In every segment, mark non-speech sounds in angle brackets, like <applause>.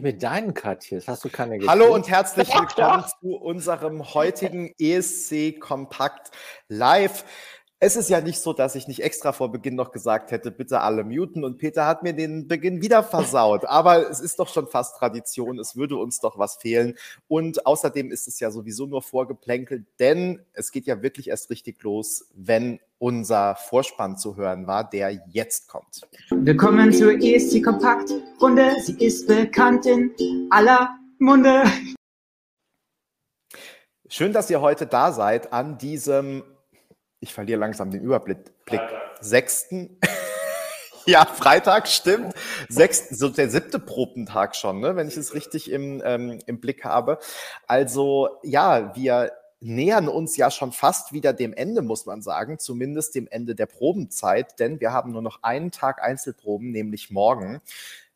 mit deinen Katjes? Hast du keine gekriegt? Hallo und herzlich willkommen zu unserem heutigen ESC Kompakt Live. Es ist ja nicht so, dass ich nicht extra vor Beginn noch gesagt hätte, bitte alle muten und Peter hat mir den Beginn wieder versaut. <laughs> Aber es ist doch schon fast Tradition, es würde uns doch was fehlen. Und außerdem ist es ja sowieso nur vorgeplänkelt, denn es geht ja wirklich erst richtig los, wenn unser Vorspann zu hören war, der jetzt kommt. Willkommen zur ESC Kompakt Runde. Sie ist bekannt in aller Munde. Schön, dass ihr heute da seid an diesem ich verliere langsam den Überblick. Sechsten. <laughs> ja, Freitag, stimmt. Sechsten, so der siebte Probentag schon, ne, wenn ich es richtig im, ähm, im Blick habe. Also ja, wir nähern uns ja schon fast wieder dem Ende, muss man sagen, zumindest dem Ende der Probenzeit, denn wir haben nur noch einen Tag Einzelproben, nämlich morgen.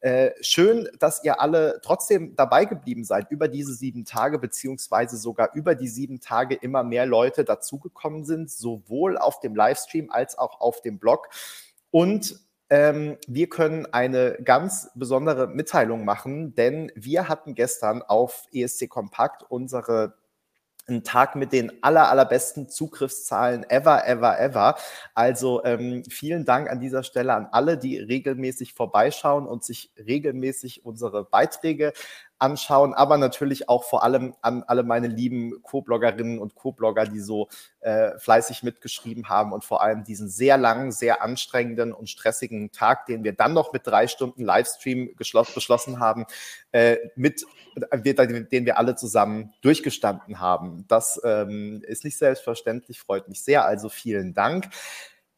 Äh, schön, dass ihr alle trotzdem dabei geblieben seid über diese sieben Tage, beziehungsweise sogar über die sieben Tage immer mehr Leute dazugekommen sind, sowohl auf dem Livestream als auch auf dem Blog. Und ähm, wir können eine ganz besondere Mitteilung machen, denn wir hatten gestern auf ESC Kompakt unsere ein Tag mit den aller, allerbesten Zugriffszahlen ever, ever, ever. Also ähm, vielen Dank an dieser Stelle an alle, die regelmäßig vorbeischauen und sich regelmäßig unsere Beiträge anschauen, aber natürlich auch vor allem an alle meine lieben Co-Bloggerinnen und Co-Blogger, die so äh, fleißig mitgeschrieben haben und vor allem diesen sehr langen, sehr anstrengenden und stressigen Tag, den wir dann noch mit drei Stunden Livestream beschlossen haben, äh, mit den wir alle zusammen durchgestanden haben. Das ähm, ist nicht selbstverständlich, freut mich sehr. Also vielen Dank.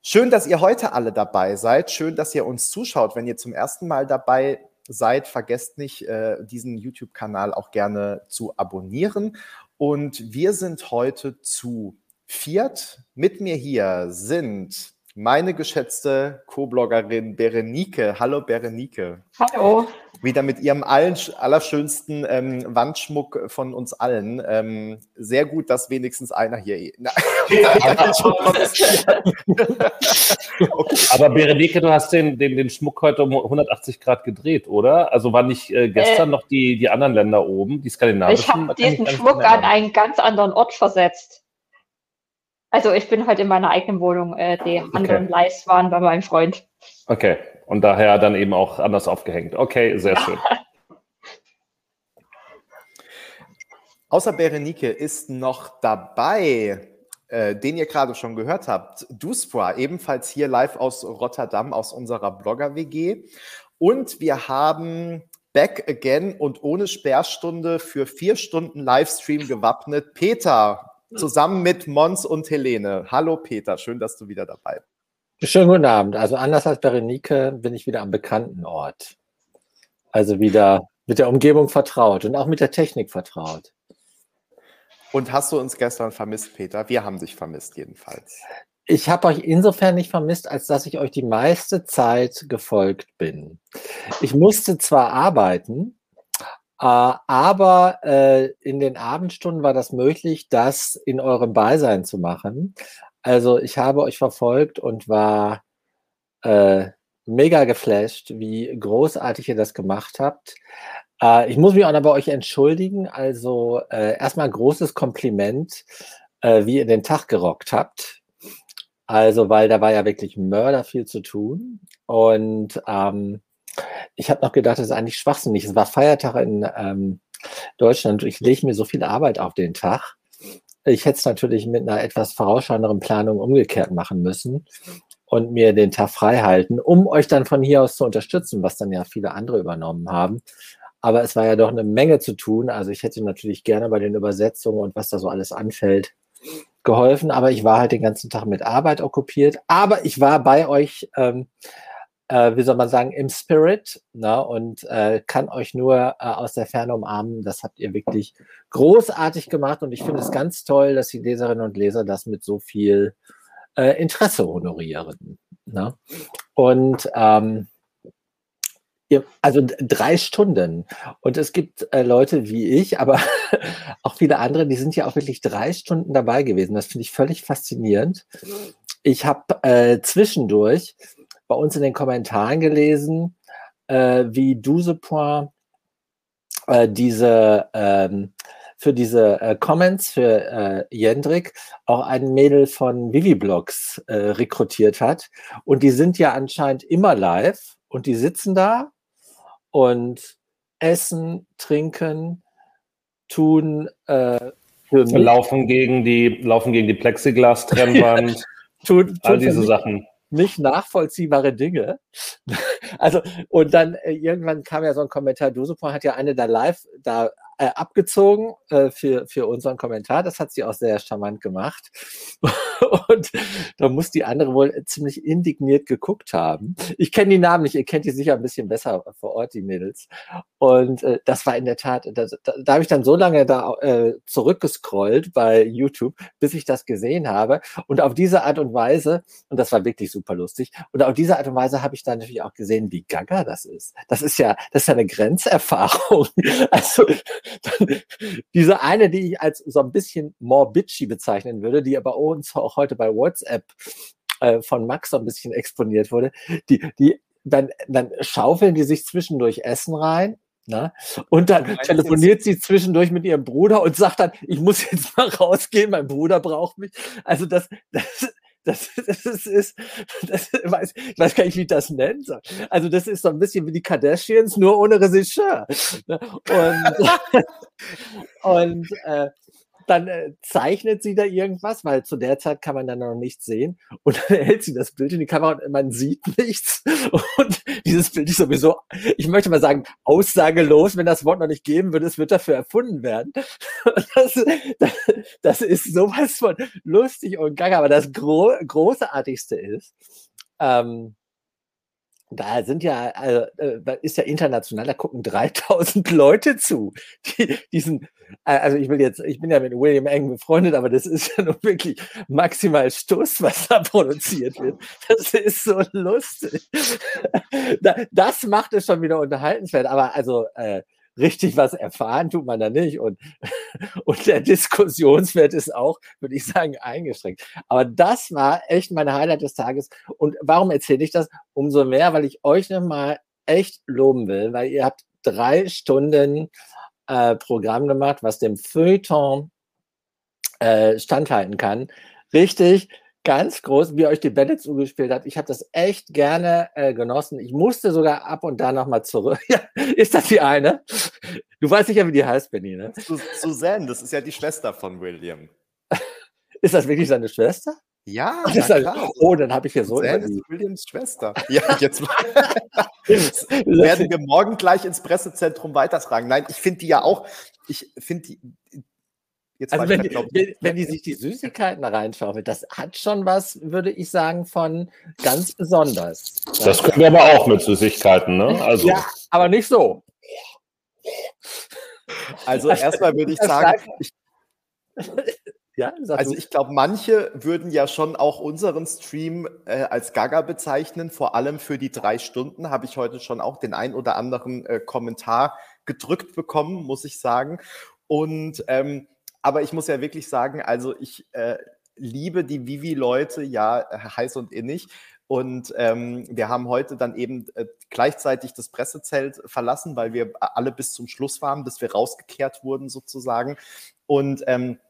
Schön, dass ihr heute alle dabei seid. Schön, dass ihr uns zuschaut. Wenn ihr zum ersten Mal dabei seid, vergesst nicht, äh, diesen YouTube-Kanal auch gerne zu abonnieren. Und wir sind heute zu viert. Mit mir hier sind meine geschätzte Co-Bloggerin Berenike. Hallo Berenike. Hallo. Wieder mit ihrem allen, allerschönsten ähm, Wandschmuck von uns allen. Ähm, sehr gut, dass wenigstens einer hier. <laughs> okay. Aber Berenike, du hast den, den, den Schmuck heute um 180 Grad gedreht, oder? Also waren nicht äh, gestern äh, noch die, die anderen Länder oben, die skandinavischen? Ich habe diesen Schmuck an einen ganz anderen Ort versetzt. Also ich bin halt in meiner eigenen Wohnung. Äh, die okay. anderen Lives waren bei meinem Freund. Okay. Und daher dann eben auch anders aufgehängt. Okay, sehr schön. <laughs> Außer Berenike ist noch dabei, äh, den ihr gerade schon gehört habt, Duspra, ebenfalls hier live aus Rotterdam, aus unserer Blogger-WG. Und wir haben Back Again und ohne Sperrstunde für vier Stunden Livestream gewappnet. Peter, zusammen mit Mons und Helene. Hallo Peter, schön, dass du wieder dabei bist. Schönen guten Abend. Also anders als Berenike bin ich wieder am bekannten Ort. Also wieder mit der Umgebung vertraut und auch mit der Technik vertraut. Und hast du uns gestern vermisst, Peter? Wir haben dich vermisst jedenfalls. Ich habe euch insofern nicht vermisst, als dass ich euch die meiste Zeit gefolgt bin. Ich musste zwar arbeiten, äh, aber äh, in den Abendstunden war das möglich, das in eurem Beisein zu machen. Also ich habe euch verfolgt und war äh, mega geflasht, wie großartig ihr das gemacht habt. Äh, ich muss mich auch noch bei euch entschuldigen. Also äh, erstmal großes Kompliment, äh, wie ihr den Tag gerockt habt. Also, weil da war ja wirklich Mörder viel zu tun. Und ähm, ich habe noch gedacht, das ist eigentlich schwachsinnig. Es war Feiertag in ähm, Deutschland. Ich lege mir so viel Arbeit auf den Tag. Ich hätte es natürlich mit einer etwas vorausschauenderen Planung umgekehrt machen müssen und mir den Tag frei halten, um euch dann von hier aus zu unterstützen, was dann ja viele andere übernommen haben. Aber es war ja doch eine Menge zu tun. Also ich hätte natürlich gerne bei den Übersetzungen und was da so alles anfällt geholfen. Aber ich war halt den ganzen Tag mit Arbeit okkupiert. Aber ich war bei euch ähm, äh, wie soll man sagen, im Spirit ne, und äh, kann euch nur äh, aus der Ferne umarmen. Das habt ihr wirklich großartig gemacht und ich finde es ganz toll, dass die Leserinnen und Leser das mit so viel äh, Interesse honorieren. Ne? Und ähm, also drei Stunden. Und es gibt äh, Leute wie ich, aber <laughs> auch viele andere, die sind ja auch wirklich drei Stunden dabei gewesen. Das finde ich völlig faszinierend. Ich habe äh, zwischendurch bei uns in den Kommentaren gelesen, äh, wie Dusepoint äh, diese ähm, für diese äh, Comments für äh, Jendrik auch ein Mädel von Viviblogs äh, rekrutiert hat. Und die sind ja anscheinend immer live und die sitzen da und essen, trinken, tun äh, laufen gegen die laufen gegen die Plexiglas-Trennwand, <laughs> tun, all tun für diese Sachen. Nicht nachvollziehbare Dinge. <laughs> Also, und dann äh, irgendwann kam ja so ein Kommentar, Dusupon hat ja eine da live da äh, abgezogen äh, für, für unseren Kommentar. Das hat sie auch sehr charmant gemacht. <laughs> Und da muss die andere wohl ziemlich indigniert geguckt haben. Ich kenne die Namen nicht, ihr kennt die sicher ein bisschen besser vor Ort, die Mädels. Und äh, das war in der Tat, da, da, da habe ich dann so lange da äh, zurückgescrollt bei YouTube, bis ich das gesehen habe. Und auf diese Art und Weise, und das war wirklich super lustig, und auf diese Art und Weise habe ich dann natürlich auch gesehen, wie gaga das ist. Das ist ja, das ist ja eine Grenzerfahrung. <laughs> Also dann, <laughs> diese eine, die ich als so ein bisschen more bitchy bezeichnen würde, die aber uns auch heute bei WhatsApp äh, von Max so ein bisschen exponiert wurde, die, die, dann, dann schaufeln die sich zwischendurch Essen rein. Na? Und dann telefoniert sie zwischendurch mit ihrem Bruder und sagt dann, ich muss jetzt mal rausgehen, mein Bruder braucht mich. Also das, das, das, <laughs> das ist, ist das, weiß, ich weiß gar nicht, wie ich das nennen soll. Also das ist so ein bisschen wie die Kardashians, nur ohne Regisseur. Ne? Und, <laughs> und äh, dann äh, zeichnet sie da irgendwas, weil zu der Zeit kann man dann noch nichts sehen. Und dann <laughs> hält sie das Bild in die Kamera und man sieht nichts. <laughs> Und dieses Bild ist sowieso, ich möchte mal sagen, aussagelos, wenn das Wort noch nicht geben würde, es wird dafür erfunden werden. <laughs> Das, das, das ist sowas von lustig und gaga. Aber das Gro Großartigste ist, ähm, da sind ja, also, äh, ist ja international, da gucken 3000 <laughs> Leute zu. Die, diesen, äh, also ich will jetzt, ich bin ja mit William eng befreundet, aber das ist <laughs> ja nun wirklich maximal Stuss, was da produziert wird. Das ist so lustig. <laughs> Da, das macht es schon wieder unterhaltenswert, aber also äh, richtig was erfahren tut man da nicht und, <laughs> und der Diskussionswert ist auch, würde ich sagen, eingeschränkt. Aber das war echt mein Highlight des Tages. Und warum erzähle ich das? Umso mehr, weil ich euch nochmal echt loben will, weil ihr habt drei Stunden äh, Programm gemacht, was dem Feuilleton äh, standhalten kann. Richtig, ganz groß, wie ihr euch die Bälle zugespielt habt. Ich habe das echt gerne äh, genossen. Ich musste sogar ab und da nochmal zurück. <laughs> Ja, ist das die eine? Du weißt sicher, wie die heißt, Benny, ne? Su- Suzanne, das ist ja die Schwester von William. <laughs> Ist das wirklich seine Schwester? Ja, na ist klar. oh, dann habe ich hier so Suzanne ist Williams Schwester. Ja, jetzt <laughs> werden wir morgen gleich ins Pressezentrum weitertragen. Nein, ich finde die ja auch, ich finde die, jetzt Also wenn grad, glaub wenn, wenn die sich die Süßigkeiten reinschaufelt, das hat schon was, würde ich sagen, von ganz besonders. Das können wir aber auch mit Süßigkeiten, ne? Also ja, aber nicht so. also erstmal würde ich sagen, ich, Ja, sag also ich glaube, manche würden ja schon auch unseren Stream äh, als Gaga bezeichnen, vor allem für die drei Stunden habe ich heute schon auch den ein oder anderen äh, Kommentar gedrückt bekommen, muss ich sagen. Und ähm, aber ich muss ja wirklich sagen, also ich äh, liebe die Vivi-Leute ja äh, heiß und innig. Und ähm, wir haben heute dann eben äh, gleichzeitig das Pressezelt verlassen, weil wir alle bis zum Schluss waren, bis wir rausgekehrt wurden sozusagen. Und ähm,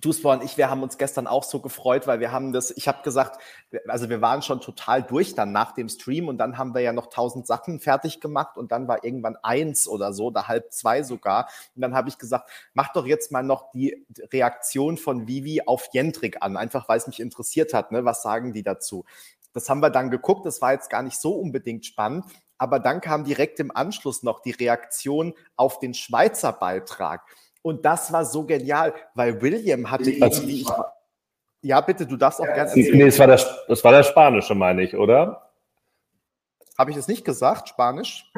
Duspa und ich, wir haben uns gestern auch so gefreut, weil wir haben das, ich habe gesagt, also wir waren schon total durch dann nach dem Stream und dann haben wir ja noch tausend Sachen fertig gemacht und dann war irgendwann eins oder so, oder halb zwei sogar. Und dann habe ich gesagt, mach doch jetzt mal noch die Reaktion von Vivi auf Jentrik an, einfach weil es mich interessiert hat, ne? was sagen die dazu? Das haben wir dann geguckt, das war jetzt gar nicht so unbedingt spannend, aber dann kam direkt im Anschluss noch die Reaktion auf den Schweizer Beitrag. Und das war so genial, weil William hatte Also- irgendwie. Ich, ja, bitte, du darfst auch gerne nee, das war der, das war der spanische, meine ich, oder? Habe ich das nicht gesagt, Spanisch?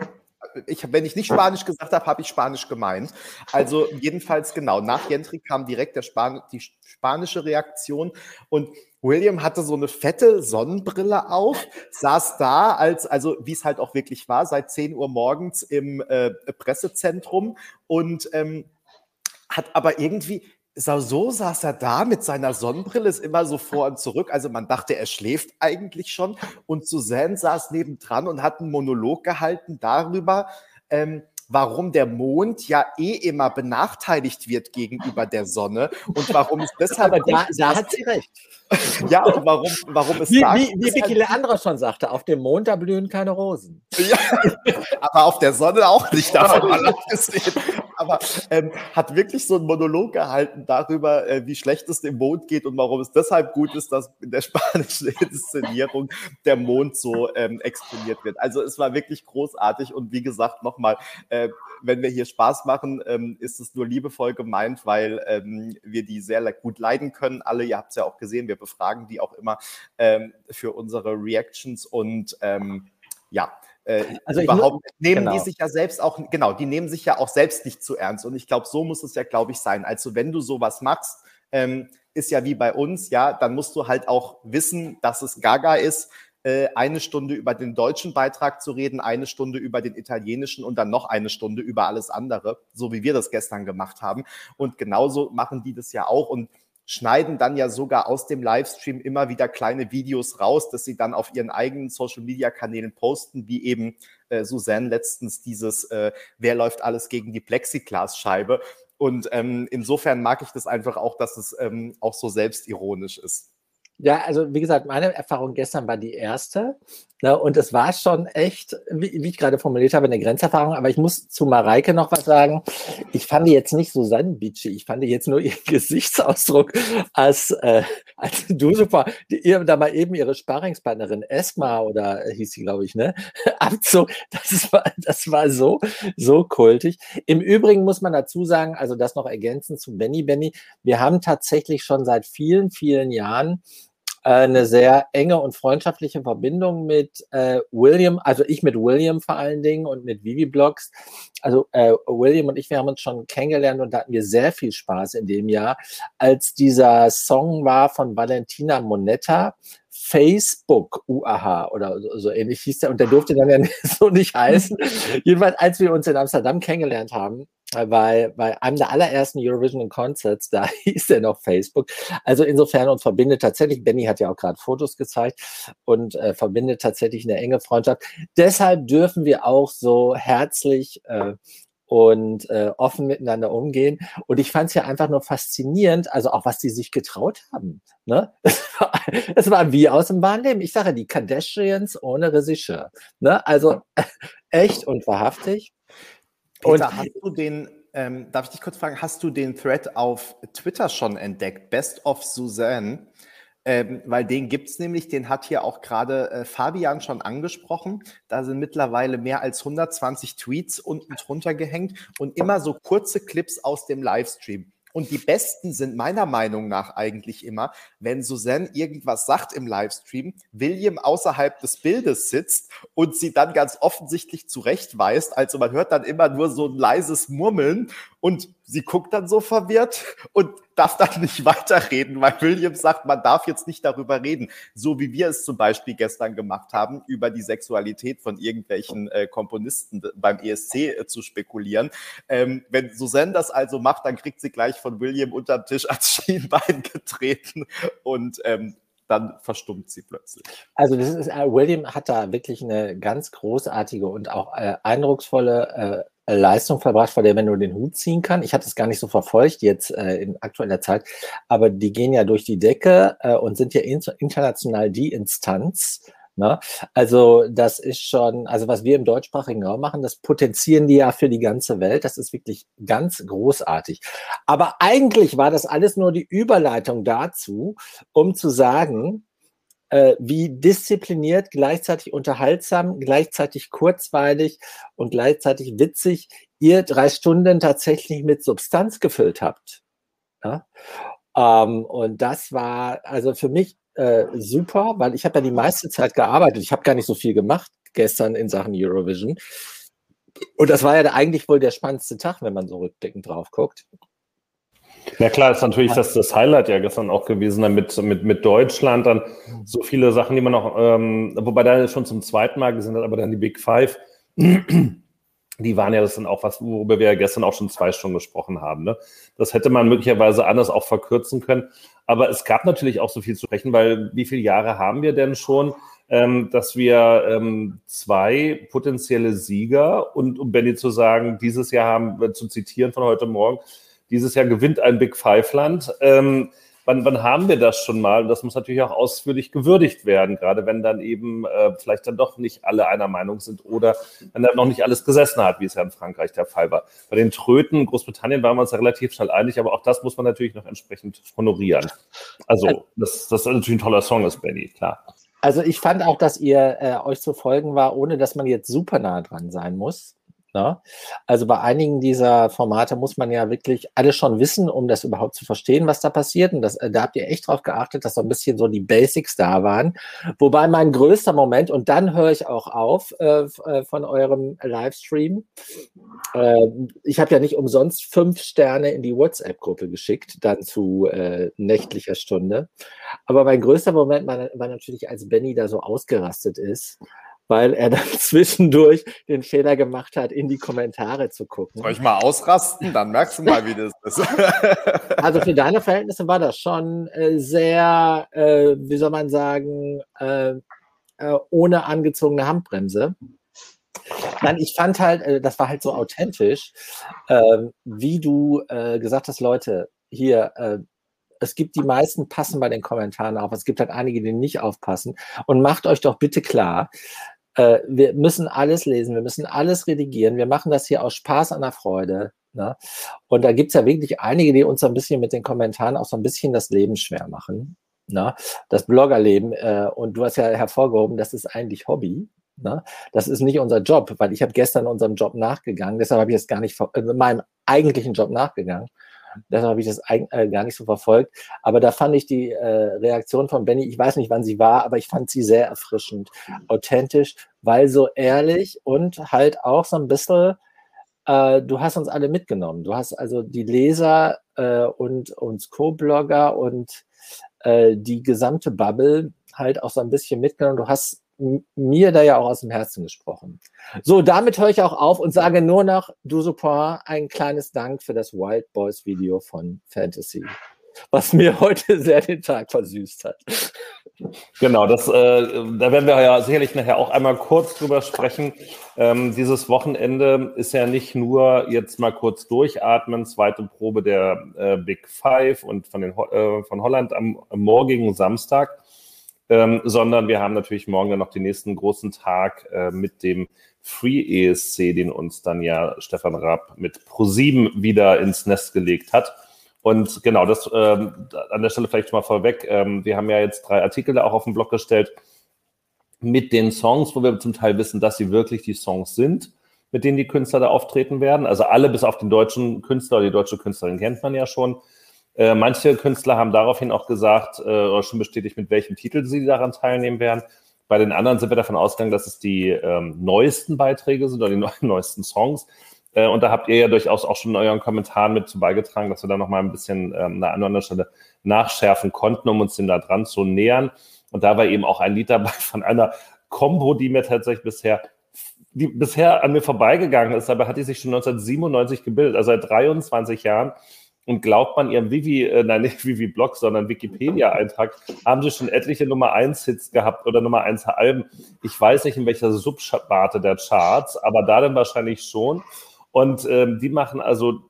Ich, wenn ich nicht Spanisch gesagt habe, habe ich Spanisch gemeint. Also jedenfalls genau. Nach Jentrik kam direkt der Span die spanische Reaktion und William hatte so eine fette Sonnenbrille auf, saß da als, also wie es halt auch wirklich war, seit 10 Uhr morgens im äh, Pressezentrum und ähm, hat aber irgendwie, so, so saß er da mit seiner Sonnenbrille, ist immer so vor und zurück. Also man dachte, er schläft eigentlich schon. Und Suzanne saß nebendran und hat einen Monolog gehalten darüber, ähm, warum der Mond ja eh immer benachteiligt wird gegenüber der Sonne und warum es deshalb. Aber da, da hat sie recht. <laughs> Ja, und warum, warum es Wie, da wie, wie Vicky Leandro schon sagte, auf dem Mond da blühen keine Rosen. Ja, <laughs> aber auf der Sonne auch nicht davon mal <laughs> abgesehen. Aber ähm, hat wirklich so einen Monolog gehalten darüber, äh, wie schlecht es dem Mond geht und warum es deshalb gut ist, dass in der spanischen Inszenierung der Mond so ähm, exponiert wird. Also es war wirklich großartig und wie gesagt, nochmal, äh, wenn wir hier Spaß machen, ähm, ist es nur liebevoll gemeint, weil ähm, wir die sehr gut leiden können. Alle, ihr habt es ja auch gesehen, wir befragen die auch immer ähm, für unsere Reactions und ähm, ja, äh, Also überhaupt mu- nehmen genau. die sich ja selbst auch, genau, die nehmen sich ja auch selbst nicht zu ernst. Und ich glaube, so muss es ja, glaube ich, sein. Also wenn du sowas machst, ähm, ist ja wie bei uns, ja, dann musst du halt auch wissen, dass es Gaga ist, äh, eine Stunde über den deutschen Beitrag zu reden, eine Stunde über den italienischen und dann noch eine Stunde über alles andere, so wie wir das gestern gemacht haben. Und genauso machen die das ja auch und schneiden dann ja sogar aus dem Livestream immer wieder kleine Videos raus, dass sie dann auf ihren eigenen Social-Media-Kanälen posten, wie eben äh, Suzanne letztens dieses äh, Wer läuft alles gegen die Plexiglasscheibe. Und ähm, insofern mag ich das einfach auch, dass es ähm, auch so selbstironisch ist. Ja, also wie gesagt, meine Erfahrung gestern war die erste. Ne, und es war schon echt, wie, wie ich gerade formuliert habe, eine Grenzerfahrung. Aber ich muss zu Mareike noch was sagen. Ich fand jetzt nicht so Bitchy. Ich fand jetzt nur ihren <laughs> Gesichtsausdruck, als, äh, als du super, die, ihr da mal eben ihre Sparingspartnerin Esma oder äh, hieß sie, glaube ich, ne, <laughs> abzog. Das war, das war so, so kultig. Im Übrigen muss man dazu sagen, also das noch ergänzend zu Benny Benny. Wir haben tatsächlich schon seit vielen, vielen Jahren eine sehr enge und freundschaftliche Verbindung mit äh, William, also ich mit William vor allen Dingen und mit Vivi Blogs. Also äh, William und ich, wir haben uns schon kennengelernt und da hatten wir sehr viel Spaß in dem Jahr, als dieser Song war von Valentina Monetta, Facebook UAH oder so, ähnlich hieß der und der durfte dann ja <laughs> so nicht heißen. <laughs> Jedenfalls, als wir uns in Amsterdam kennengelernt haben, bei, bei einem der allerersten Eurovision Concerts, <laughs> da hieß er noch Facebook. Also insofern uns verbindet tatsächlich, Benny hat ja auch gerade Fotos gezeigt und äh, verbindet tatsächlich eine enge Freundschaft. Deshalb dürfen wir auch so herzlich äh, und äh, offen miteinander umgehen. Und ich fand es ja einfach nur faszinierend, also auch was die sich getraut haben. Ne? Es <laughs> war, es war wie aus dem wahren Ich sage, die Kardashians ohne Regisseur. Ne? Also <laughs> echt und wahrhaftig. Peter, Und- hast du den, ähm, darf ich dich kurz fragen, hast du den Thread auf Twitter schon entdeckt? Best of Suzanne. Ähm, weil den gibt's nämlich, den hat hier auch gerade äh, Fabian schon angesprochen. Da sind mittlerweile mehr als 120 Tweets unten drunter gehängt und immer so kurze Clips aus dem Livestream. Und die besten sind meiner Meinung nach eigentlich immer, wenn Suzanne irgendwas sagt im Livestream, William außerhalb des Bildes sitzt und sie dann ganz offensichtlich zurechtweist. Also man hört dann immer nur so ein leises Murmeln und sie guckt dann so verwirrt und darf dann nicht weiterreden, weil William sagt, man darf jetzt nicht darüber reden. So wie wir es zum Beispiel gestern gemacht haben, über die Sexualität von irgendwelchen äh, Komponisten beim ESC äh, zu spekulieren. Ähm, wenn Suzanne das also macht, dann kriegt sie gleich von William unterm Tisch ans <laughs> Schienbein getreten und ähm, dann verstummt sie plötzlich. Also ist, äh, William hat da wirklich eine ganz großartige und auch äh, eindrucksvolle äh, Leistung verbracht, vor der man nur den Hut ziehen kann. Ich hatte es gar nicht so verfolgt jetzt äh, in aktueller Zeit, aber die gehen ja durch die Decke äh, und sind ja in, international die Instanz. Ne? Also das ist schon, also was wir im deutschsprachigen Raum machen, das potenzieren die ja für die ganze Welt. Das ist wirklich ganz großartig. Aber eigentlich war das alles nur die Überleitung dazu, um zu sagen, äh, wie diszipliniert, gleichzeitig unterhaltsam, gleichzeitig kurzweilig und gleichzeitig witzig ihr drei Stunden tatsächlich mit Substanz gefüllt habt. Ja? Ähm, und das war also für mich äh, super, weil ich habe ja die meiste Zeit gearbeitet. Ich habe gar nicht so viel gemacht gestern in Sachen Eurovision. Und das war ja eigentlich wohl der spannendste Tag, wenn man so rückblickend drauf guckt. Na klar, ist natürlich das, das Highlight ja gestern auch gewesen, dann mit, mit, mit Deutschland, dann so viele Sachen, die man noch, ähm, wobei da schon zum zweiten Mal gesehen hat, aber dann die Big Five, <clears throat> die waren ja das dann auch was, worüber wir ja gestern auch schon zwei Stunden gesprochen haben. Ne? Das hätte man möglicherweise anders auch verkürzen können. Aber es gab natürlich auch so viel zu sprechen, weil wie viele Jahre haben wir denn schon? ähm, dass wir ähm, zwei potenzielle Sieger und um Benny zu sagen, dieses Jahr haben zu zitieren von heute Morgen, dieses Jahr gewinnt ein Big Five Land. Ähm, wann, wann haben wir das schon mal? Das muss natürlich auch ausführlich gewürdigt werden, gerade wenn dann eben äh, vielleicht dann doch nicht alle einer Meinung sind oder wenn dann noch nicht alles gesessen hat, wie es ja in Frankreich der Fall war. Bei den Tröten Großbritannien waren wir uns ja relativ schnell einig, aber auch das muss man natürlich noch entsprechend honorieren. Also, das, das ist natürlich ein toller Song ist, Benny, klar. Also ich fand auch, dass ihr äh, euch zu folgen war, ohne dass man jetzt super nah dran sein muss. Ne? Also bei einigen dieser Formate muss man ja wirklich alles schon wissen, um das überhaupt zu verstehen, was da passiert. Und das, äh, da habt ihr echt drauf geachtet, dass so ein bisschen so die Basics da waren. Wobei mein größter Moment, und dann höre ich auch auf äh, äh von eurem Livestream. Äh, ich habe ja nicht umsonst fünf Sterne in die WhatsApp-Gruppe geschickt, dann zu äh, nächtlicher Stunde. Aber mein größter Moment war, war natürlich, als Benny da so ausgerastet ist weil er dann <laughs> zwischendurch den Fehler gemacht hat, in die Kommentare zu gucken. Soll ich mal ausrasten? Dann merkst du mal, wie das ist. <laughs> also für deine Verhältnisse war das schon äh, sehr, äh, wie soll man sagen, äh, äh ohne angezogene Handbremse. Nein, ich fand halt, äh, das war halt so authentisch, ähm, wie du äh, gesagt hast, Leute, hier, es gibt die meisten passen bei den Kommentaren auf. Es gibt halt einige, die nicht aufpassen. Und macht euch doch bitte klar, äh, wir müssen alles lesen, wir müssen alles redigieren. Wir machen das hier aus Spaß an der Freude. Ne? Und da gibt's ja wirklich einige, die uns so ein bisschen mit den Kommentaren auch so ein bisschen das Leben schwer machen. Ne? Das Bloggerleben. Äh, und du hast ja hervorgehoben, das ist eigentlich Hobby. Ne? Das ist nicht unser Job, weil ich habe gestern unserem Job nachgegangen. Deshalb habe ich jetzt gar nicht äh, meinem eigentlichen Job nachgegangen. Deshalb habe ich das äh, gar nicht so verfolgt. Aber da fand ich die äh, Reaktion von Benny, ich weiß nicht, wann sie war, aber ich fand sie sehr erfrischend, authentisch, weil so ehrlich und halt auch so ein bisschen, äh, du hast uns alle mitgenommen. Du hast also die Leser äh, und uns Co-Blogger und äh, die gesamte Bubble halt auch so ein bisschen mitgenommen. Du hast mir da ja auch aus dem Herzen gesprochen. So, damit höre ich auch auf und sage nur noch, du Super, ein kleines Dank für das Wild Boys Video von Fantasy, was mir <laughs> heute sehr den Tag versüßt hat. Genau, das, äh, da werden wir ja sicherlich nachher auch einmal kurz drüber sprechen. Ähm, dieses Wochenende ist ja nicht nur jetzt mal kurz durchatmen, zweite Probe der äh, Big Five und von, den, äh, von Holland am, am morgigen Samstag, ähm, sondern wir haben natürlich morgen dann noch den nächsten großen Tag äh, mit dem Free ESC, den uns dann ja Stefan Raab mit Pro7 wieder ins Nest gelegt hat. Und genau, das ähm, an der Stelle vielleicht mal vorweg. Ähm, wir haben ja jetzt drei Artikel da auch auf den Blog gestellt mit den Songs, wo wir zum Teil wissen, dass sie wirklich die Songs sind, mit denen die Künstler da auftreten werden. Also alle bis auf den deutschen Künstler die deutsche Künstlerin kennt man ja schon. Äh, manche Künstler haben daraufhin auch gesagt äh, oder schon bestätigt, mit welchem Titel sie daran teilnehmen werden. Bei den anderen sind wir davon ausgegangen, dass es die ähm, neuesten Beiträge sind oder die <laughs> neu neuesten Songs. Äh, und da habt ihr ja durchaus auch schon in euren Kommentaren mit zu beigetragen, dass wir da nochmal ein bisschen ähm, an anderer Stelle nachschärfen konnten, um uns dem da dran zu nähern. Und da war eben auch ein Lied dabei <laughs> von einer Combo, die mir tatsächlich bisher die bisher an mir vorbeigegangen ist, aber hat die sich schon 1997 gebildet, also seit 23 Jahren. Und glaubt man ihrem Vivi, äh, nein, nicht <laughs> Vivi-Blog, sondern Wikipedia-Eintrag, haben sie schon etliche Nummer 1-Hits gehabt oder Nummer 1-Alben. Ich weiß nicht, in welcher Subsparte der Charts, aber da dann wahrscheinlich schon. Und ähm, die machen also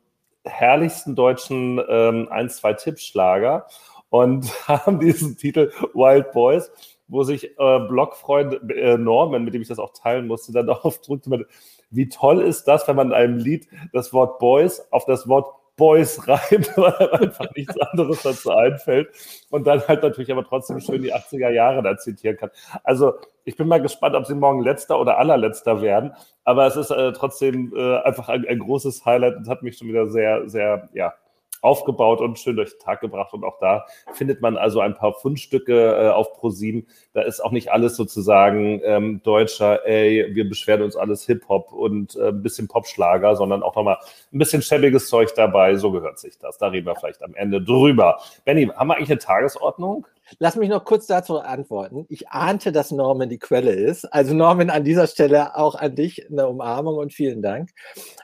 herrlichsten deutschen ähm, 1-2-Tippschlager und <laughs> haben diesen Titel Wild Boys, wo sich äh, Blogfreund äh, Norman, mit dem ich das auch teilen musste, dann <laughs> darauf drückte, wie toll ist das, wenn man in einem Lied das Wort Boys auf das Wort Boys rein, <laughs> weil einfach nichts anderes dazu einfällt. Und dann halt natürlich aber trotzdem schön die 80er Jahre da zitieren kann. Also ich bin mal gespannt, ob sie morgen letzter oder allerletzter werden. Aber es ist äh, trotzdem äh, einfach ein, ein, großes Highlight und hat mich schon wieder sehr, sehr, ja, aufgebaut und schön durch den Tag gebracht. Und auch da findet man also ein paar Fundstücke äh, auf ProSieben. Da ist auch nicht alles sozusagen ähm, deutscher, ey, wir beschweren uns alles Hip-Hop und äh, ein bisschen Popschlager, sondern auch nochmal ein bisschen schäbiges Zeug dabei. So gehört sich das. Da reden wir vielleicht am Ende drüber. Benny, haben wir eigentlich eine Tagesordnung? Lass mich noch kurz dazu antworten. Ich ahnte, dass Norman die Quelle ist. Also Norman, an dieser Stelle auch an dich eine Umarmung und vielen Dank.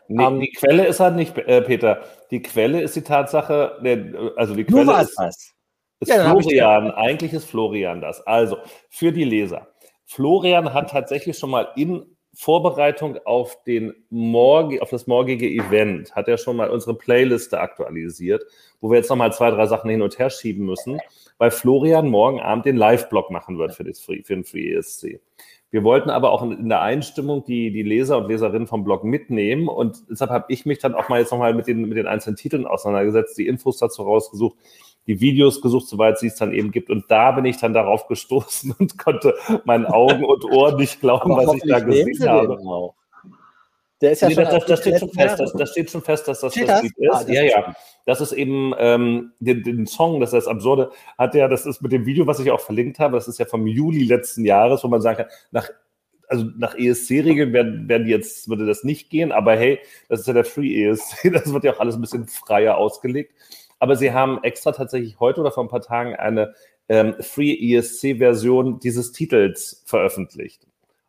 Nee, um, ähm, die Quelle ist halt nicht, äh, Peter. Die Quelle ist die Tatsache, der, also die Quelle ist, ist ja, Florian. Eigentlich ist Florian das. Also für die Leser. Florian hat tatsächlich schon mal in Vorbereitung auf den morgen, auf das morgige Event hat er schon mal unsere Playliste aktualisiert, wo wir jetzt noch mal zwei, drei Sachen hin und her schieben müssen, weil Florian morgen Abend den Live-Blog machen wird für, das Free, für den Free ESC. Wir wollten aber auch in der Einstimmung die, die Leser und Leserinnen vom Blog mitnehmen und deshalb habe ich mich dann auch mal jetzt noch mal mit den, mit den einzelnen Titeln auseinandergesetzt, die Infos dazu rausgesucht, die Videos gesucht, soweit sie es dann eben gibt. Und da bin ich dann darauf gestoßen <laughs> und konnte meinen Augen und Ohren nicht glauben, was ich da gesehen habe. Der ist ja nee, schon das, das, steht schon fest, das, das, steht schon fest, dass das steht das Lied ist. Ah, das ja, ja. Das ist eben ähm, den, den, Song, das ist das Absurde, hat ja, das ist mit dem Video, was ich auch verlinkt habe, das ist ja vom Juli letzten Jahres, wo man sagen kann, nach also nach ESC-Regeln werden, werden jetzt, würde das nicht gehen, aber hey, das ist ja der Free ESC, <laughs> das wird ja auch alles ein bisschen freier ausgelegt. Aber sie haben extra tatsächlich heute oder vor ein paar Tagen eine ähm, Free ESC-Version dieses Titels veröffentlicht.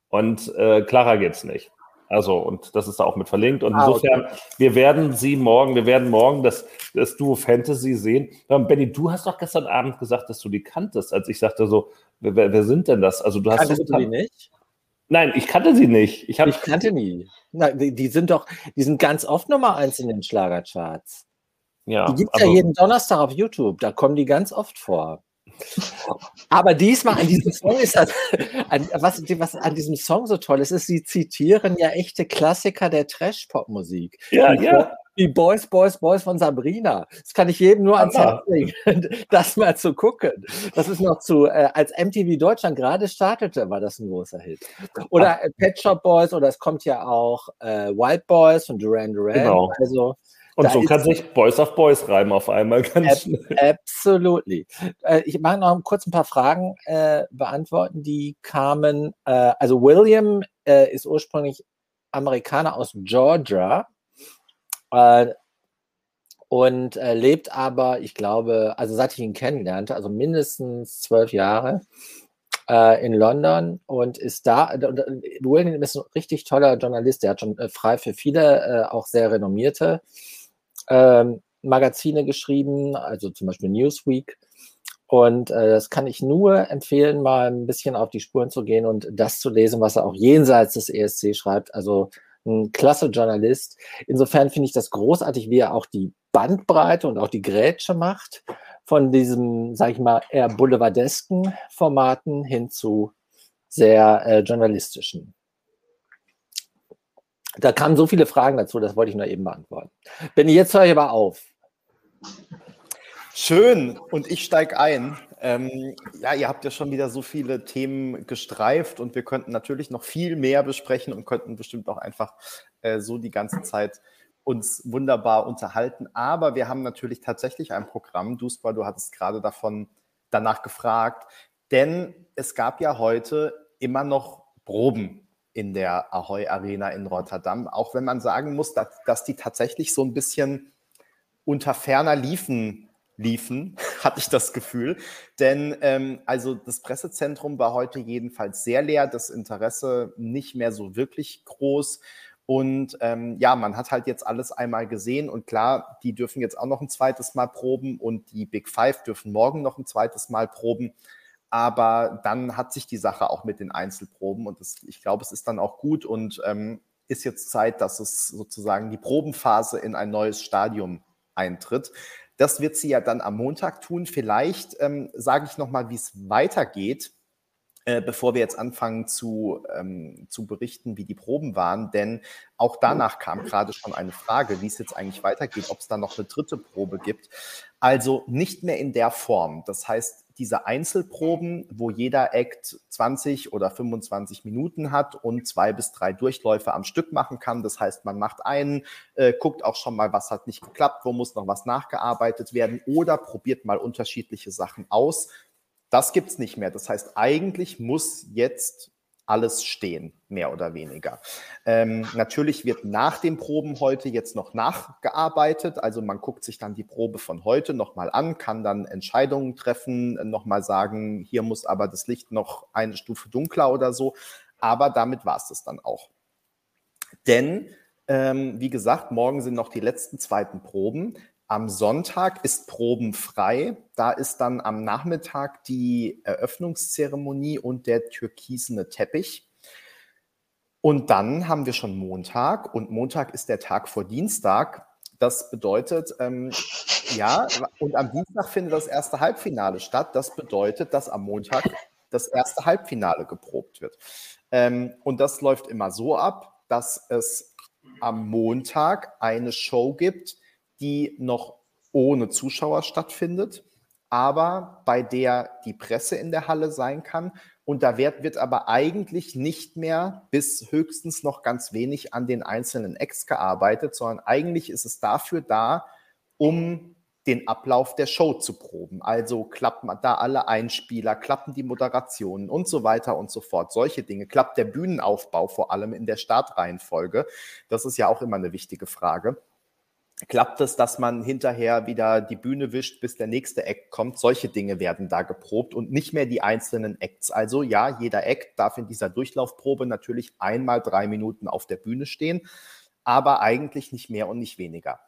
Und äh, klarer geht's nicht. Also, und das ist da auch mit verlinkt. Und ah, insofern, okay. wir werden sie morgen, wir werden morgen das, das Duo Fantasy sehen. Ähm, Benny, du hast doch gestern Abend gesagt, dass du die kanntest, als ich sagte so, wer, wer sind denn das? Also, du hast Kanntest du die nicht? Nein, ich kannte sie nicht. Ich, hab, ich kannte nie. Na, die, die, sind doch, die sind ganz oft Nummer eins in den Schlagercharts. Ja, die gibt es ja jeden Donnerstag auf YouTube, da kommen die ganz oft vor. Aber diesmal an diesem Song ist das, an, was, was an diesem Song so toll ist, ist, sie zitieren ja echte Klassiker der Trash-Pop-Musik. Ja, wie, ja. Wie Boys, Boys, Boys von Sabrina. Das kann ich jedem nur ans Herz legen, <laughs> das mal zu gucken. Das ist noch zu, äh, als MTV Deutschland gerade startete, war das ein großer Hit. Oder äh, Pet Shop Boys, oder es kommt ja auch äh, Wild Boys von Duran Duran. Genau. Also, und da so kann sich Boys of Boys reimen auf einmal ganz ab, schnell. <laughs> Absolutely. Äh, ich mag noch kurz ein paar Fragen äh, beantworten, die kamen. Äh, also William äh, ist ursprünglich Amerikaner aus Georgia äh, und äh, lebt aber, ich glaube, also seit ich ihn kennenlernte, also mindestens zwölf Jahre in London und ist da. William ist ein richtig toller Journalist, der hat schon frei für viele, auch sehr renommierte ähm, Magazine geschrieben, also zum Beispiel Newsweek. Und äh, das kann ich nur empfehlen, mal ein bisschen auf die Spuren zu gehen und das zu lesen, was er auch jenseits des ESC schreibt. Also ein klasse Journalist. Insofern finde ich das großartig, wie er auch die Bandbreite und auch die Grätsche macht von diesem, sag ich mal, eher boulevardesken Formaten hin zu sehr äh, journalistischen. Da kamen so viele Fragen dazu, das wollte ich nur eben beantworten. Benni, jetzt höre ich aber auf. Schön, und ich steige ein. Ähm, ja, ihr habt ja schon wieder so viele Themen gestreift und wir könnten natürlich noch viel mehr besprechen und könnten bestimmt auch einfach äh, so die ganze Zeit uns wunderbar unterhalten. Aber wir haben natürlich tatsächlich ein Programm. Duspa, du hattest gerade davon danach gefragt, denn es gab ja heute immer noch Proben in der Ahoy Arena in Rotterdam, auch wenn man sagen muss, dass, dass die tatsächlich so ein bisschen unter ferner liefen liefen, <laughs> hatte ich das Gefühl. Denn ähm, also das Pressezentrum war heute jedenfalls sehr leer, das Interesse nicht mehr so wirklich groß. Und ähm, ja, man hat halt jetzt alles einmal gesehen und klar, die dürfen jetzt auch noch ein zweites Mal proben und die Big Five dürfen morgen noch ein zweites Mal proben. Aber dann hat sich die Sache auch mit den Einzelproben und das, ich glaube, es ist dann auch gut und ähm, ist jetzt Zeit, dass es sozusagen die Probenphase in ein neues Stadium eintritt. Das wird sie ja dann am Montag tun. Vielleicht ähm, sage ich nochmal, wie es weitergeht, äh, bevor wir jetzt anfangen zu, ähm, zu berichten, wie die Proben waren. Denn auch danach kam gerade schon eine Frage, wie es jetzt eigentlich weitergeht, ob es da noch eine dritte Probe gibt. Also nicht mehr in der Form. Das heißt, diese Einzelproben, wo jeder Act 20 oder 25 Minuten hat und zwei bis drei Durchläufe am Stück machen kann. Das heißt, man macht einen, äh, guckt auch schon mal, was hat nicht geklappt, wo muss noch was nachgearbeitet werden oder probiert mal unterschiedliche Sachen aus. Das gibt's nicht mehr. Das heißt, eigentlich muss jetzt alles stehen, mehr oder weniger. Ähm, natürlich wird nach den Proben heute jetzt noch nachgearbeitet. Also man guckt sich dann die Probe von heute nochmal an, kann dann Entscheidungen treffen, nochmal sagen, hier muss aber das Licht noch eine Stufe dunkler oder so. Aber damit war es das dann auch. Denn, ähm, wie gesagt, morgen sind noch die letzten zweiten Proben. Am Sonntag ist probenfrei. Da ist dann am Nachmittag die Eröffnungszeremonie und der türkisene Teppich. Und dann haben wir schon Montag und Montag ist der Tag vor Dienstag. Das bedeutet, ähm, ja, und am Dienstag findet das erste Halbfinale statt. Das bedeutet, dass am Montag das erste Halbfinale geprobt wird. Ähm, und das läuft immer so ab, dass es am Montag eine Show gibt, die noch ohne Zuschauer stattfindet, aber bei der die Presse in der Halle sein kann. Und da wird, wird aber eigentlich nicht mehr bis höchstens noch ganz wenig an den einzelnen Acts gearbeitet, sondern eigentlich ist es dafür da, um den Ablauf der Show zu proben. Also klappen da alle Einspieler, klappen die Moderationen und so weiter und so fort. Solche Dinge. Klappt der Bühnenaufbau vor allem in der Startreihenfolge? Das ist ja auch immer eine wichtige Frage klappt es, dass man hinterher wieder die Bühne wischt, bis der nächste Act kommt. Solche Dinge werden da geprobt und nicht mehr die einzelnen Acts. Also ja, jeder Act darf in dieser Durchlaufprobe natürlich einmal drei Minuten auf der Bühne stehen, aber eigentlich nicht mehr und nicht weniger.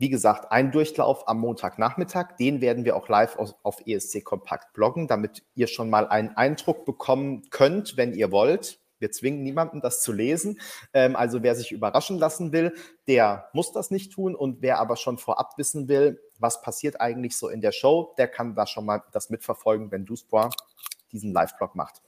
Wie gesagt, ein Durchlauf am Montagnachmittag, den werden wir auch live auf, ESC Kompakt bloggen, damit ihr schon mal einen Eindruck bekommen könnt, wenn ihr wollt, wir zwingen niemanden, das zu lesen. Ähm, also wer sich überraschen lassen will, der muss das nicht tun. Und wer aber schon vorab wissen will, was passiert eigentlich so in der Show, der kann da schon mal das mitverfolgen, wenn Duspoir diesen Live-Blog macht.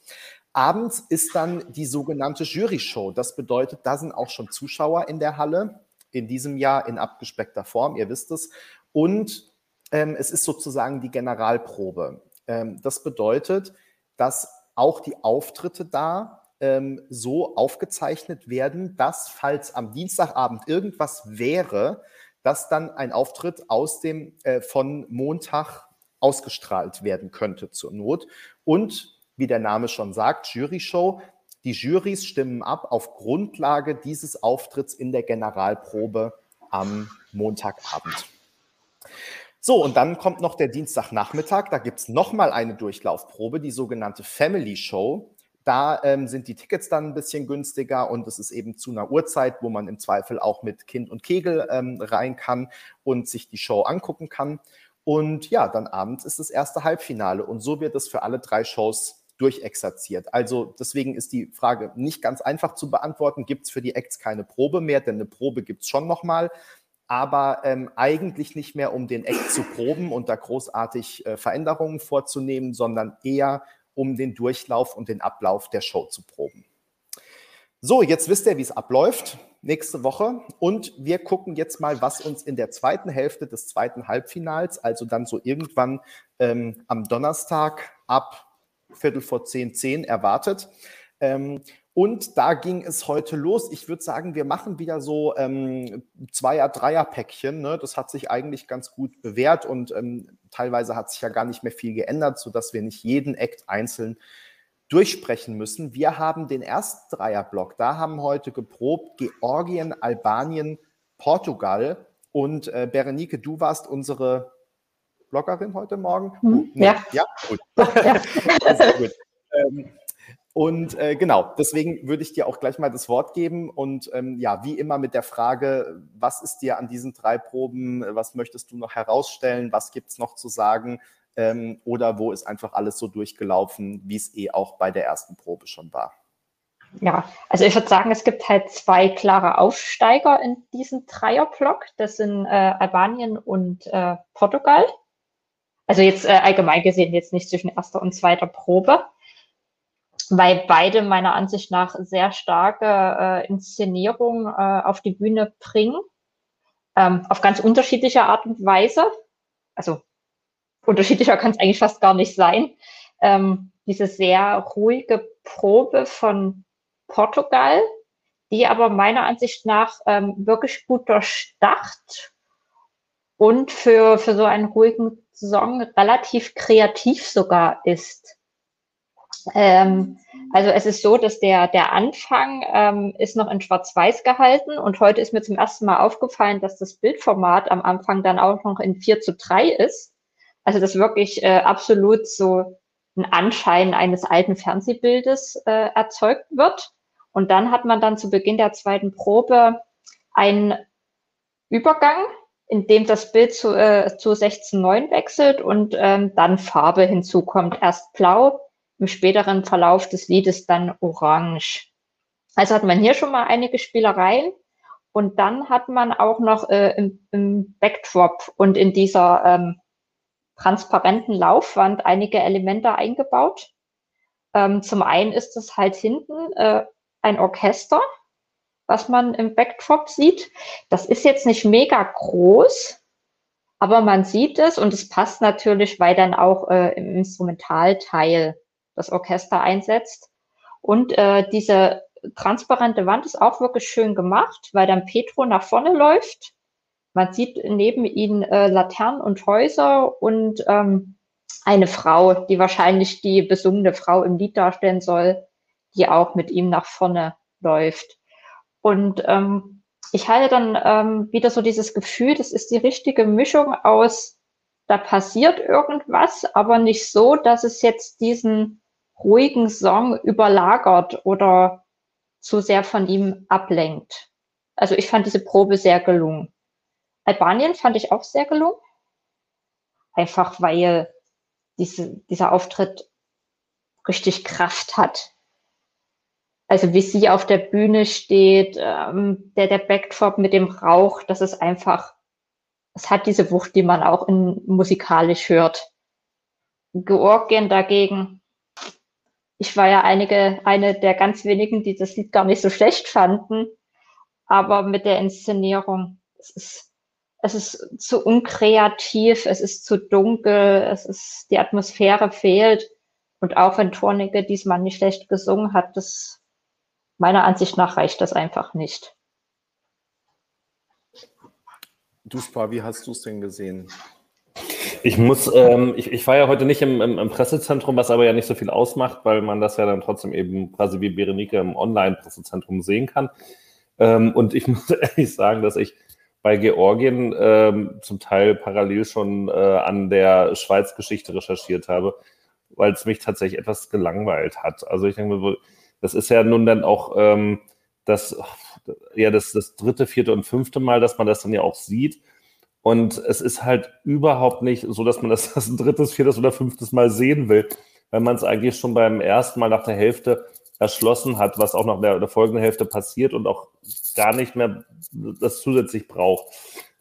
Abends ist dann die sogenannte Jury-Show. Das bedeutet, da sind auch schon Zuschauer in der Halle. In diesem Jahr in abgespeckter Form, ihr wisst es. Und ähm, es ist sozusagen die Generalprobe. Ähm, das bedeutet, dass auch die Auftritte da ähm, so aufgezeichnet werden, dass, falls am Dienstagabend irgendwas wäre, dass dann ein Auftritt aus dem äh, von Montag ausgestrahlt werden könnte zur Not. Und wie der Name schon sagt, Jury-Show. Die Jurys stimmen ab auf Grundlage dieses Auftritts in der Generalprobe am Montagabend. So, und dann kommt noch der Dienstagnachmittag. Da gibt es nochmal eine Durchlaufprobe, die sogenannte Family Show. Da ähm, sind die Tickets dann ein bisschen günstiger und es ist eben zu einer Uhrzeit, wo man im Zweifel auch mit Kind und Kegel ähm, rein kann und sich die Show angucken kann. Und ja, dann abends ist das erste Halbfinale und so wird es für alle drei Shows durchexerziert. Also deswegen ist die Frage nicht ganz einfach zu beantworten. Gibt es für die Acts keine Probe mehr? Denn eine Probe gibt es schon nochmal, aber ähm, eigentlich nicht mehr, um den Act zu proben und da großartig äh, Veränderungen vorzunehmen, sondern eher um den Durchlauf und den Ablauf der Show zu proben. So, jetzt wisst ihr, wie es abläuft nächste Woche. Und wir gucken jetzt mal, was uns in der zweiten Hälfte des zweiten Halbfinals, also dann so irgendwann ähm, am Donnerstag ab Viertel vor zehn, zehn erwartet. Ähm, und da ging es heute los. Ich würde sagen, wir machen wieder so ähm, Zweier-, Dreier-Päckchen. Ne? Das hat sich eigentlich ganz gut bewährt und ähm, teilweise hat sich ja gar nicht mehr viel geändert, sodass wir nicht jeden Act einzeln durchsprechen müssen. Wir haben den ersten Dreierblock. Da haben heute geprobt Georgien, Albanien, Portugal. Und äh, Berenike, du warst unsere Bloggerin heute Morgen? Hm, uh, nee, ja. Ja, gut. Ja. <laughs> Sehr gut. Ähm, und äh, genau, deswegen würde ich dir auch gleich mal das Wort geben und ähm, ja, wie immer mit der Frage, was ist dir an diesen drei Proben, was möchtest du noch herausstellen, was gibt's noch zu sagen ähm, oder wo ist einfach alles so durchgelaufen, wie es eh auch bei der ersten Probe schon war? Ja, also ich würde sagen, es gibt halt zwei klare Aufsteiger in diesem Dreierblock. Das sind äh, Albanien und äh, Portugal. Also jetzt äh, allgemein gesehen jetzt nicht zwischen erster und zweiter Probe weil beide meiner Ansicht nach sehr starke äh, Inszenierung äh, auf die Bühne bringen, ähm, auf ganz unterschiedliche Art und Weise. Also unterschiedlicher kann es eigentlich fast gar nicht sein. Ähm, diese sehr ruhige Probe von Portugal, die aber meiner Ansicht nach ähm, wirklich gut durchdacht und für, für so einen ruhigen Song relativ kreativ sogar ist. Ähm, also es ist so, dass der, der Anfang ähm, ist noch in Schwarz-Weiß gehalten und heute ist mir zum ersten Mal aufgefallen, dass das Bildformat am Anfang dann auch noch in 4 zu 3 ist. Also das wirklich äh, absolut so ein Anschein eines alten Fernsehbildes äh, erzeugt wird. Und dann hat man dann zu Beginn der zweiten Probe einen Übergang in dem das Bild zu, äh, zu 16.9 wechselt und ähm, dann Farbe hinzukommt. Erst blau, im späteren Verlauf des Liedes dann orange. Also hat man hier schon mal einige Spielereien. Und dann hat man auch noch äh, im, im Backdrop und in dieser ähm, transparenten Laufwand einige Elemente eingebaut. Ähm, zum einen ist es halt hinten äh, ein Orchester, was man im Backdrop sieht. Das ist jetzt nicht mega groß, aber man sieht es und es passt natürlich, weil dann auch äh, im Instrumentalteil das Orchester einsetzt. Und äh, diese transparente Wand ist auch wirklich schön gemacht, weil dann Petro nach vorne läuft. Man sieht neben ihnen äh, Laternen und Häuser und ähm, eine Frau, die wahrscheinlich die besungene Frau im Lied darstellen soll, die auch mit ihm nach vorne läuft. Und ähm, ich hatte dann ähm, wieder so dieses Gefühl, das ist die richtige Mischung aus, da passiert irgendwas, aber nicht so, dass es jetzt diesen ruhigen Song überlagert oder zu sehr von ihm ablenkt. Also ich fand diese Probe sehr gelungen. Albanien fand ich auch sehr gelungen. Einfach weil diese, dieser Auftritt richtig Kraft hat. Also wie sie auf der Bühne steht, ähm, der, der Backdrop mit dem Rauch, das ist einfach, es hat diese Wucht, die man auch in, musikalisch hört. Georgien dagegen, ich war ja einige, eine der ganz wenigen, die das Lied gar nicht so schlecht fanden. Aber mit der Inszenierung, es ist, es ist zu unkreativ, es ist zu dunkel, es ist, die Atmosphäre fehlt. Und auch wenn Tornige diesmal nicht schlecht gesungen hat, das, meiner Ansicht nach reicht das einfach nicht. Du, Spa, wie hast du es denn gesehen? Ich muss, ähm, ich, ich war ja heute nicht im, im, im, Pressezentrum, was aber ja nicht so viel ausmacht, weil man das ja dann trotzdem eben quasi wie Berenike im Online-Pressezentrum sehen kann. Ähm, und ich <laughs> muss ehrlich sagen, dass ich bei Georgien ähm, zum Teil parallel schon äh, an der Schweiz-Geschichte recherchiert habe, weil es mich tatsächlich etwas gelangweilt hat. Also ich denke, das ist ja nun dann auch ähm, das, ja, das, das dritte, vierte und fünfte Mal, dass man das dann ja auch sieht. Und es ist halt überhaupt nicht so, dass man das, das <laughs> ein drittes, viertes oder fünftes Mal sehen will, weil man es eigentlich schon beim ersten Mal nach der Hälfte erschlossen hat, was auch nach der, der folgenden Hälfte passiert und auch gar nicht mehr das zusätzlich braucht.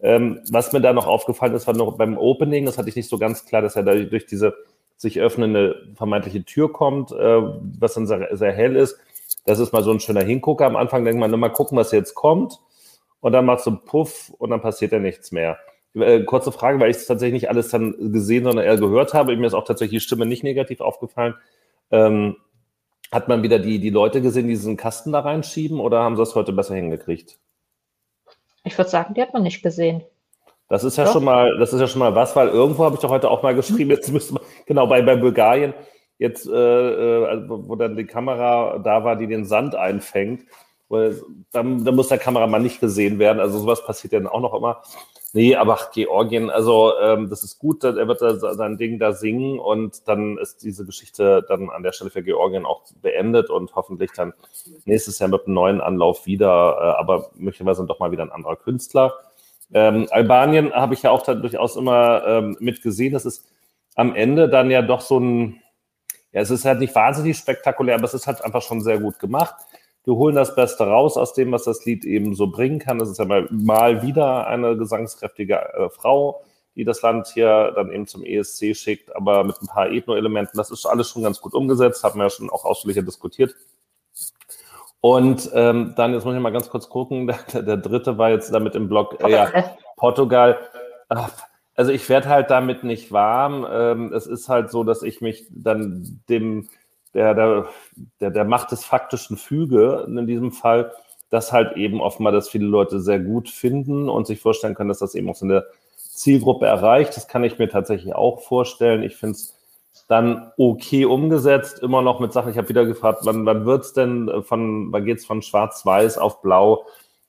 Ähm, was mir da noch aufgefallen ist, war noch beim Opening, das hatte ich nicht so ganz klar, dass er da durch diese sich öffnende vermeintliche Tür kommt, äh, was dann sehr, sehr hell ist. Das ist mal so ein schöner Hingucker. Am Anfang denkt man, nur mal gucken, was jetzt kommt. Und dann macht so Puff und dann passiert ja nichts mehr. Äh, kurze Frage, weil ich es tatsächlich nicht alles dann gesehen, sondern eher gehört habe. Mir ist auch tatsächlich die Stimme nicht negativ aufgefallen. Ähm, hat man wieder die, die Leute gesehen, die diesen Kasten da reinschieben oder haben sie das heute besser hingekriegt? Ich würde sagen, die hat man nicht gesehen. Das ist ja doch. schon mal, das ist ja schon mal was, weil irgendwo habe ich doch heute auch mal geschrieben, <laughs> jetzt müsste man, genau, bei, bei Bulgarien, jetzt, äh, äh wo dann die Kamera da war, die den Sand einfängt, dann, dann muss der Kameramann nicht gesehen werden. Also sowas passiert ja dann auch noch immer. Nee, aber Georgien, also ähm, das ist gut, er wird da sein Ding da singen und dann ist diese Geschichte dann an der Stelle für Georgien auch beendet und hoffentlich dann nächstes Jahr mit einem neuen Anlauf wieder, äh, aber möglicherweise doch mal wieder ein anderer Künstler. Ähm, Albanien habe ich ja auch durchaus immer ähm, mitgesehen. Das ist am Ende dann ja doch so ein, ja, es ist halt nicht wahnsinnig spektakulär, aber es ist halt einfach schon sehr gut gemacht wir holen das Beste raus aus dem, was das Lied eben so bringen kann. Das ist ja mal, mal wieder eine gesangskräftige äh, Frau, die das Land hier dann eben zum ESC schickt, aber mit ein paar Ethno-Elementen. Das ist alles schon ganz gut umgesetzt, haben wir ja schon auch ausführlicher diskutiert. Und ähm, dann, jetzt muss ich mal ganz kurz gucken, <laughs> der, der dritte war jetzt damit im Blog, äh, ja, Portugal. Ach, also ich werde halt damit nicht warm. Ähm, es ist halt so, dass ich mich dann dem der, der, der, der Macht des faktischen Füge in diesem Fall, dass halt eben offenbar das viele Leute sehr gut finden und sich vorstellen können, dass das eben auch so eine Zielgruppe erreicht. Das kann ich mir tatsächlich auch vorstellen. Ich finde es dann okay umgesetzt, immer noch mit Sachen. Ich habe wieder gefragt, wann, wann wird es denn von, wann geht es von schwarz-weiß auf blau?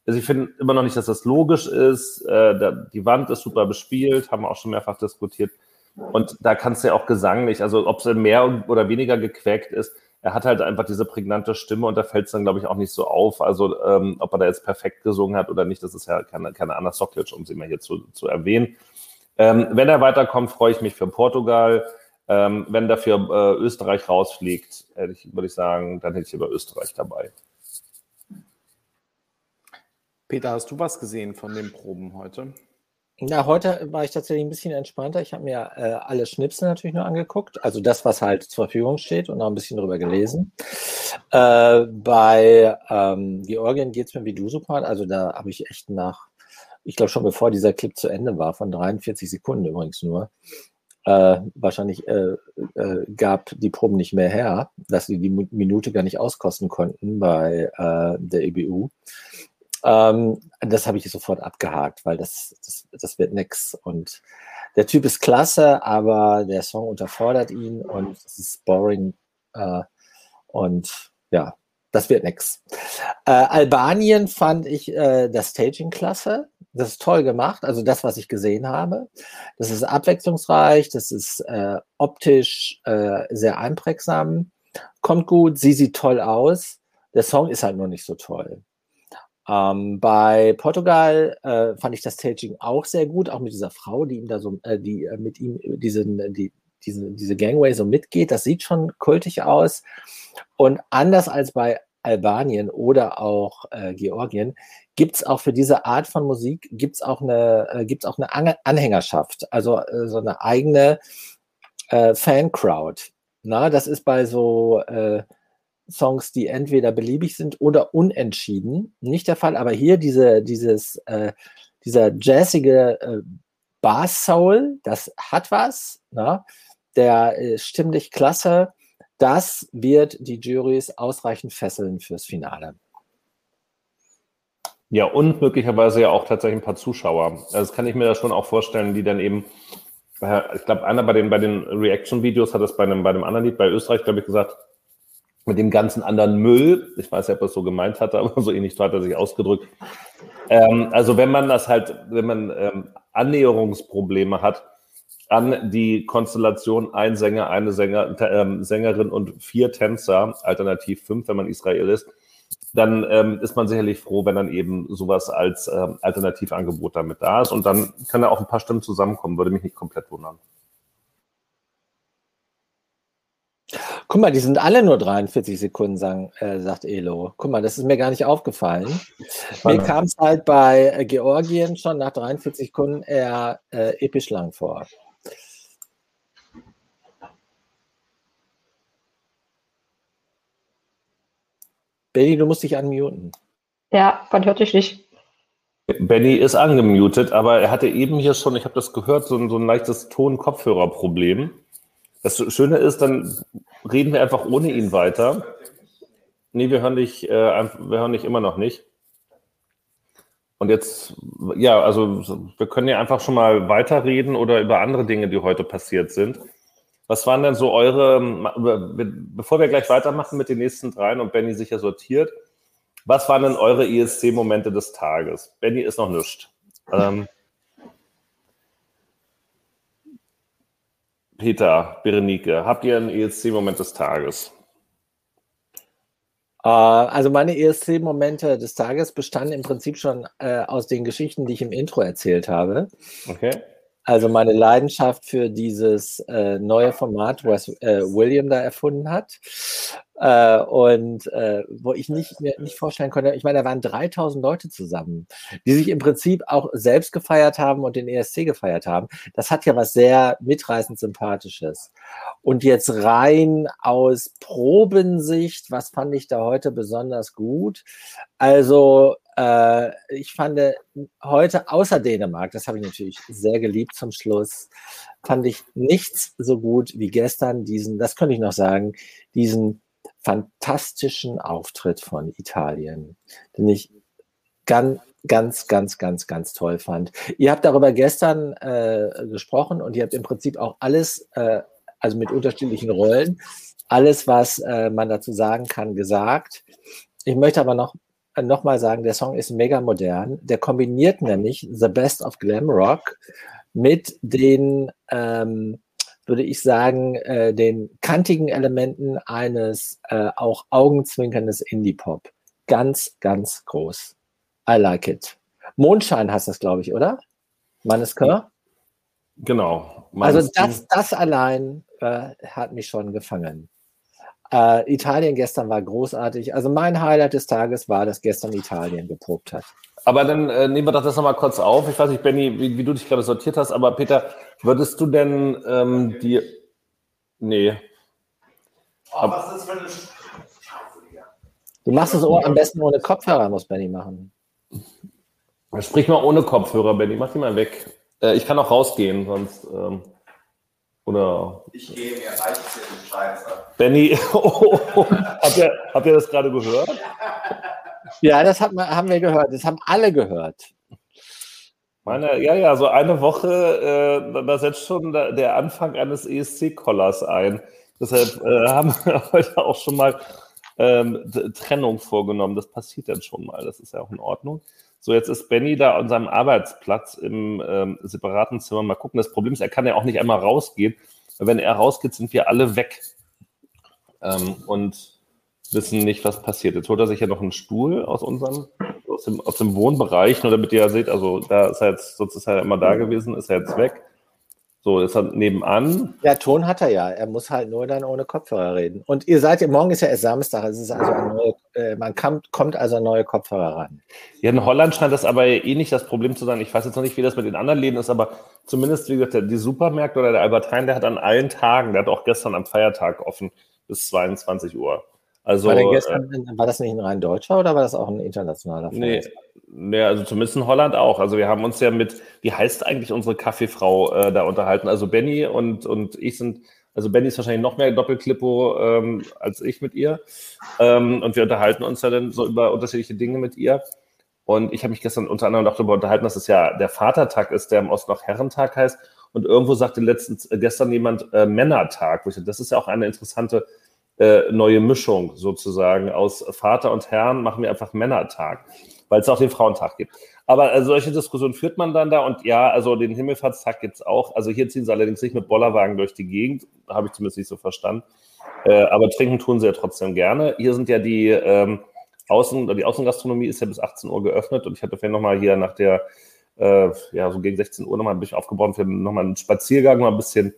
Also ich finde immer noch nicht, dass das logisch ist. Äh, der, die Wand ist super bespielt, haben wir auch schon mehrfach diskutiert. Und da kannst du ja auch gesanglich, also ob es mehr oder weniger gequäkt ist, er hat halt einfach diese prägnante Stimme und da fällt es dann, glaube ich, auch nicht so auf. Also, ähm, ob er da jetzt perfekt gesungen hat oder nicht, das ist ja keine, keine Anna Soklic, um sie mal hier zu, zu erwähnen. Ähm, wenn er weiterkommt, freue ich mich für Portugal. Ähm, wenn dafür äh, Österreich rausfliegt, ich, würde ich sagen, dann hätte ich über Österreich dabei. Peter, hast du was gesehen von den Proben heute? Na, heute war ich tatsächlich ein bisschen entspannter. Ich habe mir äh, alle Schnipsel natürlich nur angeguckt, also das, was halt zur Verfügung steht und noch ein bisschen drüber gelesen. Äh, bei ähm, Georgien geht es mir wie du super. Also da habe ich echt nach, ich glaube schon bevor dieser Clip zu Ende war, von 43 Sekunden übrigens nur, äh, wahrscheinlich äh, äh, gab die Proben nicht mehr her, dass sie die Minute gar nicht auskosten konnten bei äh, der EBU. Ähm, das habe ich sofort abgehakt, weil das, das, das wird nix. Und der Typ ist klasse, aber der Song unterfordert ihn und es ist boring. Äh, und ja, das wird nix. Äh, Albanien fand ich äh, das Staging klasse. Das ist toll gemacht. Also das, was ich gesehen habe. Das ist abwechslungsreich, das ist äh, optisch äh, sehr einprägsam, kommt gut, sie sieht toll aus. Der Song ist halt nur nicht so toll. Ähm, bei Portugal äh, fand ich das Staging auch sehr gut, auch mit dieser Frau, die ihm da so, äh, die äh, mit ihm diesen, die, diese, diese Gangway so mitgeht. Das sieht schon kultig aus. Und anders als bei Albanien oder auch äh, Georgien gibt es auch für diese Art von Musik gibt's auch eine äh, gibt's auch eine Anhängerschaft, also äh, so eine eigene äh, Fan-Crowd. Na, das ist bei so äh, Songs, die entweder beliebig sind oder unentschieden. Nicht der Fall, aber hier diese, dieses, äh, dieser jazzige äh, Bass-Soul, das hat was. Ne? Der ist stimmlich klasse. Das wird die Juries ausreichend fesseln fürs Finale. Ja, und möglicherweise ja auch tatsächlich ein paar Zuschauer. Also das kann ich mir da schon auch vorstellen, die dann eben, äh, ich glaube, einer bei den, bei den Reaction-Videos hat das bei einem, bei einem anderen Lied bei Österreich, glaube ich, gesagt, mit dem ganzen anderen Müll. Ich weiß nicht, ob er es so gemeint hat, aber so ähnlich hat er sich ausgedrückt. Ähm, also wenn man das halt, wenn man ähm, Annäherungsprobleme hat an die Konstellation ein Sänger, eine Sänger, äh, Sängerin und vier Tänzer, alternativ fünf, wenn man Israel ist, dann ähm, ist man sicherlich froh, wenn dann eben sowas als ähm, Alternativangebot damit da ist. Und dann kann da auch ein paar Stimmen zusammenkommen, würde mich nicht komplett wundern. Guck mal, die sind alle nur 43 Sekunden, sagen, äh, sagt Elo. Guck mal, das ist mir gar nicht aufgefallen. <laughs> Mir kam es halt bei äh, Georgien schon nach 43 Sekunden eher äh, episch lang vor. Benny, du musst dich unmuten. Ja, man hört dich nicht. Benny ist angemutet, aber er hatte eben hier schon, ich habe das gehört, so ein, so ein leichtes Ton-Kopfhörer-Problem. Das Schöne ist, dann reden wir einfach ohne ihn weiter. Nee, wir hören dich, äh, wir hören dich immer noch nicht. Und jetzt, ja, also wir können ja einfach schon mal weiterreden oder über andere Dinge, die heute passiert sind. Was waren denn so eure, bevor wir gleich weitermachen mit den nächsten dreien und Benny sicher sortiert, was waren denn eure ESC-Momente des Tages? Benny ist noch nichts. Ähm, Peter, Berenike, habt ihr einen ESC-Moment des Tages? Äh, also meine ESC-Momente des Tages bestanden im Prinzip schon äh, aus den Geschichten, die ich im Intro erzählt habe. Okay. Also meine Leidenschaft für dieses äh, neue Format, was äh, William da erfunden hat. Äh, und äh, wo ich nicht, mir nicht vorstellen konnte, ich meine, da waren 3000 Leute zusammen, die sich im Prinzip auch selbst gefeiert haben und den ESC gefeiert haben. Das hat ja was sehr mitreißend Sympathisches. Und jetzt rein aus Probensicht, was fand ich da heute besonders gut? Also äh, ich fand äh, heute außer Dänemark, das habe ich natürlich sehr geliebt zum Schluss, fand ich nichts so gut wie gestern diesen, das könnte ich noch sagen, diesen fantastischen Auftritt von Italien, den ich ganz, ganz, ganz, ganz, ganz toll fand. Ihr habt darüber gestern äh, gesprochen und ihr habt im Prinzip auch alles, äh, also mit unterschiedlichen Rollen, alles, was äh, man dazu sagen kann, gesagt. Ich möchte aber noch nochmal sagen, der Song ist mega modern. Der kombiniert nämlich The Best of Glam Rock mit den ähm, würde ich sagen, äh, den kantigen Elementen eines äh, auch augenzwinkerndes Indie-Pop. Ganz, ganz groß. I like it. Mondschein heißt das, glaube ich, oder? Mannesker? Genau. Also das, das allein äh, hat mich schon gefangen. Äh, Italien gestern war großartig. Also mein Highlight des Tages war, dass gestern Italien geprobt hat. Aber dann äh, nehmen wir doch das nochmal kurz auf. Ich weiß nicht, Benny, wie, wie, du dich gerade sortiert hast, aber Peter, würdest du denn ähm, die. Nee. Oh, was ist für eine Du machst es am besten ohne Kopfhörer, muss Benny machen. Sprich mal ohne Kopfhörer, Benny. Mach die mal weg. Äh, ich kann auch rausgehen, sonst. Ähm, oder. Ich gehe mir reicht hier die Scheiße. Benny, <laughs> oh, oh, oh. Habt, ihr, habt ihr das gerade gehört? Ja, das hat, haben wir gehört. Das haben alle gehört. Meine, ja, ja, so eine Woche, äh, da setzt schon der Anfang eines ESC-Collars ein. Deshalb äh, <laughs> haben wir heute auch schon mal ähm, Trennung vorgenommen. Das passiert dann schon mal. Das ist ja auch in Ordnung. So, jetzt ist Benny da an seinem Arbeitsplatz im ähm, separaten Zimmer. Mal gucken. Das Problem ist, er kann ja auch nicht einmal rausgehen. Wenn er rausgeht, sind wir alle weg. Ähm, und wissen nicht, was passiert. Jetzt holt er sich ja noch einen Stuhl aus unserem, aus dem, aus dem Wohnbereich, nur damit ihr ja seht, also da ist er jetzt, sonst ist er immer da gewesen, ist er jetzt weg. So, ist er nebenan. Ja, Ton hat er ja. Er muss halt nur dann ohne Kopfhörer reden. Und ihr seid, morgen ist ja erst Samstag, es ist also ein neue, äh, man kann, kommt also an neue Kopfhörer ran. Ja, in Holland scheint das aber eh nicht das Problem zu sein. Ich weiß jetzt noch nicht, wie das mit den anderen Läden ist, aber zumindest, wie gesagt, die Supermärkte oder der Albert Heijn, der hat an allen Tagen, der hat auch gestern am Feiertag offen bis 22 Uhr. Also, war, gestern, äh, war, das nicht ein rein deutscher oder war das auch ein internationaler Fall? Nee, nee, also zumindest in Holland auch. Also wir haben uns ja mit, wie heißt eigentlich unsere Kaffeefrau äh, da unterhalten? Also Benny und, und ich sind, also Benny ist wahrscheinlich noch mehr Doppelklippo ähm, als ich mit ihr. Ähm, und wir unterhalten uns ja dann so über unterschiedliche Dinge mit ihr. Und ich habe mich gestern unter anderem darüber unterhalten, dass es ja der Vatertag ist, der im Osten noch Herrentag heißt. Und irgendwo sagte letztens, äh, gestern jemand äh, Männertag. Das ist ja auch eine interessante äh, neue Mischung sozusagen aus Vater und Herrn, machen wir einfach Männertag, weil es auch den Frauentag gibt. Aber äh, solche Diskussionen führt man dann da und ja, also den Himmelfahrtstag gibt es auch. Also hier ziehen sie allerdings nicht mit Bollerwagen durch die Gegend, habe ich zumindest nicht so verstanden. Äh, aber trinken tun sie ja trotzdem gerne. Hier sind ja die ähm, Außen, die Außengastronomie ist ja bis 18 Uhr geöffnet und ich hatte vorhin nochmal hier nach der, äh, ja, so gegen 16 Uhr nochmal ein bisschen aufgebaut für nochmal einen Spaziergang, mal ein bisschen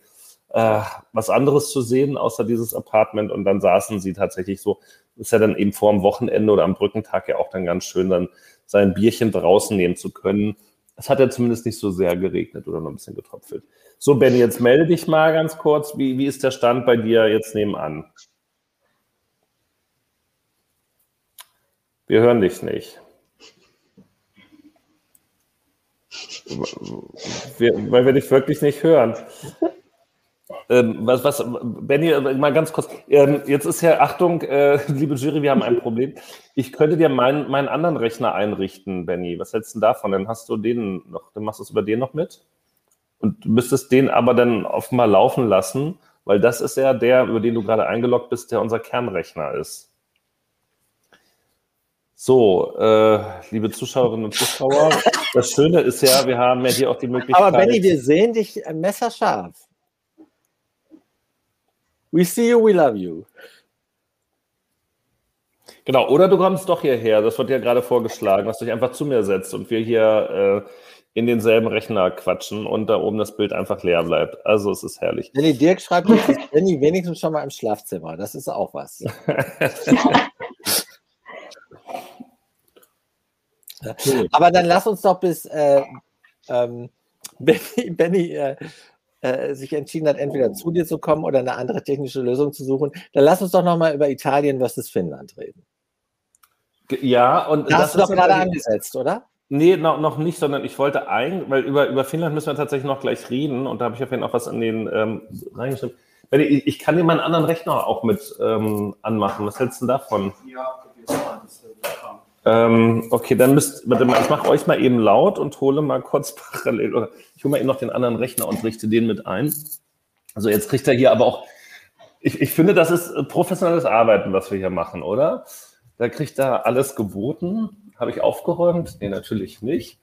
äh, was anderes zu sehen, außer dieses Apartment. Und dann saßen sie tatsächlich so, ist ja dann eben vor dem Wochenende oder am Brückentag ja auch dann ganz schön, dann sein Bierchen draußen nehmen zu können. Es hat ja zumindest nicht so sehr geregnet oder noch ein bisschen getropfelt. So, Benny, jetzt melde dich mal ganz kurz. Wie, wie ist der Stand bei dir jetzt nebenan? Wir hören dich nicht. Wir, weil wir dich wirklich nicht hören. Ähm, was, was, Benny, äh, mal ganz kurz. Ähm, jetzt ist ja, Achtung, äh, <laughs> liebe Jury, wir haben ein Problem. Ich könnte dir meinen, meinen anderen Rechner einrichten, Benny. Was hältst du davon? Dann hast du den noch, dann machst du es über den noch mit. Und du müsstest den aber dann offenbar laufen lassen, weil das ist ja der, über den du gerade eingeloggt bist, der unser Kernrechner ist. So, äh, liebe Zuschauerinnen und Zuschauer, <laughs> das Schöne ist ja, wir haben ja hier auch die Möglichkeit. Aber Benny, wir sehen dich messerscharf. We see you, we love you. Genau, oder du kommst doch hierher, das wird ja gerade vorgeschlagen, dass du dich einfach zu mir setzt und wir hier äh, in denselben Rechner quatschen und da oben das Bild einfach leer bleibt. Also es ist herrlich. Benny Dirk schreibt, ist Benny wenigstens schon mal im Schlafzimmer. Das ist auch was. <laughs> Aber dann lass uns doch bis äh, ähm, Benny, Benny äh, äh, sich entschieden hat, entweder zu dir zu kommen oder eine andere technische Lösung zu suchen, dann lass uns doch nochmal über Italien versus Finnland reden. Ja, und da hast du doch gerade angesetzt, oder? Nee, noch, noch nicht, sondern ich wollte eigentlich, weil über, über Finnland müssen wir tatsächlich noch gleich reden und da habe ich auf jeden Fall auch was in den ähm, reingeschrieben. Ich, ich kann dir meinen anderen Rechner auch mit ähm, anmachen. Was hältst du davon? Ja, ähm, okay, dann müsst, warte mal, ich mache euch mal eben laut und hole mal kurz <laughs> parallel, oder ich hole mal eben noch den anderen Rechner und richte den mit ein. Also jetzt kriegt er hier aber auch, ich, ich finde, das ist professionelles Arbeiten, was wir hier machen, oder? Da kriegt er alles geboten. Habe ich aufgeräumt? Nee, natürlich nicht.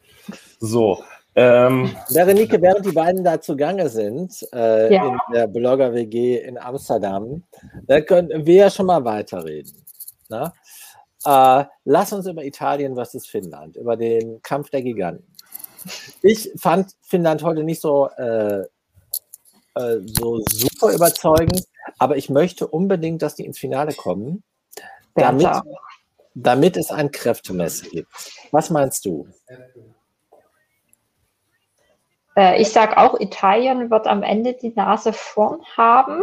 So, Ähm, Berenike, während die beiden da zugange sind, äh, Ja. in der Blogger-WG in Amsterdam, da können wir ja schon mal weiterreden. Ne? Äh, lass uns über Italien versus Finnland, über den Kampf der Giganten. Ich fand Finnland heute nicht so, äh, äh, so super überzeugend, aber ich möchte unbedingt, dass die ins Finale kommen, damit, damit es ein Kräftemessen gibt. Was meinst du? Äh, ich sage auch, Italien wird am Ende die Nase vorn haben,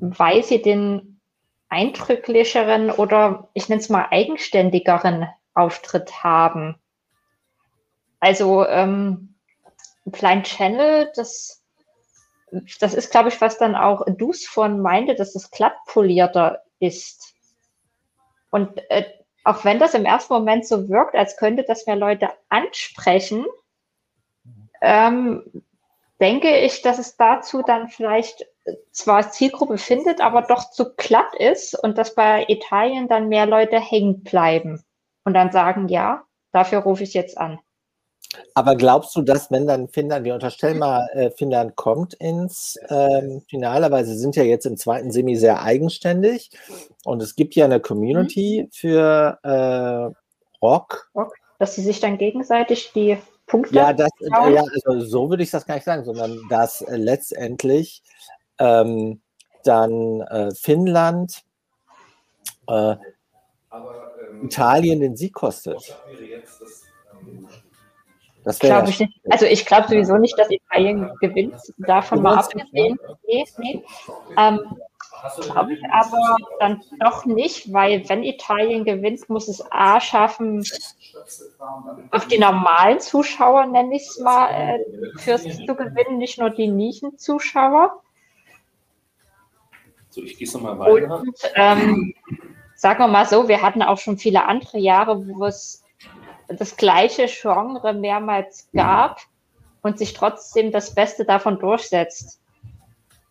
weil sie den eindrücklicheren oder ich nenne es mal eigenständigeren Auftritt haben. Also ähm, Blind Channel, das, das ist, glaube ich, was dann auch Dus von meinte, dass es glattpolierter ist. Und äh, auch wenn das im ersten Moment so wirkt, als könnte das mehr Leute ansprechen, ähm, denke ich, dass es dazu dann vielleicht zwar Zielgruppe findet, aber doch zu glatt ist und dass bei Italien dann mehr Leute hängen bleiben und dann sagen, ja, dafür rufe ich jetzt an. Aber glaubst du, dass wenn dann Finnland, wir unterstellen mal, äh, Finnland kommt ins ähm, Finale, weil sie sind ja jetzt im zweiten Semi sehr eigenständig und es gibt ja eine Community für äh, Rock. Dass sie sich dann gegenseitig die Punkte Ja, das, äh, ja, also so würde ich das gar nicht sagen, sondern dass äh, letztendlich ähm, dann äh, Finnland äh, Italien den Sieg kostet. Das Glaube ich nicht. Also ich glaube sowieso nicht, dass Italien gewinnt. Davon mal abgesehen. Nee, nee. Ähm, glaube ich aber dann doch nicht, weil wenn Italien gewinnt, muss es A schaffen, auf die normalen Zuschauer, nenne ich es mal, äh, fürs zu gewinnen, nicht nur die Nischenzuschauer. So, ich gieße mal weiter. Und ähm, sagen wir mal so, wir hatten auch schon viele andere Jahre, wo es das gleiche Genre mehrmals gab und sich trotzdem das Beste davon durchsetzt.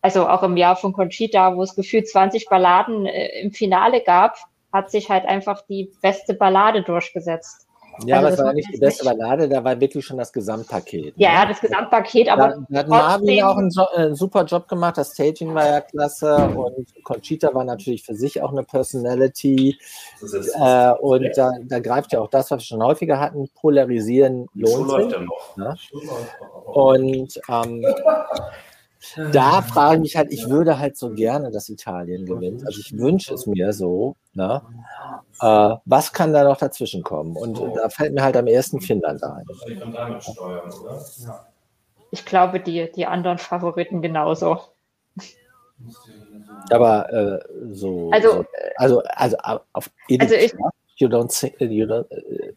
Also auch im Jahr von Conchita, wo es gefühlt 20 Balladen äh, im Finale gab, hat sich halt einfach die beste Ballade durchgesetzt. Ja, Also aber es das war nicht die beste nicht- Ballade, da war wirklich schon das Gesamtpaket. Ja, ne? ja, das Gesamtpaket, aber da, da hat Marvin auch einen, jo äh, einen super Job gemacht, das Staging war ja klasse und Conchita war natürlich für sich auch eine Personality äh, und da, da greift ja auch das, was wir schon häufiger hatten, polarisieren lohnt sich. Ne? Und ähm, da frage ich mich halt, ich würde halt so gerne, dass Italien gewinnt. Also ich wünsche es mir so. Ne? Äh, was kann da noch dazwischen kommen? Und da fällt mir halt am ersten Finnland ein. ich glaube, die, die anderen Favoriten genauso. <laughs> Aber äh, so, Also, so also, also auf Edith Also ich- Piaf, you don't think, you don't, äh,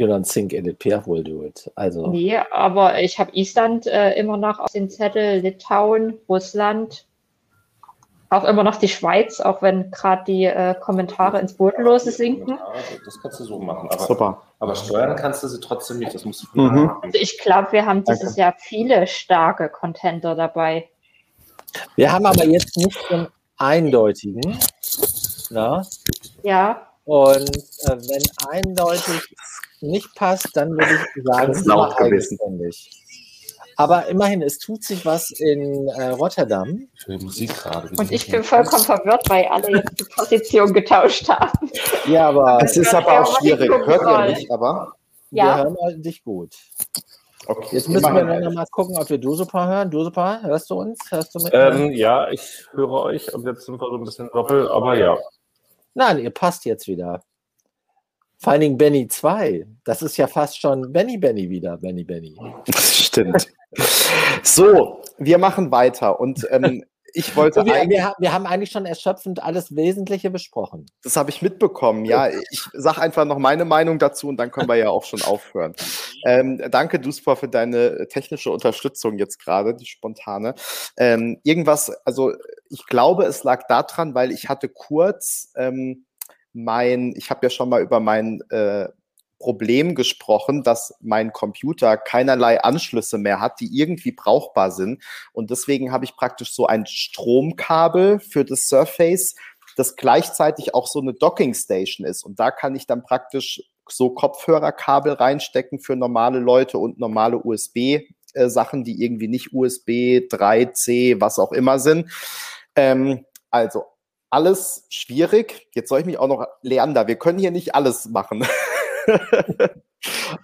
you don't think Edith Piaf will do it. Also Nee, aber ich habe Island äh, immer noch auf den Zettel, Litauen, Russland, auch immer noch die Schweiz, auch wenn gerade die äh, Kommentare ins Bodenlose sinken. Das kannst du so machen. Aber, Super. aber steuern kannst du sie trotzdem nicht. Das musst du Mhm. machen. Also ich glaube, wir haben dieses Jahr viele starke Contender dabei. wir haben aber jetzt nicht einen eindeutigen. Ne? Ja, Und äh, wenn eindeutig nicht passt, dann würde ich sagen, Ganz es laut gewesen. eigenständig. Aber immerhin, es tut sich was in äh, Rotterdam. Ich will Musik gerade. und ich bin vollkommen verwirrt, weil alle jetzt die Position getauscht haben. Ja, aber Es ist aber auch schwierig. Hört ihr mich aber? wir Ja. hören halt dich gut. Okay. Jetzt müssen wir noch mal gucken, ob wir du super hören. Du super, hörst du uns? Hörst du mit? Ähm, ja, ich höre euch und jetzt sind wir so ein bisschen doppelt, aber ja. Nein, ihr passt jetzt wieder. Dingen Benny 2. Das ist ja fast schon Benny Benny wieder, Benny Benny. <laughs> Das stimmt. So, wir machen weiter. Und ähm, <laughs> ich wollte So, wir, wir, wir haben eigentlich schon erschöpfend alles Wesentliche besprochen. das habe ich mitbekommen, ja. Ich sage einfach noch meine Meinung dazu und dann können wir ja auch schon aufhören. Ähm, danke, Duspa, für deine technische Unterstützung jetzt gerade, die spontane. Ähm, irgendwas, also ich glaube, es lag daran, weil ich hatte kurz ähm, mein, ich habe ja schon mal über mein äh, Problem gesprochen, dass mein Computer keinerlei Anschlüsse mehr hat, die irgendwie brauchbar sind. Und deswegen habe ich praktisch so ein Stromkabel für das Surface, das gleichzeitig auch so eine Docking Station ist. Und da kann ich dann praktisch so Kopfhörerkabel reinstecken für normale Leute und normale USB. Äh, Sachen, die irgendwie nicht USB, 3C, was auch immer sind. Ähm, also alles schwierig. Jetzt soll ich mich auch noch lernen, da wir können hier nicht alles machen. <laughs> <laughs>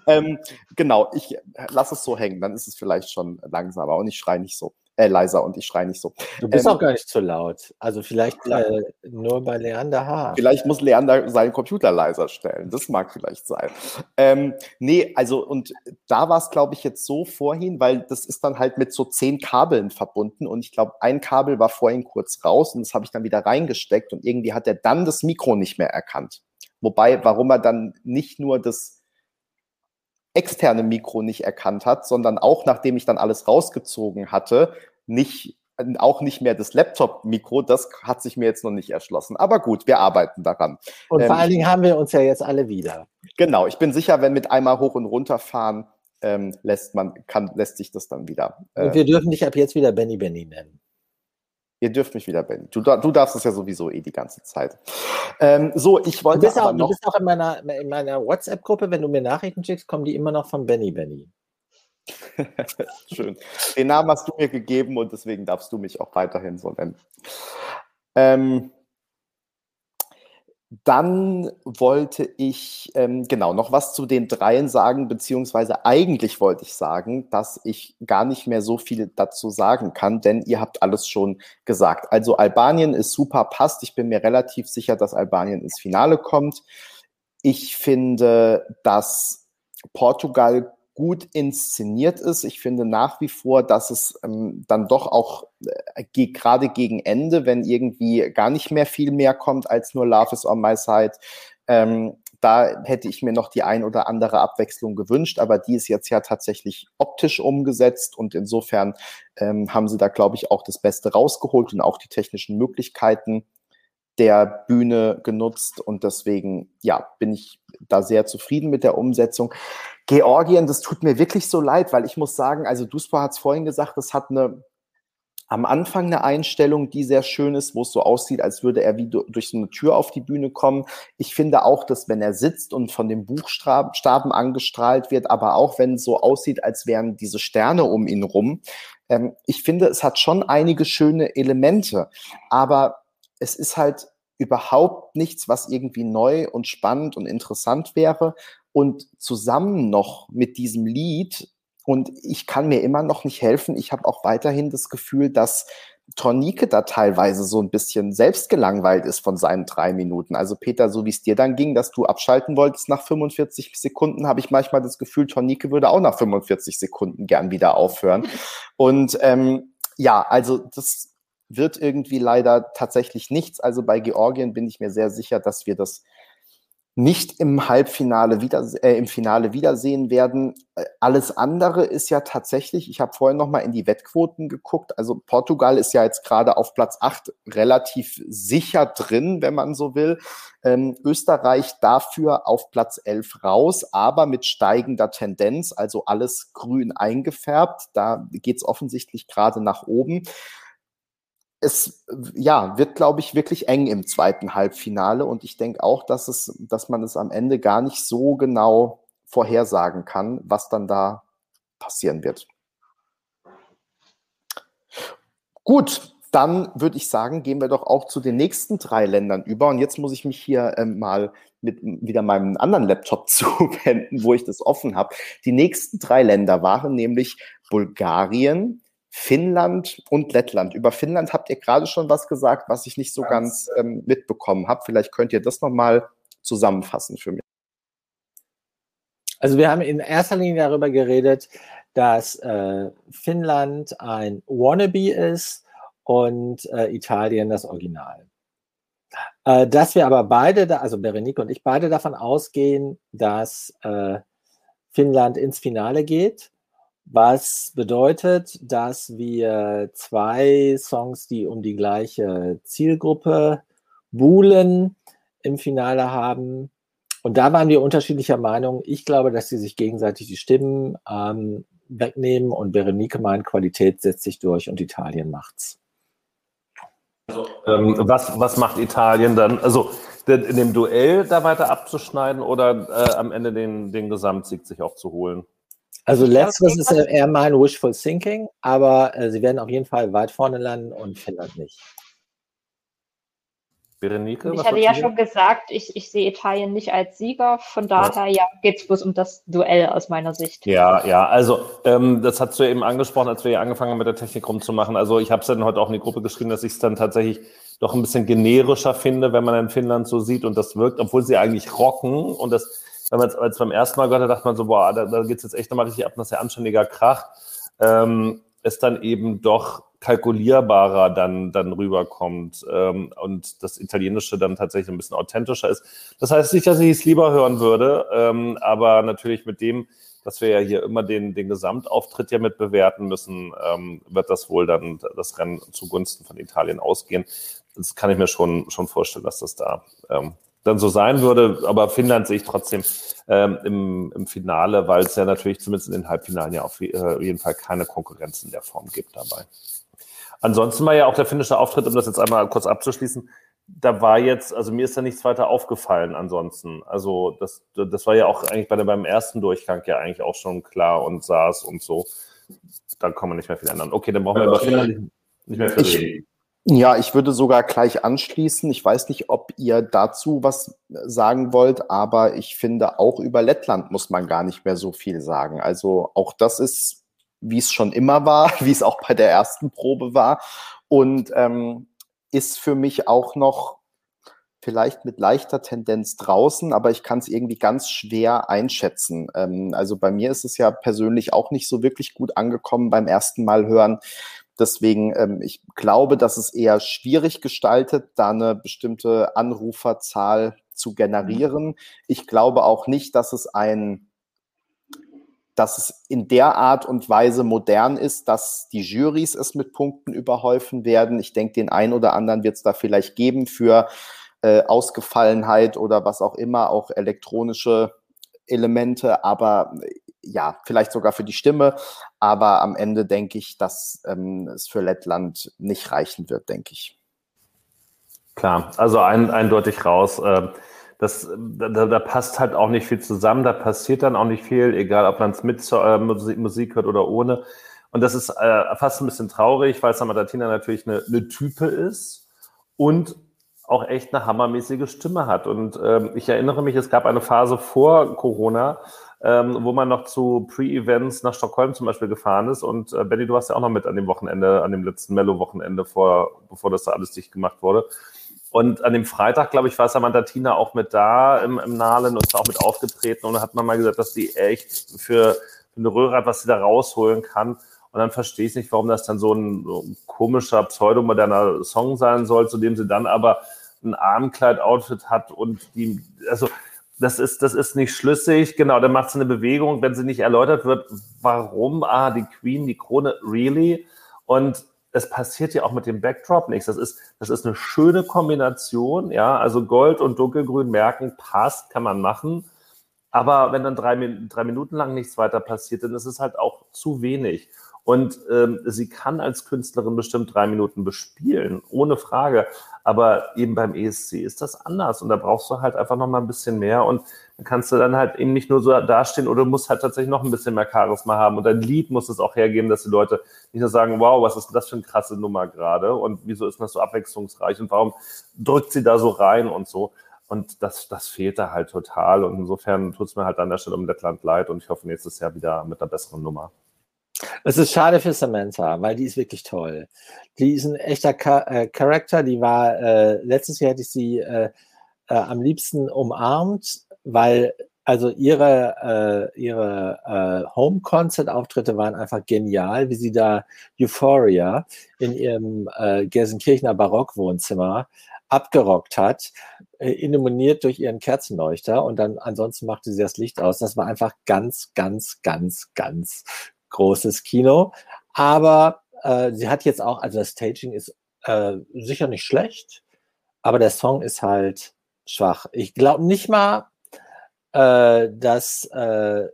ähm, genau, ich lasse es so hängen, dann ist es vielleicht schon langsamer und ich schreie nicht so äh, leiser und ich schreie nicht so. Du bist ähm, auch gar nicht zu laut. Also vielleicht äh, nur bei Leander H. Vielleicht muss Leander seinen Computer leiser stellen. Das mag vielleicht sein. Ähm, nee, also und da war es, glaube ich, jetzt so vorhin, weil das ist dann halt mit so zehn Kabeln verbunden und ich glaube, ein Kabel war vorhin kurz raus und das habe ich dann wieder reingesteckt und irgendwie hat er dann das Mikro nicht mehr erkannt. Wobei, warum er dann nicht nur das externe Mikro nicht erkannt hat, sondern auch nachdem ich dann alles rausgezogen hatte, nicht auch nicht mehr das Laptop-Mikro, das hat sich mir jetzt noch nicht erschlossen. Aber gut, wir arbeiten daran. Und ähm, vor allen Dingen haben wir uns ja jetzt alle wieder. Genau, ich bin sicher, wenn mit einmal hoch und runter fahren, ähm, lässt man, kann, lässt sich das dann wieder. Äh, und wir dürfen dich ab jetzt wieder Benny Benny nennen. Ihr dürft mich wieder, Benny. Du, du darfst es ja sowieso eh die ganze Zeit. Ähm, so, ich wollte. Du bist, auch, du bist auch in meiner, in meiner WhatsApp-Gruppe, wenn du mir Nachrichten schickst, kommen die immer noch von Benny Benny. <laughs> Schön. Den Namen hast du mir gegeben und deswegen darfst du mich auch weiterhin so nennen. Ähm, dann wollte ich ähm, genau noch was zu den dreien sagen, beziehungsweise eigentlich wollte ich sagen, dass ich gar nicht mehr so viel dazu sagen kann, denn ihr habt alles schon gesagt. Also Albanien ist super, passt. Ich bin mir relativ sicher, dass Albanien ins Finale kommt. Ich finde, dass Portugal gut inszeniert ist. Ich finde nach wie vor, dass es ähm, dann doch auch äh, ge gerade gegen Ende, wenn irgendwie gar nicht mehr viel mehr kommt als nur Love is on my side, ähm, da hätte ich mir noch die ein oder andere Abwechslung gewünscht, aber die ist jetzt ja tatsächlich optisch umgesetzt und insofern ähm, haben sie da, glaube ich, auch das Beste rausgeholt und auch die technischen Möglichkeiten der Bühne genutzt und deswegen, ja, bin ich da sehr zufrieden mit der Umsetzung. Georgien, das tut mir wirklich so leid, weil ich muss sagen, also Duspa hat es vorhin gesagt, das hat eine am Anfang eine Einstellung, die sehr schön ist, wo es so aussieht, als würde er wie durch so eine Tür auf die Bühne kommen. Ich finde auch, dass wenn er sitzt und von den Buchstaben angestrahlt wird, aber auch wenn es so aussieht, als wären diese Sterne um ihn rum, ähm, ich finde, es hat schon einige schöne Elemente, aber es ist halt überhaupt nichts, was irgendwie neu und spannend und interessant wäre und zusammen noch mit diesem Lied, und ich kann mir immer noch nicht helfen, ich habe auch weiterhin das Gefühl, dass Tornike da teilweise so ein bisschen selbst gelangweilt ist von seinen drei Minuten. Also Peter, so wie es dir dann ging, dass du abschalten wolltest nach 45 Sekunden, habe ich manchmal das Gefühl, Tornike würde auch nach 45 Sekunden gern wieder aufhören. <laughs> Und ähm, ja, also das wird irgendwie leider tatsächlich nichts. Also bei Georgien bin ich mir sehr sicher, dass wir das nicht im Halbfinale wieder, äh, im Finale wiedersehen werden. Äh, alles andere ist ja tatsächlich, ich habe vorhin noch mal in die Wettquoten geguckt, also Portugal ist ja jetzt gerade auf Platz acht relativ sicher drin, wenn man so will. Ähm, Österreich dafür auf Platz elf raus, aber mit steigender Tendenz, also alles grün eingefärbt. Da geht's offensichtlich gerade nach oben es ja, wird, glaube ich, wirklich eng im zweiten Halbfinale. Und ich denke auch, dass es, dass man es am Ende gar nicht so genau vorhersagen kann, was dann da passieren wird. Gut, dann würde ich sagen, gehen wir doch auch zu den nächsten drei Ländern über. Und jetzt muss ich mich hier ähm, mal mit wieder meinem anderen Laptop <laughs> zuwenden, wo ich das offen habe. Die nächsten drei Länder waren nämlich Bulgarien, Finnland und Lettland. Über Finnland habt ihr gerade schon was gesagt, was ich nicht so ganz ähm, mitbekommen habe. Vielleicht könnt ihr das nochmal zusammenfassen für mich. Also wir haben in erster Linie darüber geredet, dass äh, Finnland ein Wannabe ist und äh, Italien das Original. Äh, dass wir aber beide, da, also Berenike und ich beide davon ausgehen, dass äh, Finnland ins Finale geht was bedeutet, dass wir zwei Songs, die um die gleiche Zielgruppe buhlen, im Finale haben. Und da waren wir unterschiedlicher Meinung. Ich glaube, dass sie sich gegenseitig die Stimmen ähm, wegnehmen und Berenike meint, Qualität setzt sich durch und Italien macht's. Also, ähm, was, was macht Italien dann? Also in dem Duell da weiter abzuschneiden oder äh, am Ende den, den Gesamtsieg sich auch zu holen? Also letzteres ist eher mein wishful thinking, aber äh, sie werden auf jeden Fall weit vorne landen und Finnland nicht. Berenike? Ich hatte ja schon gesagt, ich, ich sehe Italien nicht als Sieger. Von daher ja, geht es bloß um das Duell aus meiner Sicht. Ja, ja, also ähm, das hast du ja eben angesprochen, als wir hier angefangen haben, mit der Technik rumzumachen. Also ich habe es dann heute auch in die Gruppe geschrieben, dass ich es dann tatsächlich doch ein bisschen generischer finde, wenn man in Finnland so sieht und das wirkt, obwohl sie eigentlich rocken und das, wenn man es beim ersten Mal gehört hat, dachte man so, boah, da, da geht es jetzt echt nochmal richtig ab, das ist ja anständiger Krach. Ähm, es dann eben doch kalkulierbarer dann, dann rüberkommt ähm, und das Italienische dann tatsächlich ein bisschen authentischer ist. Das heißt nicht, dass ich es lieber hören würde, ähm, aber natürlich mit dem, dass wir ja hier immer den, den Gesamtauftritt ja mit bewerten müssen, ähm, wird das wohl dann das Rennen zugunsten von Italien ausgehen. Das kann ich mir schon, schon vorstellen, dass das da ähm, dann so sein würde. Aber Finnland sehe ich trotzdem ähm, im, im Finale, weil es ja natürlich zumindest in den Halbfinalen ja auf äh, jeden Fall keine Konkurrenz in der Form gibt dabei. Ansonsten war ja auch der finnische Auftritt, um das jetzt einmal kurz abzuschließen, da war jetzt, also mir ist da nichts weiter aufgefallen ansonsten. Also das, das war ja auch eigentlich bei beim ersten Durchgang ja eigentlich auch schon klar und saß und so. Da kann man nicht mehr viel ändern. Okay, dann brauchen wir über Finnland nicht mehr viel reden. Ja, ich würde sogar gleich anschließen. Ich weiß nicht, ob ihr dazu was sagen wollt, aber ich finde, auch über Lettland muss man gar nicht mehr so viel sagen. Also auch das ist, wie es schon immer war, <laughs> wie es auch bei der ersten Probe war und ähm, ist für mich auch noch vielleicht mit leichter Tendenz draußen, aber ich kann es irgendwie ganz schwer einschätzen. Ähm, also bei mir ist es ja persönlich auch nicht so wirklich gut angekommen beim ersten Mal hören. Deswegen, ähm, ich glaube, dass es eher schwierig gestaltet, da eine bestimmte Anruferzahl zu generieren. Ich glaube auch nicht, dass es ein dass es in der Art und Weise modern ist, dass die Juries es mit Punkten überhäufen werden. Ich denke, den einen oder anderen wird es da vielleicht geben für äh, Ausgefallenheit oder was auch immer, auch elektronische Elemente, aber ja, vielleicht sogar für die Stimme. Aber am Ende denke ich, dass ähm, es für Lettland nicht reichen wird, denke ich. Klar, also ein, eindeutig raus. Äh, das, da, da, passt halt auch nicht viel zusammen, da passiert dann auch nicht viel, egal ob man es mit äh, Musik, Musik, hört oder ohne. Und das ist äh, fast ein bisschen traurig, weil Samadatina natürlich eine, eine Type ist und auch echt eine hammermäßige Stimme hat. Und ähm, ich erinnere mich, es gab eine Phase vor Corona, ähm, wo man noch zu Pre-Events nach Stockholm zum Beispiel gefahren ist. Und äh, Benny, du warst ja auch noch mit an dem Wochenende, an dem letzten Mello-Wochenende, vor, bevor das da alles dicht gemacht wurde. Und an dem Freitag, glaube ich, war Samantha Tina auch mit da im, im Nahlen und auch mit aufgetreten. Und da hat man mal gesagt, dass die echt für, für eine Röhre hat, was sie da rausholen kann. Und dann verstehe ich nicht, warum das dann so ein, so ein komischer, pseudomoderner Song sein soll, zu dem sie dann aber ein Armkleid-Outfit hat und die, also das ist, das ist nicht schlüssig. Genau, dann macht sie eine Bewegung, wenn sie nicht erläutert wird, warum, ah, die Queen, die Krone, really? Und es passiert ja auch mit dem Backdrop nichts. Das ist, das ist eine schöne Kombination, ja. Also Gold und Dunkelgrün merken, passt, kann man machen. Aber wenn dann drei, drei Minuten lang nichts weiter passiert, dann ist es halt auch zu wenig. Und ähm, sie kann als Künstlerin bestimmt drei Minuten bespielen, ohne Frage. Aber eben beim ESC ist das anders und da brauchst du halt einfach noch mal ein bisschen mehr und dann kannst du dann halt eben nicht nur so dastehen oder musst halt tatsächlich noch ein bisschen mehr Charisma haben und dein Lied muss es auch hergeben, dass die Leute nicht nur sagen, wow, was ist das für eine krasse Nummer gerade und wieso ist das so abwechslungsreich und warum drückt sie da so rein und so. Und das, das fehlt da halt total. Und insofern tut es mir halt an der Stelle um Lettland leid und ich hoffe nächstes Jahr wieder mit einer besseren Nummer. Es ist schade für Samantha, weil die ist wirklich toll. Die ist ein echter äh, Charakter. Die war, äh, letztes Jahr hätte ich sie äh, äh, am liebsten umarmt, weil also ihre, äh, ihre äh, Home-Concert-Auftritte waren einfach genial, wie sie da Euphoria in ihrem Gelsenkirchener Barockwohnzimmer abgerockt hat, illuminiert durch ihren Kerzenleuchter und dann ansonsten machte sie das Licht aus. Das war einfach ganz, ganz, ganz, ganz großes Kino. Aber äh, sie hat jetzt auch, also das Staging ist äh, sicher nicht schlecht, aber der Song ist halt schwach. Ich glaube nicht mal, äh, dass äh,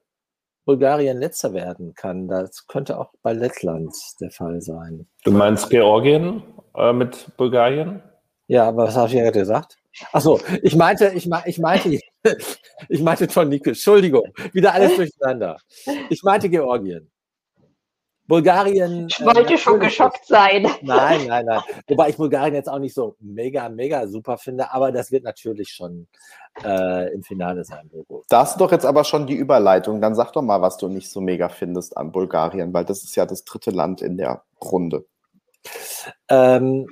Bulgarien letzter werden kann. Das könnte auch bei Lettland der Fall sein. Du meinst Georgien äh, mit Bulgarien? Ja, aber was habe ich ja gesagt? Achso, ich meinte, ich, me ich meinte, <laughs> ich meinte Tonike, Entschuldigung, wieder alles durcheinander. Ich meinte Georgien. Bulgarien. Ich wollte äh, schon geschockt sein. <laughs> Nein, nein, nein. <laughs> Wobei ich Bulgarien jetzt auch nicht so mega, mega super finde, aber das wird natürlich schon äh, im Finale sein, Bogo. Da hast du doch jetzt aber schon die Überleitung. Dann sag doch mal, was du nicht so mega findest an Bulgarien, weil das ist ja das dritte Land in der Runde. Ähm,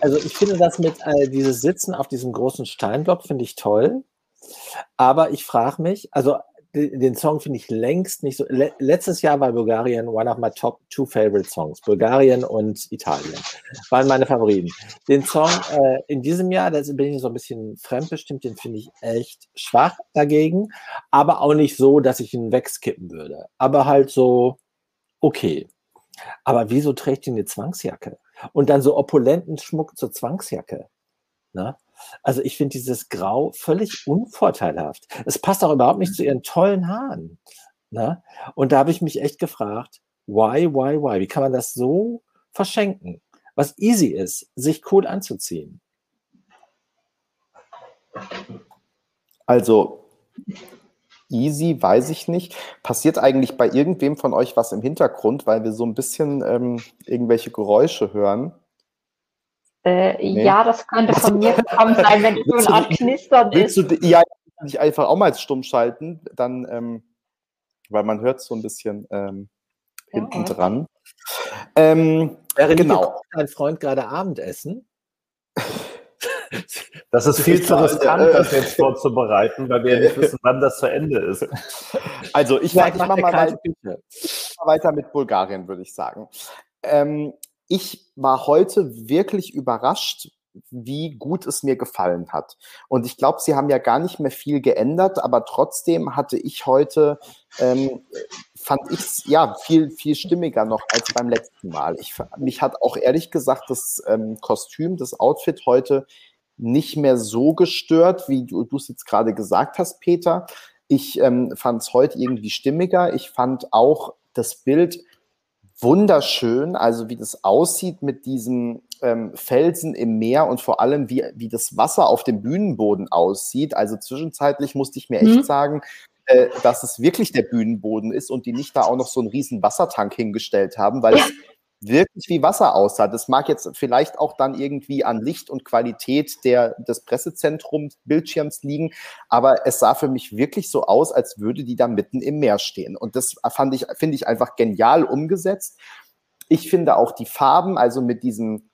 also ich finde das mit äh, dieses Sitzen auf diesem großen Steinblock finde ich toll. Aber ich frage mich, also den Song finde ich längst nicht so. Le letztes Jahr war Bulgarien one of my top two favorite songs. Bulgarien und Italien waren meine Favoriten. Den Song äh, in diesem Jahr, da bin ich so ein bisschen fremdbestimmt, den finde ich echt schwach dagegen, aber auch nicht so, dass ich ihn wegskippen würde. Aber halt so okay. Aber wieso trägt die eine Zwangsjacke? Und dann so opulenten Schmuck zur Zwangsjacke. Ne? Also ich finde dieses Grau völlig unvorteilhaft. Es passt auch überhaupt nicht zu ihren tollen Haaren. Ne? Und da habe ich mich echt gefragt, why, why, why? Wie kann man das so verschenken? Was easy ist, sich cool anzuziehen. Also, easy, weiß ich nicht. Passiert eigentlich bei irgendwem von euch was im Hintergrund, weil wir so ein bisschen ähm, irgendwelche Geräusche hören? Äh, Nee. Ja, das könnte von mir <laughs> gekommen sein, wenn es so eine du Art Knistern Willst ist. du die- ja, nicht einfach auch mal stumm schalten? Dann, ähm, weil man hört so ein bisschen ähm, hinten Ja. dran. Ähm, Während Genau. dein Freund gerade Abendessen. <laughs> Das ist viel zu riskant, äh, das jetzt vorzubereiten, weil wir ja nicht wissen, wann das zu Ende ist. <laughs> also ich, Ja, ich mach eine mal weiter. Weiter mit Bulgarien, würde ich sagen. Ähm, ich war heute wirklich überrascht, wie gut es mir gefallen hat. Und ich glaube, sie haben ja gar nicht mehr viel geändert, aber trotzdem hatte ich heute, ähm, fand ich es ja viel, viel stimmiger noch als beim letzten Mal. Ich, mich hat auch ehrlich gesagt das ähm, Kostüm, das Outfit heute nicht mehr so gestört, wie du du es jetzt gerade gesagt hast, Peter. Ich ähm, fand es heute irgendwie stimmiger. Ich fand auch das Bild wunderschön, also wie das aussieht mit diesem ähm, Felsen im Meer und vor allem wie, wie das Wasser auf dem Bühnenboden aussieht. Also zwischenzeitlich musste ich mir echt Mhm. sagen, äh, dass es wirklich der Bühnenboden ist und die nicht da auch noch so einen riesen Wassertank hingestellt haben, weil es <laughs> wirklich wie Wasser aussah. Das mag jetzt vielleicht auch dann irgendwie an Licht und Qualität der, des Pressezentrums Bildschirms liegen, aber es sah für mich wirklich so aus, als würde die da mitten im Meer stehen. Und das fand ich, finde ich einfach genial umgesetzt. Ich finde auch die Farben, also mit diesem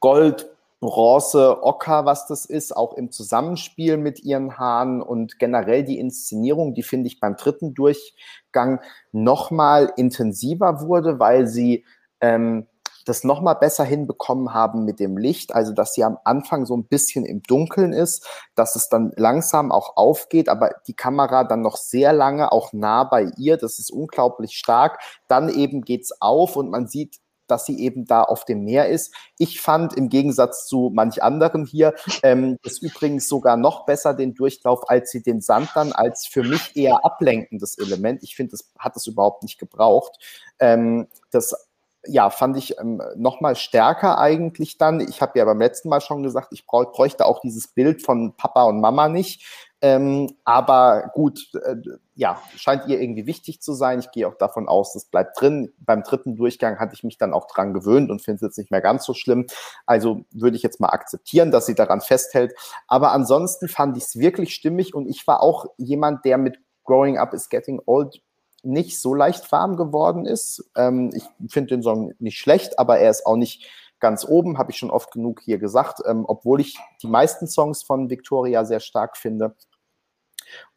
Gold, Bronze, Ocker, was das ist, auch im Zusammenspiel mit ihren Haaren und generell die Inszenierung, die finde ich beim dritten Durchgang nochmal intensiver wurde, weil sie ähm, das nochmal besser hinbekommen haben mit dem Licht, also dass sie am Anfang so ein bisschen im Dunkeln ist, dass es dann langsam auch aufgeht, aber die Kamera dann noch sehr lange auch nah bei ihr, das ist unglaublich stark. Dann eben geht's auf und man sieht dass sie eben da auf dem Meer ist. Ich fand im Gegensatz zu manch anderen hier ähm, das übrigens sogar noch besser den Durchlauf, als sie den Sand dann als für mich eher ablenkendes Element. Ich finde, das hat es überhaupt nicht gebraucht. Ähm, das ja, fand ich ähm, noch mal stärker eigentlich dann. Ich habe ja beim letzten Mal schon gesagt, ich brauch, bräuchte auch dieses Bild von Papa und Mama nicht. Ähm, aber gut, äh, ja, scheint ihr irgendwie wichtig zu sein. Ich gehe auch davon aus, das bleibt drin. Beim dritten Durchgang hatte ich mich dann auch dran gewöhnt und finde es jetzt nicht mehr ganz so schlimm. Also würde ich jetzt mal akzeptieren, dass sie daran festhält. Aber ansonsten fand ich es wirklich stimmig und ich war auch jemand, der mit Growing Up is Getting Old nicht so leicht warm geworden ist. Ähm, ich finde den Song nicht schlecht, aber er ist auch nicht ganz oben, habe ich schon oft genug hier gesagt, ähm, obwohl ich die meisten Songs von Victoria sehr stark finde.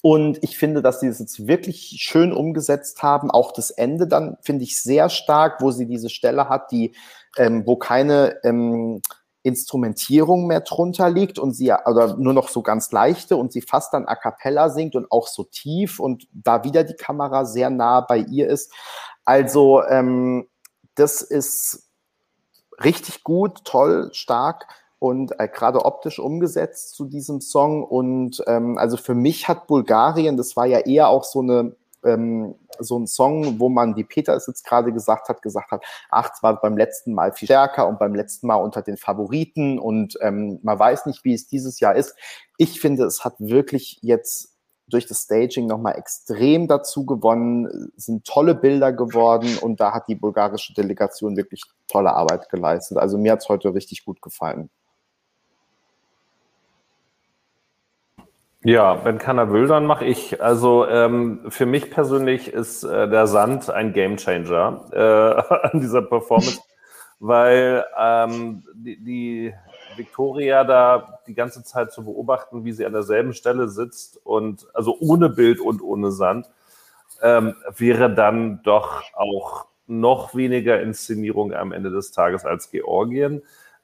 Und ich finde, dass sie es jetzt wirklich schön umgesetzt haben. Auch das Ende dann finde ich sehr stark, wo sie diese Stelle hat, die, ähm, wo keine ähm, Instrumentierung mehr drunter liegt und sie oder nur noch so ganz leichte und sie fast dann a cappella singt und auch so tief und da wieder die Kamera sehr nah bei ihr ist. Also ähm, das ist richtig gut, toll, stark und äh, gerade optisch umgesetzt zu diesem Song. Und ähm, also für mich hat Bulgarien, das war ja eher auch so eine ähm, so ein Song, wo man, wie Peter es jetzt gerade gesagt hat, gesagt hat, ach, es war beim letzten Mal viel stärker und beim letzten Mal unter den Favoriten und ähm, man weiß nicht, wie es dieses Jahr ist. Ich finde, es hat wirklich jetzt durch das Staging nochmal extrem dazu gewonnen, sind tolle Bilder geworden und da hat die bulgarische Delegation wirklich tolle Arbeit geleistet. Also mir hat es heute richtig gut gefallen. Ja, wenn keiner will, dann mache ich. Also ähm, für mich persönlich ist äh, der Sand ein Gamechanger äh, <laughs> an dieser Performance, weil ähm, die, die Victoria da die ganze Zeit zu beobachten, wie sie an derselben Stelle sitzt und also ohne Bild und ohne Sand, ähm, wäre dann doch auch noch weniger Inszenierung am Ende des Tages als Georgien.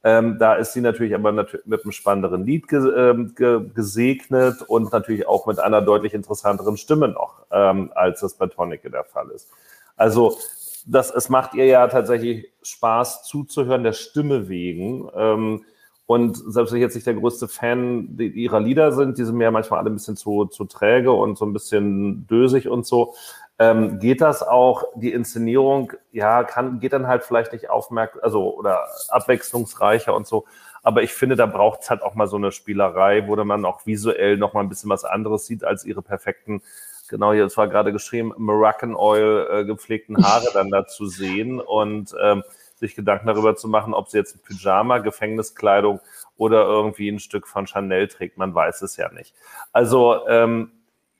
Ähm, da ist sie natürlich aber nat mit einem spannenderen Lied ge äh, ge gesegnet und natürlich auch mit einer deutlich interessanteren Stimme noch, ähm, als das bei Tonicke der Fall ist. Also das, es macht ihr ja tatsächlich Spaß zuzuhören, der Stimme wegen. Ähm, und selbst wenn ich jetzt nicht der größte Fan ihrer Lieder sind, die sind mir manchmal alle ein bisschen zu, zu träge und so ein bisschen dösig und so, ähm, geht das auch, die Inszenierung, ja, kann, geht dann halt vielleicht nicht aufmerksam, also oder abwechslungsreicher und so. Aber ich finde, da braucht es halt auch mal so eine Spielerei, wo man auch visuell noch mal ein bisschen was anderes sieht als ihre perfekten, genau hier, es war gerade geschrieben, Moroccan Oil äh, gepflegten Haare dann da zu sehen und ähm, sich Gedanken darüber zu machen, ob sie jetzt ein Pyjama, Gefängniskleidung oder irgendwie ein Stück von Chanel trägt. Man weiß es ja nicht. Also ähm,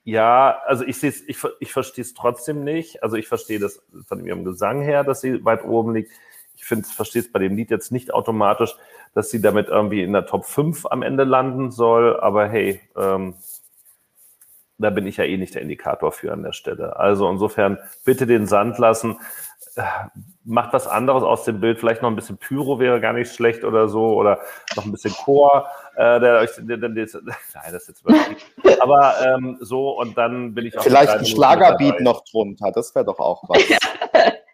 ja, also ich sehe ich, ich verstehe es trotzdem nicht. Also ich verstehe das von ihrem Gesang her, dass sie weit oben liegt. Ich finde, verstehe es bei dem Lied jetzt nicht automatisch, dass sie damit irgendwie in der Top 5 am Ende landen soll. Aber hey, ähm, da bin ich ja eh nicht der Indikator für an der Stelle. Also insofern bitte den Sand lassen macht was anderes aus dem Bild. Vielleicht noch ein bisschen Pyro wäre gar nicht schlecht oder so. Oder noch ein bisschen Chor. Äh, der euch, der, der, der, nein, das ist jetzt übertrieben. <laughs> Aber ähm, so und dann bin ich auch. Vielleicht ein Schlagerbeat noch drunter. Das wäre doch auch was.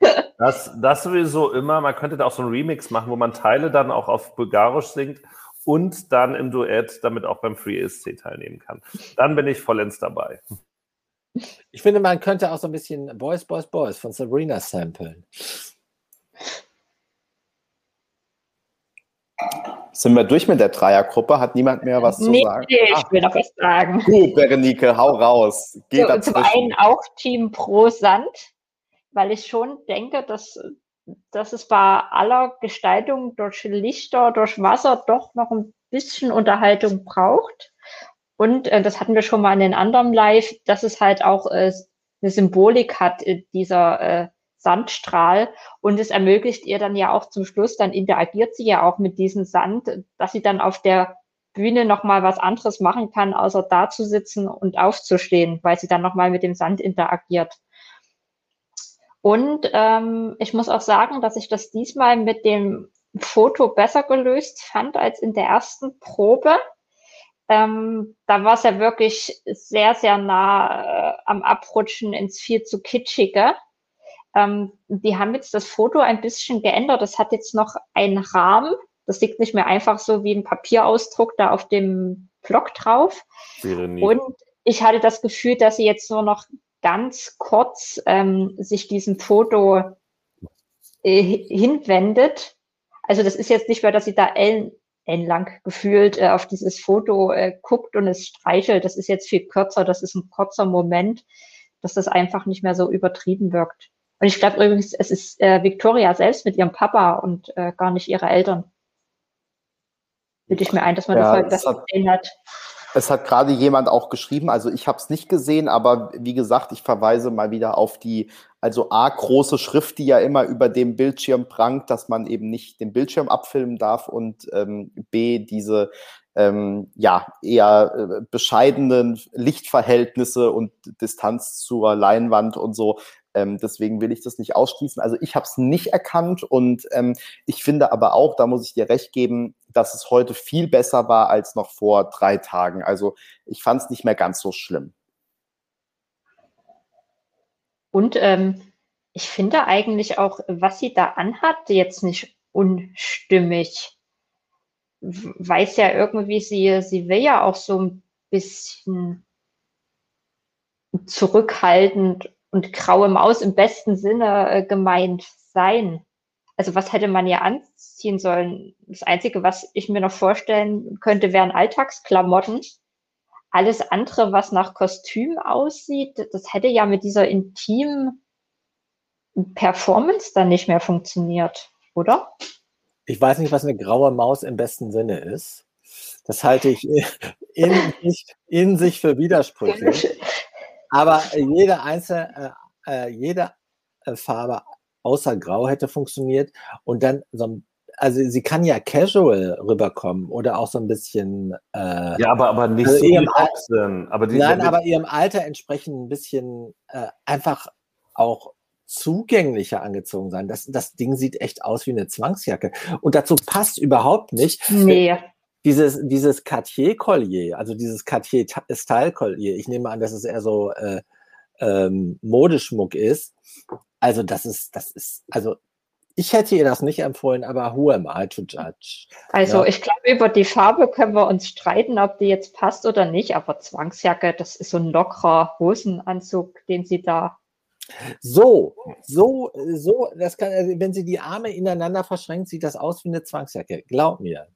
<laughs> das, das sowieso immer. Man könnte da auch so ein Remix machen, wo man Teile dann auch auf Bulgarisch singt und dann im Duett damit auch beim Free ESC teilnehmen kann. Dann bin ich vollends dabei. Ich finde, man könnte auch so ein bisschen Boys, Boys, Boys von Sabrina samplen. Sind wir durch mit der Dreiergruppe? Hat niemand mehr was nee, zu sagen? Nee, ich will noch was sagen. Gut, Berenike, hau raus. Geh so, zum einen auch Team Pro Sand, weil ich schon denke, dass, dass es bei aller Gestaltung durch Lichter, durch Wasser doch noch ein bisschen Unterhaltung braucht. Und äh, das hatten wir schon mal in den anderen Live, dass es halt auch äh, eine Symbolik hat, äh, dieser äh, Sandstrahl. Und es ermöglicht ihr dann ja auch zum Schluss, dann interagiert sie ja auch mit diesem Sand, dass sie dann auf der Bühne nochmal was anderes machen kann, außer da zu sitzen und aufzustehen, weil sie dann nochmal mit dem Sand interagiert. Und ähm, ich muss auch sagen, dass ich das diesmal mit dem Foto besser gelöst fand als in der ersten Probe. Ähm, da war es ja wirklich sehr, sehr nah äh, am Abrutschen ins viel zu kitschige. Ähm, die haben jetzt das Foto ein bisschen geändert. Das hat jetzt noch einen Rahmen. Das liegt nicht mehr einfach so wie ein Papierausdruck da auf dem Block drauf. Und ich hatte das Gefühl, dass sie jetzt nur noch ganz kurz ähm, sich diesem Foto äh, hinwendet. Also das ist jetzt nicht mehr, dass sie da Ellen, entlang gefühlt äh, auf dieses Foto äh, guckt und es streichelt. Das ist jetzt viel kürzer, das ist ein kurzer Moment, dass das einfach nicht mehr so übertrieben wirkt. Und ich glaube übrigens, es ist äh, Victoria selbst mit ihrem Papa und äh, gar nicht ihre Eltern. Bitte ich mir ein, dass man ja, das heute gesehen hat. Es hat gerade jemand auch geschrieben, also ich habe es nicht gesehen, aber wie gesagt, ich verweise mal wieder auf die, also A, große Schrift, die ja immer über dem Bildschirm prangt, dass man eben nicht den Bildschirm abfilmen darf und ähm, B, diese ähm, ja, eher äh, bescheidenen Lichtverhältnisse und Distanz zur Leinwand und so. Ähm, deswegen will ich das nicht ausschließen. Also ich habe es nicht erkannt und ähm, ich finde aber auch, da muss ich dir recht geben, dass es heute viel besser war als noch vor drei Tagen. Also ich fand es nicht mehr ganz so schlimm. Und ähm, ich finde eigentlich auch, was sie da anhat, jetzt nicht unstimmig. Weiß ja irgendwie, sie, sie will ja auch so ein bisschen zurückhaltend und graue Maus im besten Sinne äh, gemeint sein? Also was hätte man ja anziehen sollen? Das Einzige, was ich mir noch vorstellen könnte, wären Alltagsklamotten. Alles andere, was nach Kostüm aussieht, das hätte ja mit dieser intimen Performance dann nicht mehr funktioniert, oder? Ich weiß nicht, was eine graue Maus im besten Sinne ist. Das halte ich <laughs> in, sich, in sich für Widersprüche. <laughs> Aber jede einzelne, äh, äh, jede äh, Farbe außer Grau hätte funktioniert und dann so ein also sie kann ja casual rüberkommen oder auch so ein bisschen. Äh, ja, aber, aber nicht also so ihrem Al aber Nein, aber ihrem Alter entsprechend ein bisschen äh, einfach auch zugänglicher angezogen sein. Das, das Ding sieht echt aus wie eine Zwangsjacke. Und dazu passt überhaupt nicht. Nee. Dieses, dieses Cartier-Collier, also dieses Cartier-Style-Collier, ich nehme an, dass es eher so äh, ähm, Modeschmuck ist. Also das ist, das ist, also ich hätte ihr das nicht empfohlen, aber who am I to judge? Also ja. ich glaube, über die Farbe können wir uns streiten, ob die jetzt passt oder nicht, aber Zwangsjacke, das ist so ein lockerer Hosenanzug, den sie da. So, so, so, das kann, also wenn sie die Arme ineinander verschränkt, sieht das aus wie eine Zwangsjacke. Glaub mir.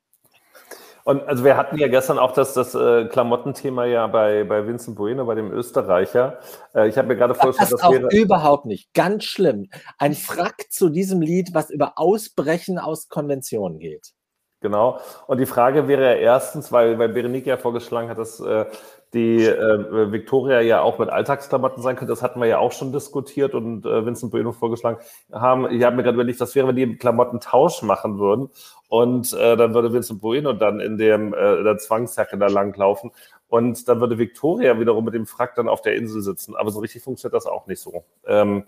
Und also wir hatten ja gestern auch das, das äh, Klamottenthema ja bei, bei Vincent Bueno, bei dem Österreicher. Äh, ich habe mir gerade vorgestellt, das, das auch wäre überhaupt nicht. Ganz schlimm. Ein Frack zu diesem Lied, was über Ausbrechen aus Konventionen geht. Genau. Und die Frage wäre ja erstens, weil, weil Berenike ja vorgeschlagen hat, dass äh, die äh, Victoria ja auch mit Alltagsklamotten sein könnte. Das hatten wir ja auch schon diskutiert und äh, Vincent Bueno vorgeschlagen haben. Ich habe mir gerade überlegt, was wäre, wenn die Klamottentausch machen würden und äh, dann würde Vincent Bueno dann in dem äh, der Zwangsjacke da langlaufen und dann würde Victoria wiederum mit dem Frack dann auf der Insel sitzen. Aber so richtig funktioniert das auch nicht so. Ähm,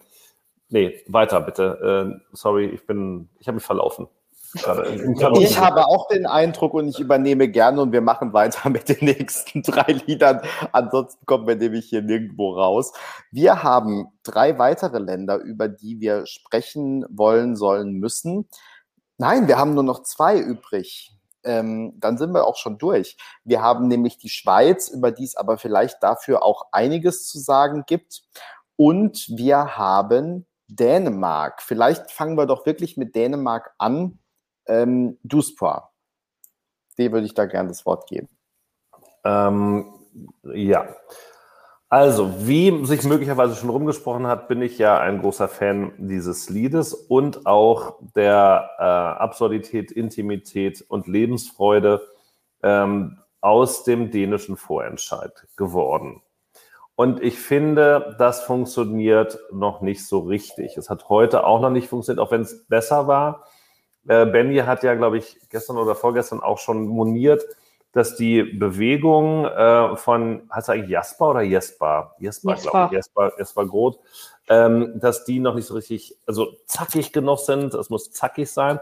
nee, weiter bitte. Äh, sorry, ich bin, ich habe mich verlaufen. Ich habe auch den Eindruck und ich übernehme gerne und wir machen weiter <laughs> mit den nächsten drei Liedern. Ansonsten kommen wir nämlich hier nirgendwo raus. Wir haben drei weitere Länder, über die wir sprechen wollen, sollen, müssen. Nein, wir haben nur noch zwei übrig. Ähm, dann sind wir auch schon durch. Wir haben nämlich die Schweiz, über die es aber vielleicht dafür auch einiges zu sagen gibt. Und wir haben Dänemark. Vielleicht fangen wir doch wirklich mit Dänemark an ähm, Duspoir. Dem würde ich da gerne das Wort geben. Ähm, ja. Also, wie sich möglicherweise schon rumgesprochen hat, bin ich ja ein großer Fan dieses Liedes und auch der äh, Absurdität, Intimität und Lebensfreude ähm, aus dem dänischen Vorentscheid geworden. Und ich finde, das funktioniert noch nicht so richtig. Es hat heute auch noch nicht funktioniert, auch wenn es besser war. Äh, Benny hat ja, glaube ich, gestern oder vorgestern auch schon moniert, dass die Bewegung äh, von, heißt er eigentlich Jasper oder Jesper? Jesper, glaube ich, Jesper, Jesper Groth, ähm, dass die noch nicht so richtig, also zackig genug sind. Es muss zackig sein.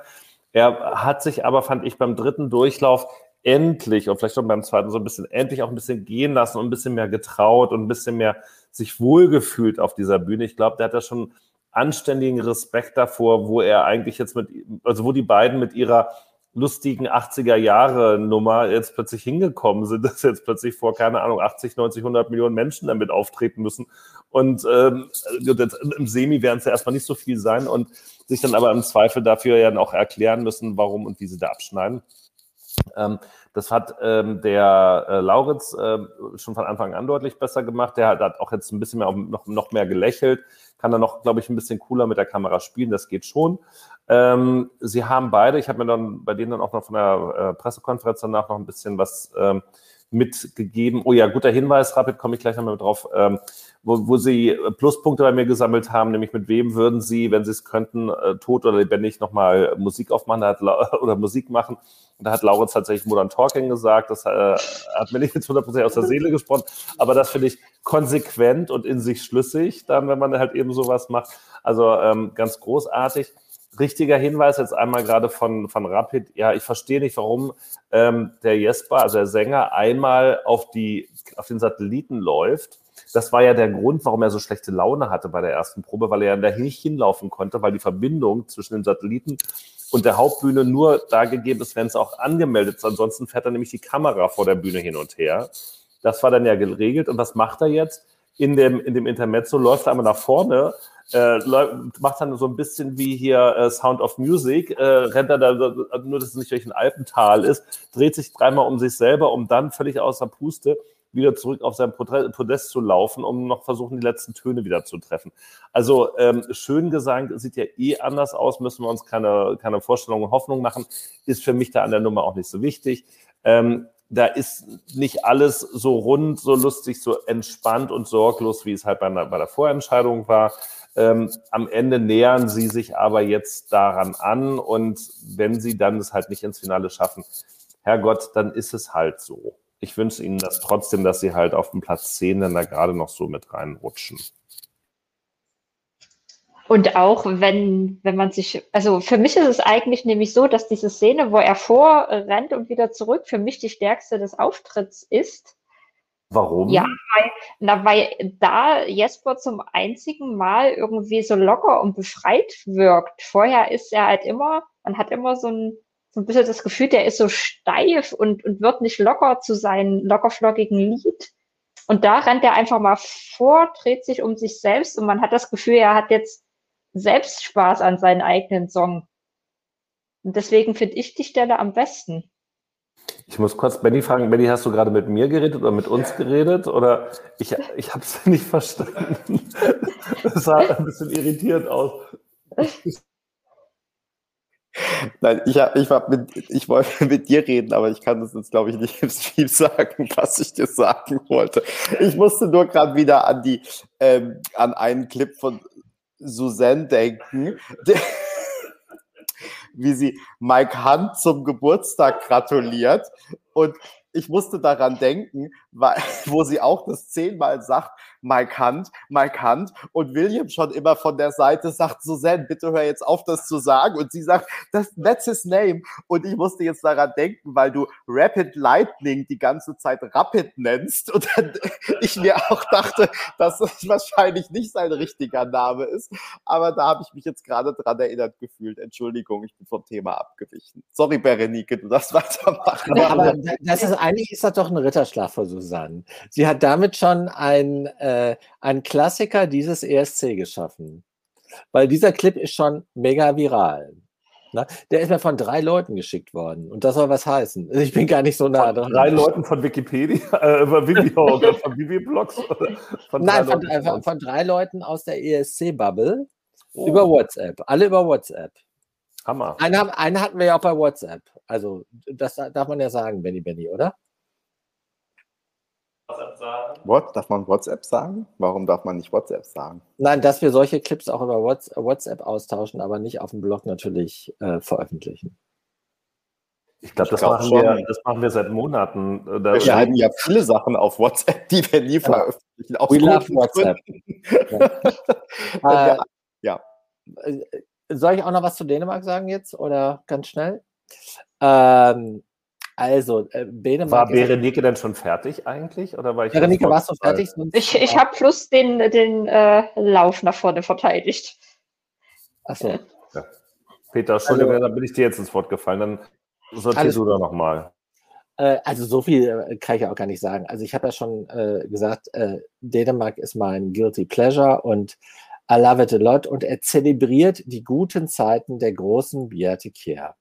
Er hat sich aber, fand ich, beim dritten Durchlauf endlich und vielleicht auch beim zweiten so ein bisschen endlich auch ein bisschen gehen lassen und ein bisschen mehr getraut und ein bisschen mehr sich wohlgefühlt auf dieser Bühne. Ich glaube, der hat da schon anständigen Respekt davor, wo er eigentlich jetzt mit, also wo die beiden mit ihrer lustigen 80er Jahre Nummer jetzt plötzlich hingekommen sind, <laughs> dass jetzt plötzlich vor, keine Ahnung, 80, 90, 100 Millionen Menschen damit auftreten müssen. Und ähm, im Semi werden es ja erstmal nicht so viel sein und sich dann aber im Zweifel dafür ja auch erklären müssen, warum und wie sie da abschneiden. Ähm, das hat ähm, der äh, Lauritz äh, schon von Anfang an deutlich besser gemacht. Der hat, hat auch jetzt ein bisschen mehr, noch, noch mehr gelächelt kann er noch, glaube ich, ein bisschen cooler mit der Kamera spielen. Das geht schon. Ähm, sie haben beide, ich habe mir dann bei denen dann auch noch von der äh, Pressekonferenz danach noch ein bisschen was ähm, mitgegeben. Oh ja, guter Hinweis, Rapid, komme ich gleich nochmal drauf, ähm, wo, wo Sie Pluspunkte bei mir gesammelt haben, nämlich mit wem würden Sie, wenn Sie es könnten, äh, tot oder lebendig nochmal Musik aufmachen hat, <laughs> oder Musik machen. Und da hat Lauritz tatsächlich Modern Talking gesagt, das äh, hat mir nicht jetzt 100% aus der Seele gesprochen, aber das finde ich konsequent und in sich schlüssig, dann, wenn man halt eben sowas macht. Also ähm, ganz großartig richtiger Hinweis jetzt einmal gerade von, von Rapid. Ja, ich verstehe nicht, warum ähm, der Jesper, also der Sänger, einmal auf, die, auf den Satelliten läuft. Das war ja der Grund, warum er so schlechte Laune hatte bei der ersten Probe, weil er da nicht hinlaufen konnte, weil die Verbindung zwischen dem Satelliten und der Hauptbühne nur da gegeben ist, wenn es auch angemeldet ist. Ansonsten fährt er nämlich die Kamera vor der Bühne hin und her. Das war dann ja geregelt. Und was macht er jetzt? In dem, in dem Intermezzo, läuft einmal nach vorne, äh, macht dann so ein bisschen wie hier äh, Sound of Music, äh, rennt er da, nur dass es nicht durch ein Alpental ist, dreht sich dreimal um sich selber, um dann völlig außer Puste wieder zurück auf sein Podest zu laufen, um noch versuchen, die letzten Töne wieder zu treffen. Also ähm, Schöngesang sieht ja eh anders aus, müssen wir uns keine, keine Vorstellung und Hoffnung machen, ist für mich da an der Nummer auch nicht so wichtig. Ähm, da ist nicht alles so rund, so lustig, so entspannt und sorglos, wie es halt bei, bei der Vorentscheidung war. Ähm, am Ende nähern sie sich aber jetzt daran an und wenn sie dann es halt nicht ins Finale schaffen, Herrgott, dann ist es halt so ich wünsche ihnen das trotzdem, dass sie halt auf dem Platz 10 dann da gerade noch so mit reinrutschen. Und auch wenn, wenn man sich, also für mich ist es eigentlich nämlich so, dass diese Szene, wo er vorrennt und wieder zurück, für mich die stärkste des Auftritts ist. Warum? Ja, weil, na, weil da Jesper zum einzigen Mal irgendwie so locker und befreit wirkt. Vorher ist er halt immer, man hat immer so ein, so ein bisschen das Gefühl, der ist so steif und, und wird nicht locker zu seinem lockerflockigen Lied. Und da rennt er einfach mal vor, dreht sich um sich selbst und man hat das Gefühl, er hat jetzt selbst Spaß an seinen eigenen Song. Und deswegen finde ich die Stelle am besten. Ich muss kurz Benny fragen, Benny, hast du gerade mit mir geredet oder mit uns geredet? Oder ich, ich habe es <laughs> nicht verstanden. Das sah ein bisschen irritiert aus. Nein, ich, hab, ich, hab mit, ich wollte <laughs> mit dir reden, aber ich kann das jetzt, glaube ich, nicht <laughs> im Stream sagen, was ich dir sagen wollte. Ich musste nur gerade wieder an die, ähm, an einen Clip von Suzanne denken, wie sie Mike Hunt zum Geburtstag gratuliert. Und ich musste daran denken, weil, <laughs> wo sie auch das zehnmal sagt, Mike Hunt, Mike Hunt und William schon immer von der Seite sagt, Susanne, bitte hör jetzt auf, das zu sagen. Und sie sagt, das, that's his name. Und ich musste jetzt daran denken, weil du Rapid Lightning die ganze Zeit Rapid nennst und dann <laughs> ich mir auch dachte, dass das wahrscheinlich nicht sein richtiger Name ist. Aber da habe ich mich jetzt gerade dran erinnert gefühlt. Entschuldigung, ich bin vom Thema abgewichen. Sorry, Berenike, du darfst <laughs> weitermachen. Aber, das ist eigentlich ist das doch ein Ritterschlag für Susanne. Sie hat damit schon ein äh, äh, ein Klassiker dieses ESC geschaffen. Weil dieser Clip ist schon mega viral. Ne? Der ist mir von drei Leuten geschickt worden. Und das soll was heißen. <laughs> Ich bin gar nicht so nah von dran. Drei Leuten von Wikipedia, <laughs> äh, über Video oder von Bibi-Blogs? Nein, von, äh, von, von, drei Leuten aus der ESC-Bubble oh. über WhatsApp. Alle über WhatsApp. Hammer. Einen, einen, hatten wir ja auch bei WhatsApp. Also, das darf man ja sagen, Benny Benny, oder? WhatsApp sagen? What? Darf man WhatsApp sagen? Warum darf man nicht WhatsApp sagen? Nein, dass wir solche Clips auch über WhatsApp austauschen, aber nicht auf dem Blog natürlich äh, veröffentlichen. Ich glaube, das, machen wir, das machen wir seit Monaten. Da wir schreiben ja viele Sachen auf WhatsApp, die wir nie ja. veröffentlichen. We love WhatsApp. <laughs> ja. Äh, ja. Äh, soll ich auch noch was zu Dänemark sagen jetzt oder ganz schnell? Ähm, also, äh, Dänemark. War Berenike denn schon fertig eigentlich? Oder war ich Berenike, warst du fertig? Ich, ich habe plus den, den äh, Lauf nach vorne verteidigt. Achso. Ja. Peter, Entschuldigung, also, dann bin ich dir jetzt ins Wort gefallen. Dann sortierst du da nochmal. Äh, also so viel äh, kann ich auch gar nicht sagen. Also ich habe ja schon äh, gesagt, äh, Dänemark ist mein Guilty Pleasure und I love it a lot und er zelebriert die guten Zeiten der großen Beate Kier.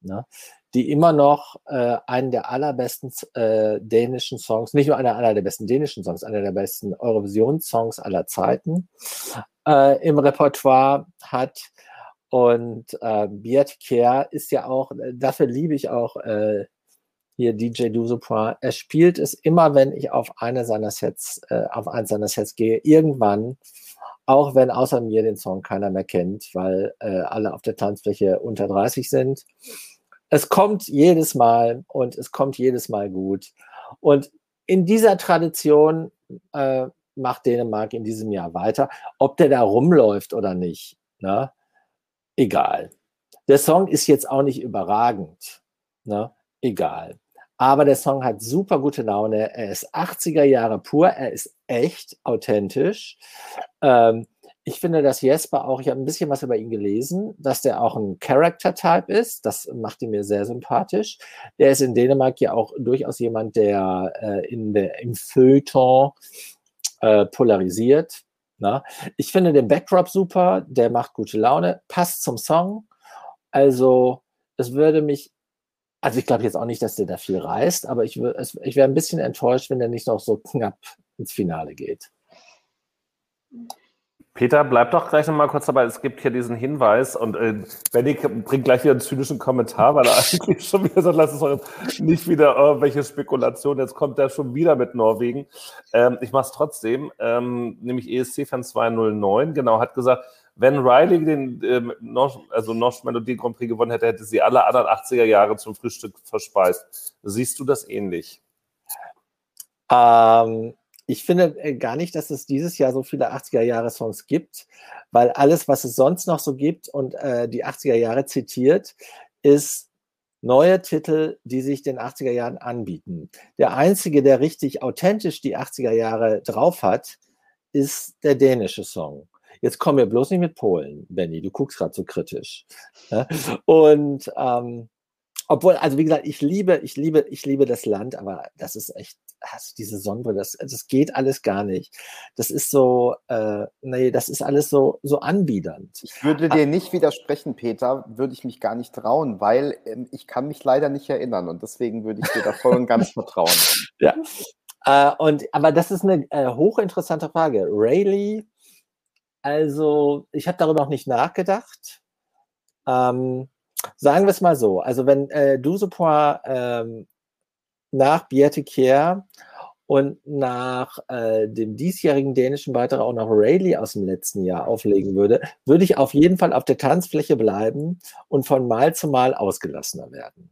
Ne? Die immer noch äh, einen der allerbesten äh, dänischen Songs, nicht nur einer, einer der besten dänischen Songs, einer der besten Eurovision-Songs aller Zeiten äh, im Repertoire hat. Und äh, Beat Kier ist ja auch, dafür liebe ich auch äh, hier DJ Dusupin. Er spielt es immer, wenn ich auf eine seiner Sets, äh, auf eins seiner Sets gehe, irgendwann, auch wenn außer mir den Song keiner mehr kennt, weil äh, alle auf der Tanzfläche unter 30 sind es kommt jedes Mal und es kommt jedes Mal gut. Und in dieser Tradition äh, macht Dänemark in diesem Jahr weiter. Ob der da rumläuft oder nicht, ne? egal. Der Song ist jetzt auch nicht überragend, ne? egal. Aber der Song hat super gute Laune. Er ist 80er Jahre pur. Er ist echt authentisch. Ähm, ich finde, dass Jesper auch, ich habe ein bisschen was über ihn gelesen, dass der auch ein Character-Type ist. Das macht ihn mir sehr sympathisch. Der ist in Dänemark ja auch durchaus jemand, der äh, in der, im Feuilleton äh, polarisiert. Na? Ich finde den Backdrop super, der macht gute Laune, passt zum Song. Also, es würde mich, also ich glaube jetzt auch nicht, dass der da viel reißt, aber ich, ich wäre ein bisschen enttäuscht, wenn der nicht noch so knapp ins Finale geht. Peter, bleib doch gleich nochmal kurz dabei. Es gibt hier diesen Hinweis und äh, Benny bringt gleich wieder einen zynischen Kommentar, weil er <laughs> eigentlich schon wieder sagt, lass es doch nicht wieder irgendwelche Spekulationen. Jetzt kommt er schon wieder mit Norwegen. Ähm, ich mache es trotzdem, ähm, nämlich ESC-Fan 209, genau, hat gesagt, wenn Riley den ähm, Norsch, also Norsch Melodie Grand Prix gewonnen hätte, hätte sie alle anderen 80er Jahre zum Frühstück verspeist. Siehst du das ähnlich? Ähm, ich finde äh, gar nicht, dass es dieses Jahr so viele 80er-Jahre-Songs gibt, weil alles, was es sonst noch so gibt und äh, die 80er Jahre zitiert, ist neue Titel, die sich den 80er Jahren anbieten. Der einzige, der richtig authentisch die 80er Jahre drauf hat, ist der dänische Song. Jetzt kommen wir bloß nicht mit Polen, Benny, du guckst gerade so kritisch. Ne? Und ähm, obwohl, also wie gesagt, ich liebe, ich liebe, ich liebe das Land, aber das ist echt, also diese Sonnenbrille, das, das geht alles gar nicht. Das ist so, äh, nee, das ist alles so, so anbiedernd. Ich würde dir nicht widersprechen, Peter, würde ich mich gar nicht trauen, weil ähm, ich kann mich leider nicht erinnern und deswegen würde ich dir da voll und ganz vertrauen. <laughs> Ja. Äh, und, aber das ist eine äh, hochinteressante Frage. Rayleigh, also ich habe darüber noch nicht nachgedacht. Ähm, Sagen wir es mal so. Also wenn äh, Dusepoir ähm, nach Bjertikier und nach äh, dem diesjährigen dänischen Beitrag auch noch Rayleigh aus dem letzten Jahr auflegen würde, würde ich auf jeden Fall auf der Tanzfläche bleiben und von Mal zu Mal ausgelassener werden.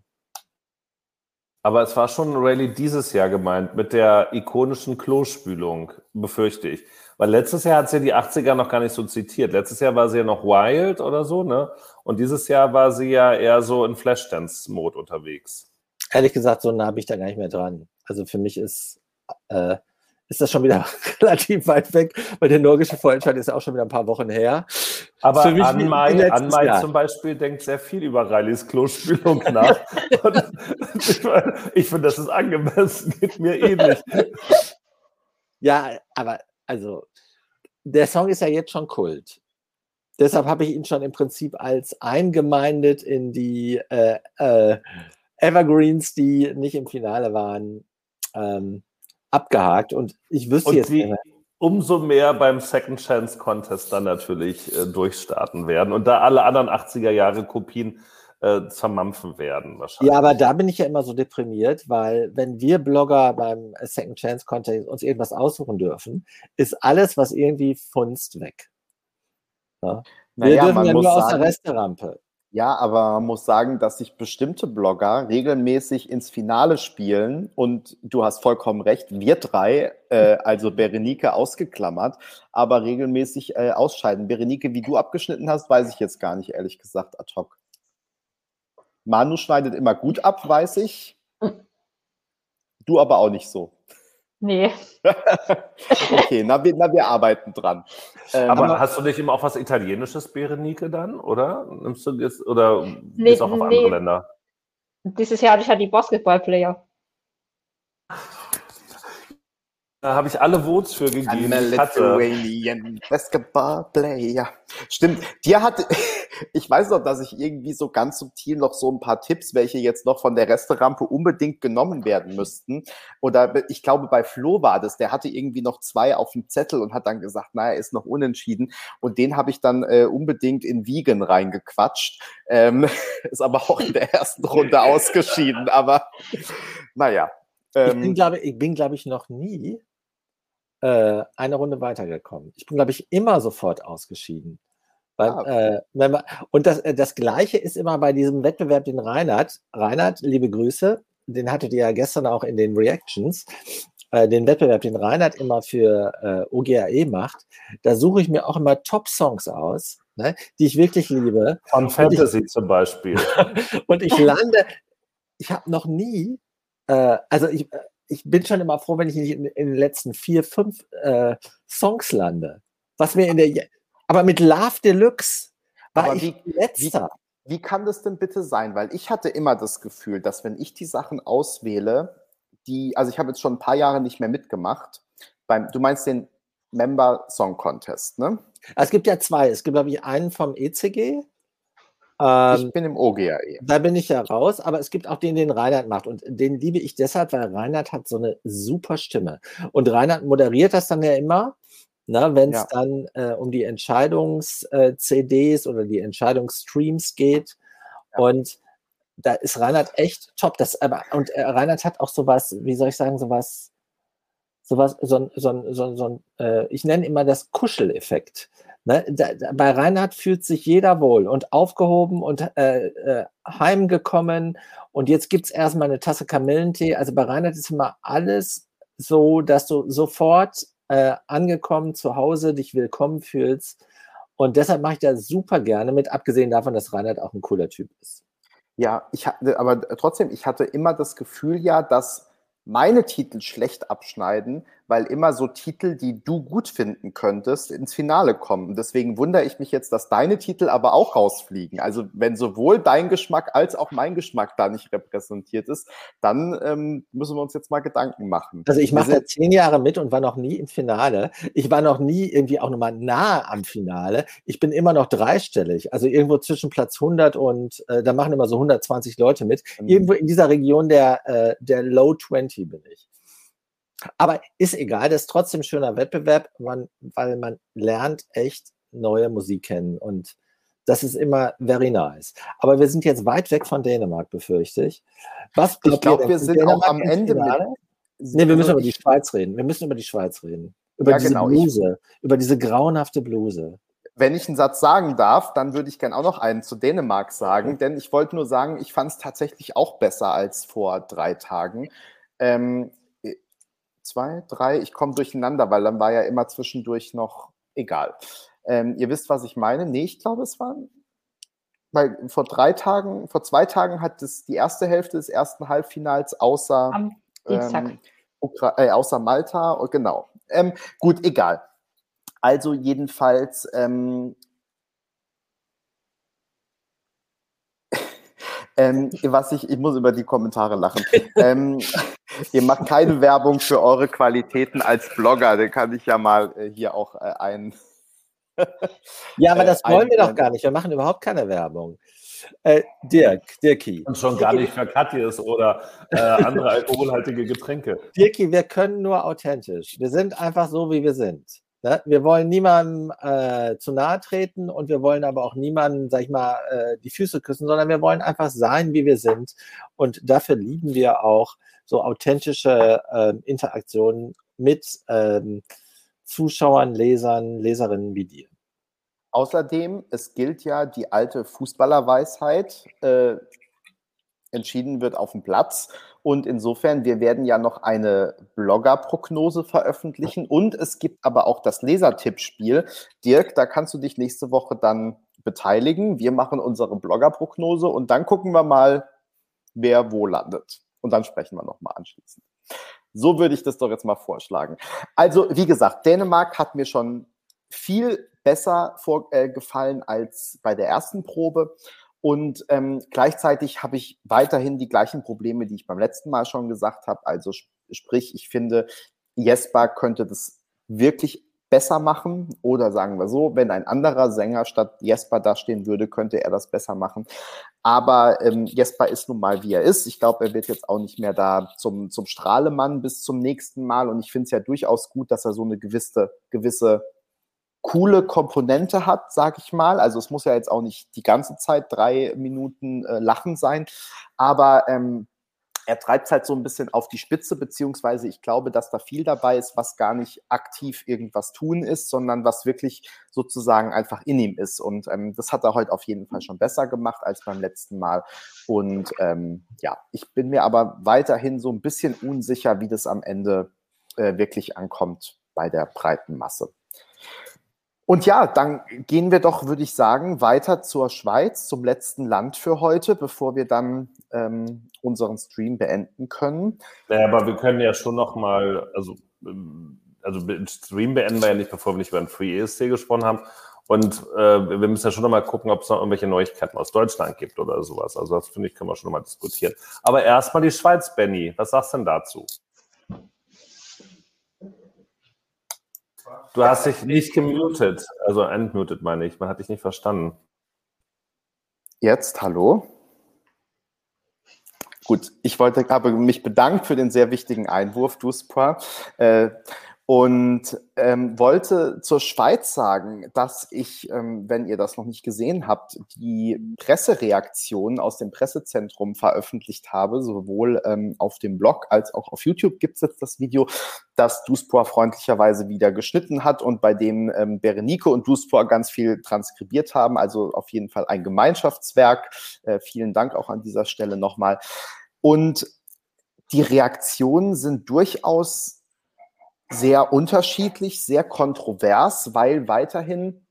Aber es war schon Rayleigh dieses Jahr gemeint, mit der ikonischen Klospülung, befürchte ich. Weil letztes Jahr hat sie die 80er noch gar nicht so zitiert. Letztes Jahr war sie ja noch Wild oder so, ne? Und dieses Jahr war sie ja eher so in Flashdance-Mode unterwegs. Ehrlich gesagt, so nah bin ich da gar nicht mehr dran. Also für mich ist, äh, ist das schon wieder <laughs> relativ weit weg, weil der norwegische Vorentscheid ist ja auch schon wieder ein paar Wochen her. Aber Anmai, Anmai zum Beispiel denkt sehr viel über Rileys Klospülung nach. <laughs> ich, ich finde, das ist angemessen, geht mir ähnlich. Ja, aber also der Song ist ja jetzt schon Kult. Deshalb habe ich ihn schon im Prinzip als eingemeindet in die äh, äh, Evergreens, die nicht im Finale waren, ähm, abgehakt. Und ich wüsste Und jetzt wie, umso mehr beim Second Chance Contest dann natürlich äh, durchstarten werden und da alle anderen 80er Jahre Kopien äh, zermampfen werden wahrscheinlich. Ja, aber da bin ich ja immer so deprimiert, weil wenn wir Blogger beim Second Chance Contest uns irgendwas aussuchen dürfen, ist alles, was irgendwie funzt, weg. Ja? Wir naja, dürfen ja nur sagen, aus der Resterampe. Ja, aber man muss sagen, dass sich bestimmte Blogger regelmäßig ins Finale spielen und du hast vollkommen recht, wir drei, äh, also Berenike ausgeklammert, aber regelmäßig äh, ausscheiden. Berenike, wie du abgeschnitten hast, weiß ich jetzt gar nicht, ehrlich gesagt, ad hoc. Manu schneidet immer gut ab, weiß ich. <laughs> Du aber auch nicht so. Nee. <laughs> okay, na wir, na, wir arbeiten dran. Ähm, aber hast du nicht immer auch was Italienisches, Berenike, dann, oder? Nimmst du jetzt, oder nee, gehst auch auf nee. andere Länder? Dieses Jahr hatte ich ja die Basketballplayer. Da habe ich alle Votes für gegeben. I'm a Lithuanian Basketball Player. Stimmt. Dir hat, ich weiß noch, dass ich irgendwie so ganz subtil noch so ein paar Tipps, welche jetzt noch von der Resterampe unbedingt genommen werden müssten. Oder ich glaube, bei Flo war das, der hatte irgendwie noch zwei auf dem Zettel und hat dann gesagt, naja, ist noch unentschieden. Und den habe ich dann äh, unbedingt in Vegan reingequatscht. Ähm, <laughs> ist aber auch in der ersten Runde ausgeschieden. Aber naja. Ähm, ich bin, glaube ich, bin, glaube ich, noch nie äh, eine Runde weitergekommen. Ich bin, glaube ich, immer sofort ausgeschieden. Weil, ah, okay. äh, wenn man, und das, äh, das Gleiche ist immer bei diesem Wettbewerb, den Reinhard, Reinhard, liebe Grüße, den hattet ihr ja gestern auch in den Reactions, äh, den Wettbewerb, den Reinhard immer für äh, OGAE macht, da suche ich mir auch immer Top-Songs aus, ne, die ich wirklich liebe. Von Fantasy ich, zum Beispiel. <laughs> und ich lande, ich habe noch nie, äh, also ich, äh, ich bin schon immer froh, wenn ich nicht in, in den letzten vier, fünf äh, Songs lande. Was mir in der, aber mit Love Deluxe war aber ich wie, letzter. Wie, wie kann das denn bitte sein? Weil ich hatte immer das Gefühl, dass wenn ich die Sachen auswähle, die, also ich habe jetzt schon ein paar Jahre nicht mehr mitgemacht. Beim, du meinst den Member Song Contest, ne? Es gibt ja zwei. Es gibt, glaube ich, einen vom ECG. Ähm, ich bin im OGAE. Da bin ich ja raus, aber es gibt auch den, den Reinhard macht. Und den liebe ich deshalb, weil Reinhard hat so eine super Stimme. Und Reinhard moderiert das dann ja immer. Wenn es ja. dann äh, um die Entscheidungs-CDs äh, oder die Entscheidungsstreams geht. Ja. Und da ist Reinhard echt top. Das, aber, und äh, Reinhard hat auch sowas, wie soll ich sagen, sowas, sowas, so, so, so, so, äh, ich nenne immer das Kuscheleffekt. Ne? Da, da, bei Reinhard fühlt sich jeder wohl und aufgehoben und äh, äh, heimgekommen. Und jetzt gibt es erstmal eine Tasse Kamillentee. Also bei Reinhard ist immer alles so, dass du sofort äh, angekommen zu Hause dich willkommen fühlst. Und deshalb mache ich das super gerne mit, abgesehen davon, dass Reinhard auch ein cooler Typ ist. Ja, ich hatte, aber trotzdem, ich hatte immer das Gefühl ja, dass meine Titel schlecht abschneiden, weil immer so Titel, die du gut finden könntest, ins Finale kommen. Deswegen wundere ich mich jetzt, dass deine Titel aber auch rausfliegen. Also wenn sowohl dein Geschmack als auch mein Geschmack da nicht repräsentiert ist, dann ähm, müssen wir uns jetzt mal Gedanken machen. Also ich mache da zehn Jahre mit und war noch nie im Finale. Ich war noch nie irgendwie auch nochmal nah am Finale. Ich bin immer noch dreistellig, also irgendwo zwischen Platz 100 und äh, da machen immer so 120 Leute mit. Mhm. Irgendwo in dieser Region der, äh, der Low 20 bin ich. Aber ist egal, das ist trotzdem ein schöner Wettbewerb, man, weil man lernt echt neue Musik kennen und das ist immer very nice. Aber wir sind jetzt weit weg von Dänemark, befürchte ich. Was ich glaube, wir sind Dänemark auch am Ende. Nee, wir müssen über die Schweiz reden. Wir müssen über die Schweiz reden. Über ja, diese genau. Bluse, über diese grauenhafte Bluse. Wenn ich einen Satz sagen darf, dann würde ich gerne auch noch einen zu Dänemark sagen, denn ich wollte nur sagen, ich fand es tatsächlich auch besser als vor drei Tagen. Ähm, zwei, drei, ich komme durcheinander, weil dann war ja immer zwischendurch noch egal. Ähm, ihr wisst, was ich meine? Nee, ich glaube, es waren, weil vor drei Tagen, vor zwei Tagen hat es die erste Hälfte des ersten Halbfinals außer, ähm, äh, außer Malta, und genau. Ähm, gut, egal. Also jedenfalls ähm, <laughs> ähm, was ich, ich muss über die Kommentare lachen. <laughs> ihr macht keine Werbung für eure Qualitäten als Blogger, den kann ich ja mal äh, hier auch äh, ein. <laughs> ja, aber das äh, wollen wir doch gar nicht. Wir machen überhaupt keine Werbung. Äh, Dirk, Dirki. Und schon gar nicht für Katjes oder äh, andere <laughs> alkoholhaltige Getränke. Dirki, wir können nur authentisch. Wir sind einfach so, wie wir sind. Ne? Wir wollen niemandem äh, zu nahe treten und wir wollen aber auch niemandem, sag ich mal, äh, die Füße küssen, sondern wir wollen einfach sein, wie wir sind. Und dafür lieben wir auch so authentische äh, Interaktionen mit ähm, Zuschauern, Lesern, Leserinnen wie dir. Außerdem, es gilt ja die alte Fußballerweisheit, äh, entschieden wird auf dem Platz. Und insofern, wir werden ja noch eine Blogger-Prognose veröffentlichen und es gibt aber auch das Lesertippspiel. Dirk, da kannst du dich nächste Woche dann beteiligen. Wir machen unsere Blogger-Prognose und dann gucken wir mal, wer wo landet. Und dann sprechen wir nochmal anschließend. So würde ich das doch jetzt mal vorschlagen. Also, wie gesagt, Dänemark hat mir schon viel besser vorgefallen äh, als bei der ersten Probe. Und ähm, gleichzeitig habe ich weiterhin die gleichen Probleme, die ich beim letzten Mal schon gesagt habe. Also sp sprich, ich finde, Jesper könnte das wirklich besser machen. Oder sagen wir so, wenn ein anderer Sänger statt Jesper dastehen würde, könnte er das besser machen. Aber ähm, Jesper ist nun mal, wie er ist. Ich glaube, er wird jetzt auch nicht mehr da zum, zum Strahlemann bis zum nächsten Mal. Und ich finde es ja durchaus gut, dass er so eine gewisse, gewisse coole Komponente hat, sag ich mal. Also es muss ja jetzt auch nicht die ganze Zeit drei Minuten äh, Lachen sein, aber ähm, er treibt es halt so ein bisschen auf die Spitze, beziehungsweise ich glaube, dass da viel dabei ist, was gar nicht aktiv irgendwas tun ist, sondern was wirklich sozusagen einfach in ihm ist. Und ähm, das hat er heute auf jeden Fall schon besser gemacht als beim letzten Mal. Und ähm, ja, ich bin mir aber weiterhin so ein bisschen unsicher, wie das am Ende äh, wirklich ankommt bei der breiten Masse. Und ja, dann gehen wir doch, würde ich sagen, weiter zur Schweiz, zum letzten Land für heute, bevor wir dann ähm, unseren Stream beenden können. Naja, aber wir können ja schon noch mal, also, ähm, also Stream beenden wir ja nicht, bevor wir nicht über den Free ESC gesprochen haben. Und äh, wir müssen ja schon noch mal gucken, ob es noch irgendwelche Neuigkeiten aus Deutschland gibt oder sowas. Also das finde ich, können wir schon noch mal diskutieren. Aber erstmal die Schweiz, Benny. Was sagst du denn dazu? Du hast dich nicht gemutet, also entmutet meine ich. Man hat dich nicht verstanden. Jetzt, hallo? Gut, ich wollte aber mich bedanken für den sehr wichtigen Einwurf, Duspoir. Äh, und ähm, wollte zur Schweiz sagen, dass ich, ähm, wenn ihr das noch nicht gesehen habt, die Pressereaktionen aus dem Pressezentrum veröffentlicht habe, sowohl ähm, auf dem Blog als auch auf YouTube gibt es jetzt das Video, das Duspor freundlicherweise wieder geschnitten hat und bei dem ähm, Berenike und Duspor ganz viel transkribiert haben. Also auf jeden Fall ein Gemeinschaftswerk. Äh, vielen Dank auch an dieser Stelle nochmal. Und die Reaktionen sind durchaus sehr unterschiedlich, sehr kontrovers, weil weiterhin,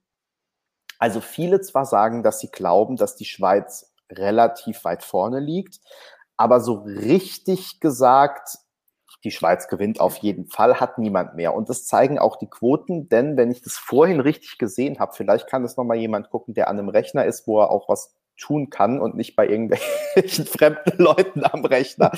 also viele zwar sagen, dass sie glauben, dass die Schweiz relativ weit vorne liegt, aber so richtig gesagt, die Schweiz gewinnt auf jeden Fall, hat niemand mehr. Und das zeigen auch die Quoten, denn wenn ich das vorhin richtig gesehen habe, vielleicht kann das nochmal jemand gucken, der an einem Rechner ist, wo er auch was tun kann und nicht bei irgendwelchen <laughs> fremden Leuten am Rechner,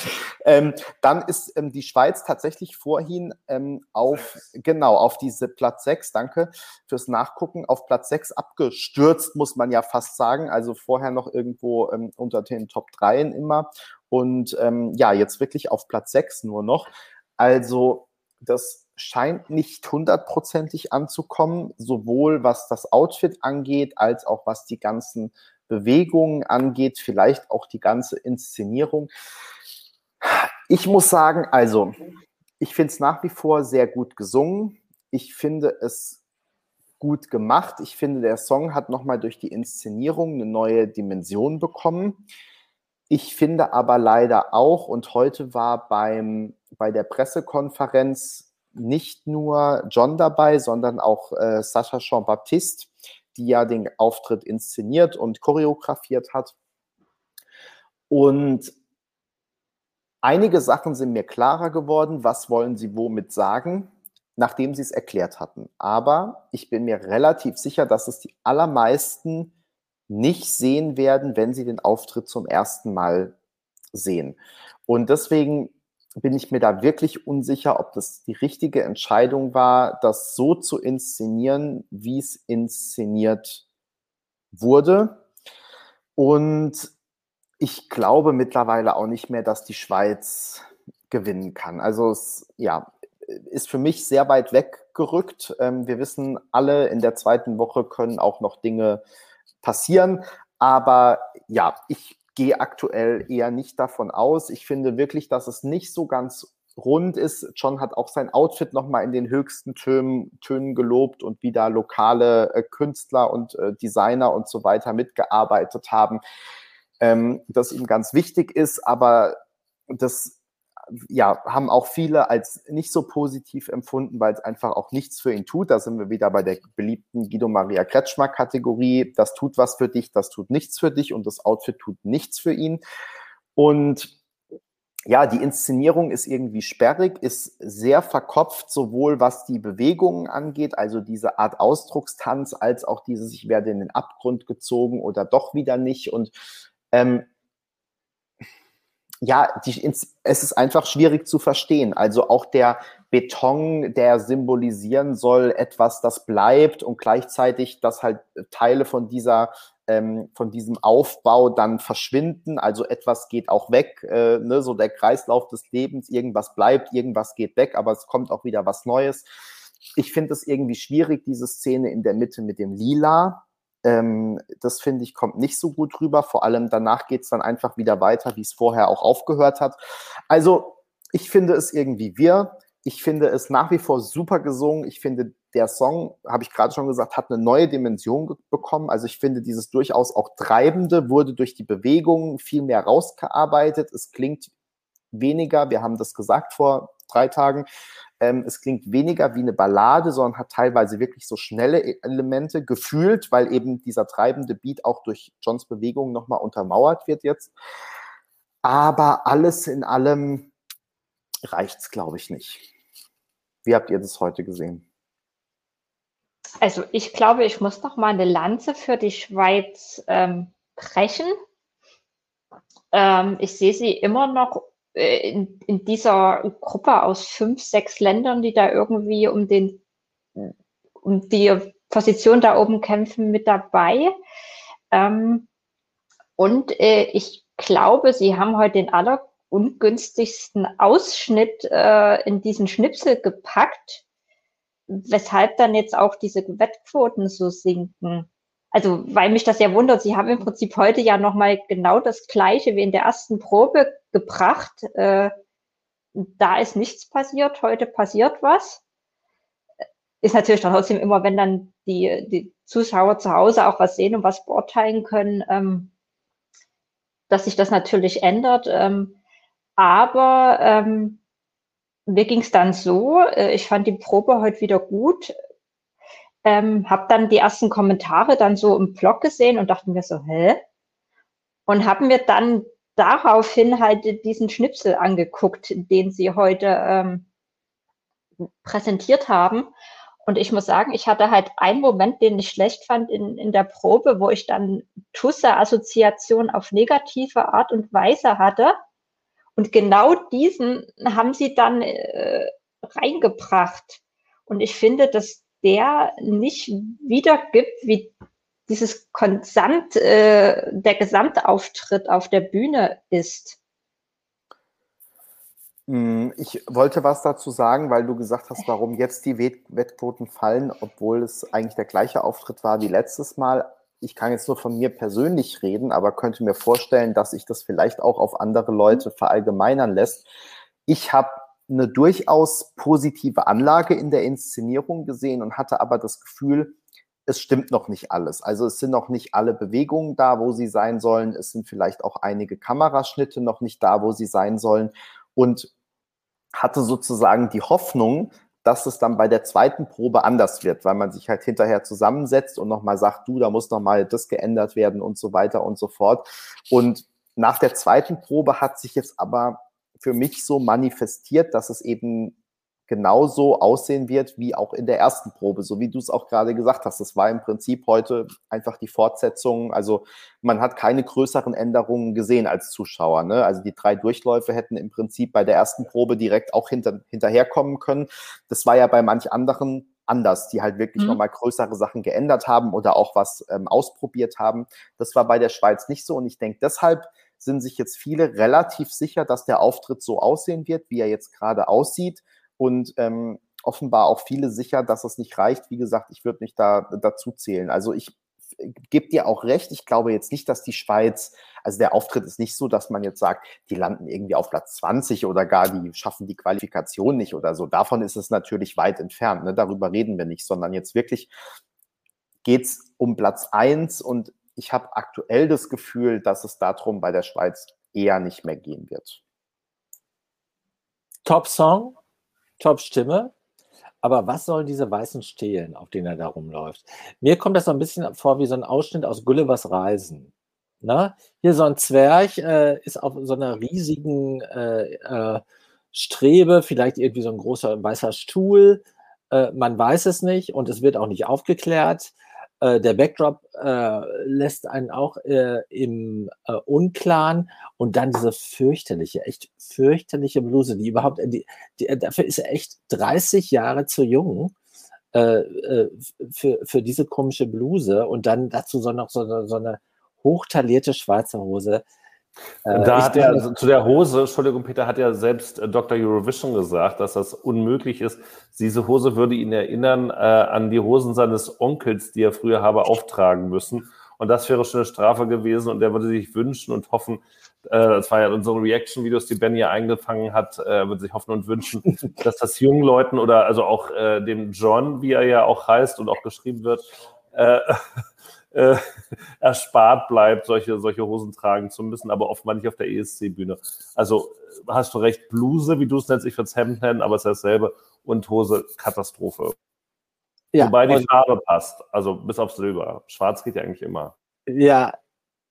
ähm, dann ist ähm, die Schweiz tatsächlich vorhin ähm, auf, genau, auf diese Platz 6, danke fürs Nachgucken, auf Platz 6 abgestürzt, muss man ja fast sagen. Also vorher noch irgendwo ähm, unter den Top 3 immer. Und ähm, ja, jetzt wirklich auf Platz 6 nur noch. Also das scheint nicht hundertprozentig anzukommen, sowohl was das Outfit angeht, als auch was die ganzen Bewegungen angeht, vielleicht auch die ganze Inszenierung. Ich muss sagen, also, ich finde es nach wie vor sehr gut gesungen. Ich finde es gut gemacht. Ich finde, der Song hat nochmal durch die Inszenierung eine neue Dimension bekommen. Ich finde aber leider auch, und heute war beim, bei der Pressekonferenz nicht nur John dabei, sondern auch äh, Sacha Jean-Baptiste, die ja den Auftritt inszeniert und choreografiert hat. Und einige Sachen sind mir klarer geworden, was wollen sie womit sagen, nachdem sie es erklärt hatten. Aber ich bin mir relativ sicher, dass es die allermeisten nicht sehen werden, wenn sie den Auftritt zum ersten Mal sehen. Und deswegen bin ich mir da wirklich unsicher, ob das die richtige Entscheidung war, das so zu inszenieren, wie es inszeniert wurde. Und ich glaube mittlerweile auch nicht mehr, dass die Schweiz gewinnen kann. Also es, ja, ist für mich sehr weit weggerückt. Ähm, wir wissen alle, in der zweiten Woche können auch noch Dinge passieren. Aber ja, ich gehe aktuell eher nicht davon aus. Ich finde wirklich, dass es nicht so ganz rund ist. John hat auch sein Outfit nochmal in den höchsten Tönen, Tönen gelobt und wie da lokale äh, Künstler und äh, Designer und so weiter mitgearbeitet haben, ähm, das ihm ganz wichtig ist. Aber das ja, haben auch viele als nicht so positiv empfunden, weil es einfach auch nichts für ihn tut. Da sind wir wieder bei der beliebten Guido Maria Kretschmer Kategorie. Das tut was für dich, das tut nichts für dich und das Outfit tut nichts für ihn. Und ja, die Inszenierung ist irgendwie sperrig, ist sehr verkopft, sowohl was die Bewegungen angeht, also diese Art Ausdruckstanz, als auch dieses, ich werde in den Abgrund gezogen oder doch wieder nicht. Und ähm, ja, die, es ist einfach schwierig zu verstehen. Also auch der Beton, der symbolisieren soll etwas, das bleibt und gleichzeitig, dass halt Teile von dieser ähm, von diesem Aufbau dann verschwinden. Also etwas geht auch weg, äh, ne? so der Kreislauf des Lebens. Irgendwas bleibt, irgendwas geht weg, aber es kommt auch wieder was Neues. Ich finde es irgendwie schwierig, diese Szene in der Mitte mit dem Lila, ähm, das finde ich, kommt nicht so gut rüber. Vor allem danach geht es dann einfach wieder weiter, wie es vorher auch aufgehört hat. Also, ich finde es irgendwie wir. Ich finde es nach wie vor super gesungen. Ich finde, der Song, habe ich gerade schon gesagt, hat eine neue Dimension bekommen. Also ich finde, dieses durchaus auch Treibende wurde durch die Bewegung viel mehr rausgearbeitet. Es klingt weniger, wir haben das gesagt vor drei Tagen, ähm, es klingt weniger wie eine Ballade, sondern hat teilweise wirklich so schnelle e-, Elemente gefühlt, weil eben dieser treibende Beat auch durch Johns Bewegung nochmal untermauert wird jetzt. Aber alles in allem reicht es, glaube ich, nicht. Wie habt ihr das heute gesehen? Also ich glaube, ich muss noch mal eine Lanze für die Schweiz ähm, brechen. Ähm, ich sehe sie immer noch in, in dieser Gruppe aus fünf, sechs Ländern, die da irgendwie um den um die Position da oben kämpfen mit dabei. Ähm, und äh, ich glaube, sie haben heute den allerungünstigsten Ausschnitt äh, in diesen Schnipsel gepackt, weshalb dann jetzt auch diese Wettquoten so sinken. Also, weil mich das ja wundert, sie haben im Prinzip heute ja nochmal genau das Gleiche wie in der ersten Probe gebracht. Äh, da ist nichts passiert, heute passiert was. Ist natürlich dann trotzdem immer, wenn dann die, die Zuschauer zu Hause auch was sehen und was beurteilen können, ähm, dass sich das natürlich ändert. Ähm, aber ähm, mir ging es dann so, äh, ich fand die Probe heute wieder gut, ähm, habe dann die ersten Kommentare dann so im Blog gesehen und dachte mir so, hä? Und haben mir dann daraufhin halt diesen Schnipsel angeguckt, den sie heute ähm, präsentiert haben. Und ich muss sagen, ich hatte halt einen Moment, den ich schlecht fand in, in der Probe, wo ich dann Tusse-Assoziation auf negative Art und Weise hatte. Und genau diesen haben sie dann äh, reingebracht. Und ich finde, dass der nicht wiedergibt, wie dieses Konsant, äh, der Gesamtauftritt auf der Bühne ist. Hm, ich wollte was dazu sagen, weil du gesagt hast, warum jetzt die Wettquoten fallen, obwohl es eigentlich der gleiche Auftritt war wie letztes Mal. Ich kann jetzt nur von mir persönlich reden, aber könnte mir vorstellen, dass sich das vielleicht auch auf andere Leute verallgemeinern lässt. Ich habe eine durchaus positive Anlage in der Inszenierung gesehen und hatte aber das Gefühl, es stimmt noch nicht alles. Also es sind noch nicht alle Bewegungen da, wo sie sein sollen. Es sind vielleicht auch einige Kameraschnitte noch nicht da, wo sie sein sollen. Und hatte sozusagen die Hoffnung, dass es dann bei der zweiten Probe anders wird, weil man sich halt hinterher zusammensetzt und nochmal sagt, du, da muss nochmal das geändert werden und so weiter und so fort. Und nach der zweiten Probe hat sich jetzt aber für mich so manifestiert, dass es eben genauso aussehen wird wie auch in der ersten Probe, so wie du es auch gerade gesagt hast. Das war im Prinzip heute einfach die Fortsetzung. Also man hat keine größeren Änderungen gesehen als Zuschauer. Ne? Also die drei Durchläufe hätten im Prinzip bei der ersten Probe direkt auch hinter, hinterherkommen können. Das war ja bei manch anderen anders, die halt wirklich mhm. nochmal größere Sachen geändert haben oder auch was ähm, ausprobiert haben. Das war bei der Schweiz nicht so und ich denke deshalb sind sich jetzt viele relativ sicher, dass der Auftritt so aussehen wird, wie er jetzt gerade aussieht und ähm, offenbar auch viele sicher, dass es nicht reicht. Wie gesagt, ich würde mich da dazu zählen. Also ich gebe dir auch recht. Ich glaube jetzt nicht, dass die Schweiz, also der Auftritt ist nicht so, dass man jetzt sagt, die landen irgendwie auf Platz 20 oder gar die schaffen die Qualifikation nicht oder so. Davon ist es natürlich weit entfernt. Ne? Darüber reden wir nicht, sondern jetzt wirklich geht's um Platz eins und ich habe aktuell das Gefühl, dass es darum bei der Schweiz eher nicht mehr gehen wird. Top Song Top-Stimme. Aber was sollen diese weißen Stelen, auf denen er da rumläuft? Mir kommt das so ein bisschen vor wie so ein Ausschnitt aus Gullivers Reisen. Na? Hier so ein Zwerg äh, ist auf so einer riesigen äh, äh, Strebe, vielleicht irgendwie so ein großer weißer Stuhl. Äh, man weiß es nicht und es wird auch nicht aufgeklärt. Äh, der Backdrop äh, lässt einen auch äh, im äh, Unklaren und dann diese fürchterliche, echt fürchterliche Bluse, die überhaupt, die, die, äh, dafür ist er echt 30 Jahre zu jung äh, für, für diese komische Bluse und dann dazu so noch so, so eine hochtalierte schwarze Hose. Äh, da hat er, also zu der Hose, Entschuldigung, Peter, hat ja selbst äh, Dr. Eurovision gesagt, dass das unmöglich ist. Diese Hose würde ihn erinnern äh, an die Hosen seines Onkels, die er früher habe auftragen müssen. Und das wäre schon eine Strafe gewesen und er würde sich wünschen und hoffen, äh, das war ja unsere Reaction-Videos, die Ben ja eingefangen hat, äh, würde sich hoffen und wünschen, <laughs> dass das jungen Leuten oder also auch äh, dem John, wie er ja auch heißt und auch geschrieben wird, äh, <laughs> äh, <laughs> erspart bleibt, solche, solche Hosen tragen zu müssen, aber offenbar nicht auf der ESC-Bühne. Also äh, hast du recht, Bluse, wie du es nennst, ich würde es Hemd nennen, aber es ist dasselbe und Hose Katastrophe. Ja, Wobei die Farbe passt, also bis auf Silber. Schwarz geht ja eigentlich immer. Ja,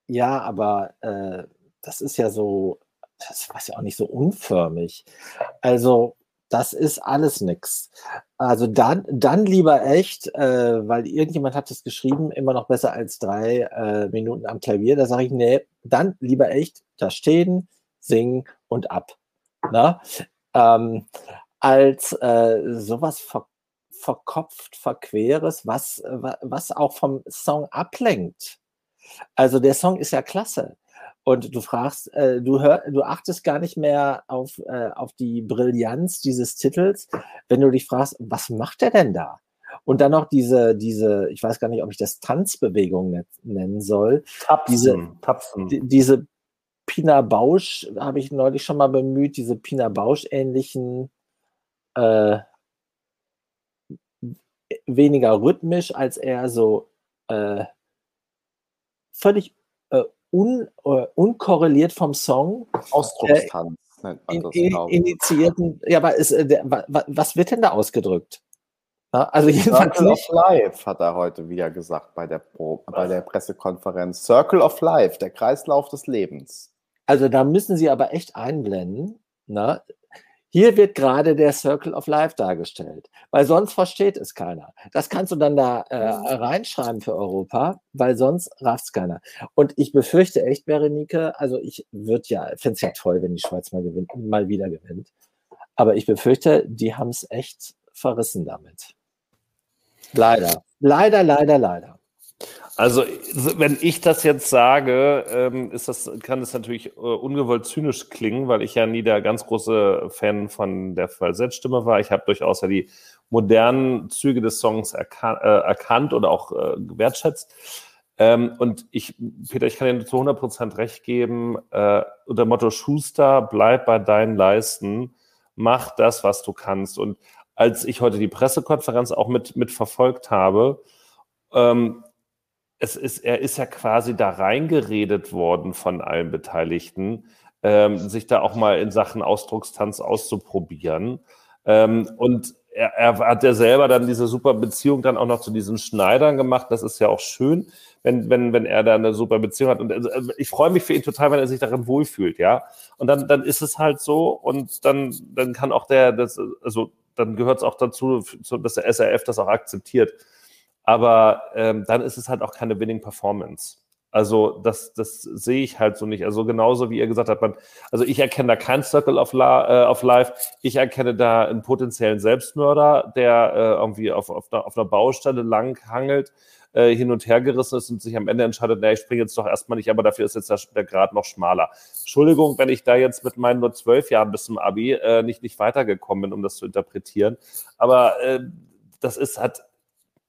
ja, aber äh, das ist ja so, das war ja auch nicht so unförmig. Also das ist alles nix. Also dann, dann lieber echt, äh, weil irgendjemand hat es geschrieben, immer noch besser als drei äh, Minuten am Klavier. Da sage ich, nee, dann lieber echt da stehen, singen und ab. Na? Ähm, als äh, sowas ver verkopft, verqueres, was, was auch vom Song ablenkt. Also der Song ist ja klasse. Und du fragst, äh, du, hör, du achtest gar nicht mehr auf, äh, auf die Brillanz dieses Titels, wenn du dich fragst, was macht er denn da? Und dann noch diese, diese, ich weiß gar nicht, ob ich das Tanzbewegung nennen soll. Tapsen, diese, Tapsen. Die, diese Pina Bausch, habe ich neulich schon mal bemüht, diese Pina Bausch-ähnlichen, äh, weniger rhythmisch als eher so äh, völlig un, uh, unkorreliert vom Song. Ausdruckstanz äh, nennt man das, in, in, initiierten, ja, aber ist, äh, der, was wird denn da ausgedrückt? Also jedenfalls Circle nicht. of Life hat er heute wieder gesagt bei der, Pro, bei der Pressekonferenz. Circle of Life, der Kreislauf des Lebens. Also da müssen Sie aber echt einblenden. Na? Hier wird gerade der Circle of Life dargestellt, weil sonst versteht es keiner. Das kannst du dann da äh, reinschreiben für Europa, weil sonst rafft es keiner. Und ich befürchte echt, Berenike, also ich würde ja, finde es ja toll, wenn die Schweiz mal, gewinnt, mal wieder gewinnt. Aber ich befürchte, die haben es echt verrissen damit. Leider. Leider, leider, leider. Also, wenn ich das jetzt sage, ähm, ist das, kann es natürlich äh, ungewollt zynisch klingen, weil ich ja nie der ganz große Fan von der Falsettstimme war. Ich habe durchaus ja die modernen Züge des Songs erkan äh, erkannt oder auch äh, wertschätzt. Ähm, und ich, Peter, ich kann dir zu 100 Prozent recht geben, unter Motto Schuster, bleib bei deinen Leisten, mach das, was du kannst. Und als ich heute die Pressekonferenz auch mit, mit verfolgt habe, ähm, es ist, er ist ja quasi da reingeredet worden von allen Beteiligten, ähm, sich da auch mal in Sachen Ausdruckstanz auszuprobieren. Ähm, und er, er, hat ja selber dann diese super Beziehung dann auch noch zu diesen Schneidern gemacht. Das ist ja auch schön, wenn, wenn, wenn er da eine super Beziehung hat. Und also, ich freue mich für ihn total, wenn er sich darin wohlfühlt, ja. Und dann, dann ist es halt so und dann, dann kann auch der, das, also dann gehört es auch dazu, dass der SRF das auch akzeptiert. Aber ähm, dann ist es halt auch keine Winning Performance. Also das, das sehe ich halt so nicht. Also genauso wie ihr gesagt habt, man, also ich erkenne da kein Circle of, La, äh, of Life. Ich erkenne da einen potenziellen Selbstmörder, der äh, irgendwie auf, auf, einer, auf einer Baustelle lang hangelt, äh, hin und her gerissen ist und sich am Ende entscheidet, naja, ich springe jetzt doch erstmal nicht, aber dafür ist jetzt der, der Grad noch schmaler. Entschuldigung, wenn ich da jetzt mit meinen nur zwölf Jahren bis zum Abi äh, nicht, nicht weitergekommen bin, um das zu interpretieren. Aber äh, das ist halt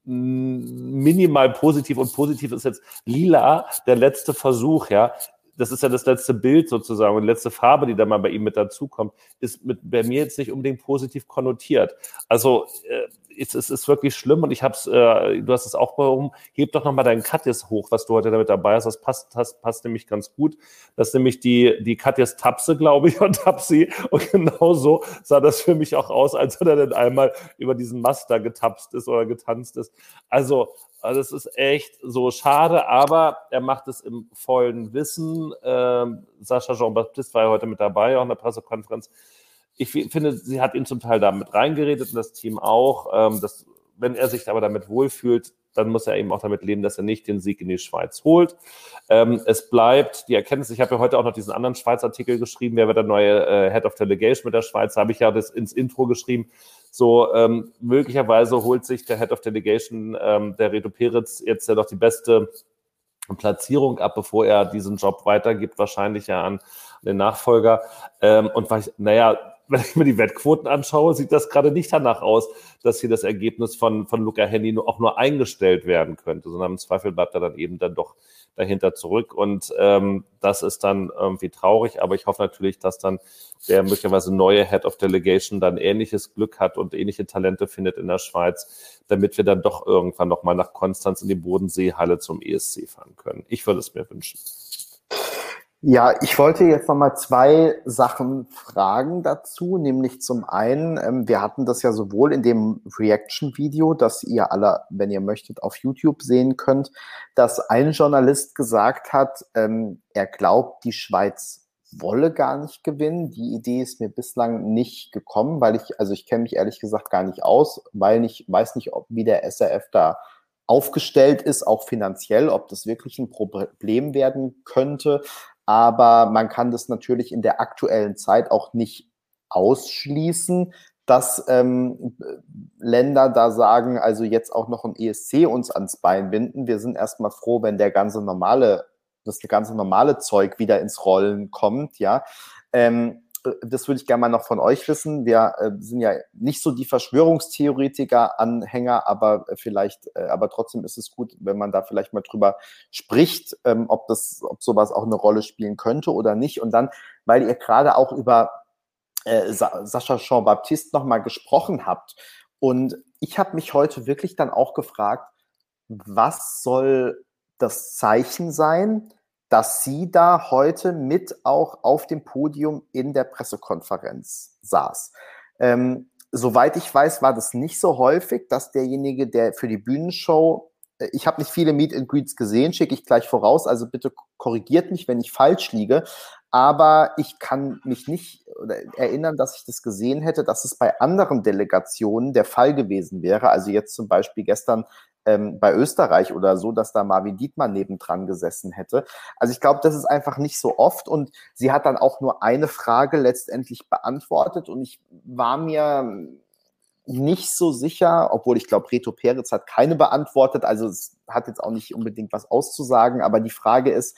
minimal positiv und positiv ist jetzt lila der letzte Versuch, ja. Das ist ja das letzte Bild sozusagen und die letzte Farbe, die da mal bei ihm mit dazukommt, ist mit, bei mir jetzt nicht unbedingt positiv konnotiert. Also äh, es, es ist wirklich schlimm und ich habe es, äh, du hast es auch warum, heb doch nochmal deinen Katjes hoch, was du heute damit dabei hast. Das passt, das passt nämlich ganz gut. Das ist nämlich die, die Katjes Tapse, glaube ich, <laughs> und Tapsi. Und genauso sah das für mich auch aus, als er dann einmal über diesen Mast da getapst ist oder getanzt ist. Also, also es ist echt so schade, aber er macht es im vollen Wissen. Ähm, Sascha Jean-Baptiste war ja heute mit dabei, auch in der Pressekonferenz ich finde, sie hat ihn zum Teil damit reingeredet und das Team auch. Ähm, dass, wenn er sich aber damit wohlfühlt, dann muss er eben auch damit leben, dass er nicht den Sieg in die Schweiz holt. Ähm, es bleibt die Erkenntnis, ich habe ja heute auch noch diesen anderen Schweiz-Artikel geschrieben, wer wird der neue äh, Head of Delegation mit der Schweiz, habe ich ja das ins Intro geschrieben. So, ähm, möglicherweise holt sich der Head of Delegation, ähm, der Reto Peretz, jetzt ja doch die beste Platzierung ab, bevor er diesen Job weitergibt, wahrscheinlich ja an den Nachfolger. Ähm, und weil ich, naja, wenn ich mir die Wettquoten anschaue, sieht das gerade nicht danach aus, dass hier das Ergebnis von, von Luca Henny auch nur eingestellt werden könnte, sondern im Zweifel bleibt er dann eben dann doch dahinter zurück. Und ähm, das ist dann irgendwie traurig, aber ich hoffe natürlich, dass dann der möglicherweise neue Head of Delegation dann ähnliches Glück hat und ähnliche Talente findet in der Schweiz, damit wir dann doch irgendwann nochmal nach Konstanz in die Bodenseehalle zum ESC fahren können. Ich würde es mir wünschen. Ja, ich wollte jetzt nochmal zwei Sachen fragen dazu, nämlich zum einen, ähm, wir hatten das ja sowohl in dem Reaction-Video, das ihr alle, wenn ihr möchtet, auf YouTube sehen könnt, dass ein Journalist gesagt hat, ähm, er glaubt, die Schweiz wolle gar nicht gewinnen. Die Idee ist mir bislang nicht gekommen, weil ich, also ich kenne mich ehrlich gesagt gar nicht aus, weil ich weiß nicht, ob, wie der SRF da aufgestellt ist, auch finanziell, ob das wirklich ein Problem werden könnte aber man kann das natürlich in der aktuellen Zeit auch nicht ausschließen. dass ähm, Länder da sagen, also jetzt auch noch ein ESC uns ans Bein binden. Wir sind erstmal froh, wenn der ganze normale, das ganze normale Zeug wieder ins Rollen kommt, ja. Ähm, das würde ich gerne mal noch von euch wissen. Wir äh, sind ja nicht so die Verschwörungstheoretiker-Anhänger, aber vielleicht, äh, aber trotzdem ist es gut, wenn man da vielleicht mal drüber spricht, ähm, ob das, ob sowas auch eine Rolle spielen könnte oder nicht. Und dann, weil ihr gerade auch über äh, Sa Sascha Jean-Baptiste nochmal gesprochen habt. Und ich habe mich heute wirklich dann auch gefragt, was soll das Zeichen sein, dass sie da heute mit auch auf dem Podium in der Pressekonferenz saß. Ähm, soweit ich weiß, war das nicht so häufig, dass derjenige, der für die Bühnenshow, äh, ich habe nicht viele Meet and Greets gesehen, schicke ich gleich voraus, also bitte korrigiert mich, wenn ich falsch liege, aber ich kann mich nicht erinnern, dass ich das gesehen hätte, dass es bei anderen Delegationen der Fall gewesen wäre. Also jetzt zum Beispiel gestern ähm, bei Österreich oder so, dass da Marvin Dietmann nebendran gesessen hätte. Also ich glaube, das ist einfach nicht so oft und sie hat dann auch nur eine Frage letztendlich beantwortet und ich war mir nicht so sicher, obwohl ich glaube, Reto Peretz hat keine beantwortet, also es hat jetzt auch nicht unbedingt was auszusagen, aber die Frage ist,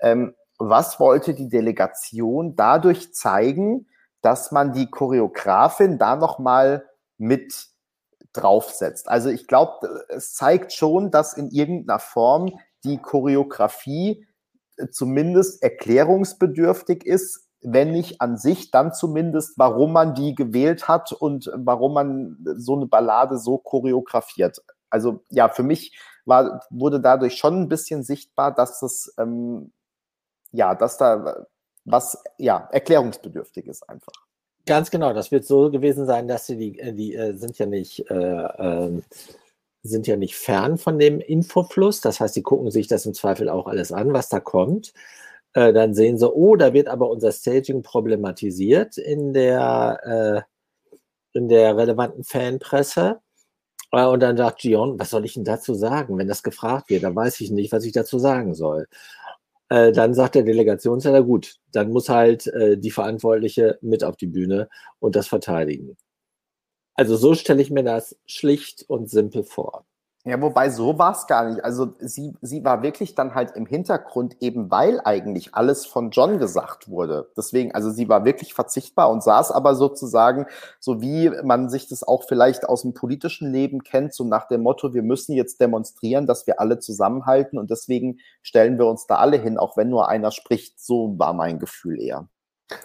ähm, was wollte die Delegation dadurch zeigen, dass man die Choreografin da nochmal mit draufsetzt. Also ich glaube, es zeigt schon, dass in irgendeiner Form die Choreografie äh, zumindest erklärungsbedürftig ist, wenn nicht an sich, dann zumindest, warum man die gewählt hat und warum man so eine Ballade so choreografiert. Also ja, für mich war, wurde dadurch schon ein bisschen sichtbar, dass es ähm, ja, dass da was ja erklärungsbedürftig ist einfach. Ganz genau, das wird so gewesen sein, dass sie die, äh, die äh, sind ja nicht, äh, äh, sind ja nicht fern von dem Infofluss. Das heißt, sie gucken sich das im Zweifel auch alles an, was da kommt. Äh, dann sehen sie, oh, da wird aber unser Staging problematisiert in der, äh, in der relevanten Fanpresse. Und dann sagt Gion, was soll ich denn dazu sagen? Wenn das gefragt wird, dann weiß ich nicht, was ich dazu sagen soll. Äh, dann sagt der Delegationsleiter, gut, dann muss halt äh, die Verantwortliche mit auf die Bühne und das verteidigen. Also so stelle ich mir das schlicht und simpel vor. Ja, wobei so war es gar nicht. Also sie, sie war wirklich dann halt im Hintergrund, eben weil eigentlich alles von John gesagt wurde. Deswegen, also sie war wirklich verzichtbar und saß aber sozusagen, so wie man sich das auch vielleicht aus dem politischen Leben kennt, so nach dem Motto, wir müssen jetzt demonstrieren, dass wir alle zusammenhalten und deswegen stellen wir uns da alle hin, auch wenn nur einer spricht. So war mein Gefühl eher.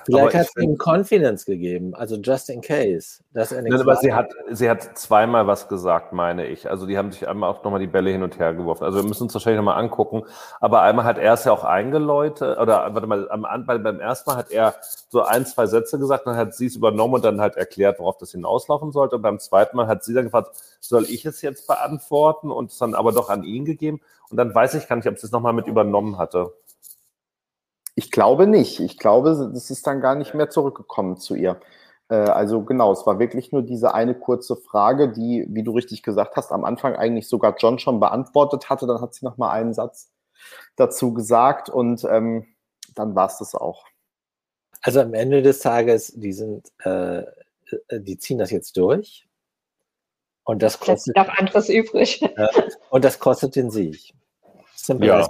Vielleicht hat es ihm Confidence gegeben, also just in case. Dass er Nein, aber sie hat, sie hat zweimal was gesagt, meine ich. Also die haben sich einmal auch nochmal die Bälle hin und her geworfen. Also wir müssen uns wahrscheinlich nochmal angucken. Aber einmal hat er es ja auch eingeläutet, oder warte mal, am, beim ersten Mal hat er so ein, zwei Sätze gesagt, dann hat sie es übernommen und dann halt erklärt, worauf das hinauslaufen sollte. Und beim zweiten Mal hat sie dann gefragt, soll ich es jetzt beantworten und es dann aber doch an ihn gegeben. Und dann weiß ich gar nicht, ob sie es nochmal mit übernommen hatte. Ich glaube nicht. Ich glaube, das ist dann gar nicht mehr zurückgekommen zu ihr. Äh, also genau, es war wirklich nur diese eine kurze Frage, die, wie du richtig gesagt hast, am Anfang eigentlich sogar John schon beantwortet hatte. Dann hat sie noch mal einen Satz dazu gesagt und ähm, dann war es das auch. Also am Ende des Tages, die sind, äh, äh die ziehen das jetzt durch. Und das kostet. noch anderes übrig. <laughs> Äh, und das kostet den Sieg. Simple ja.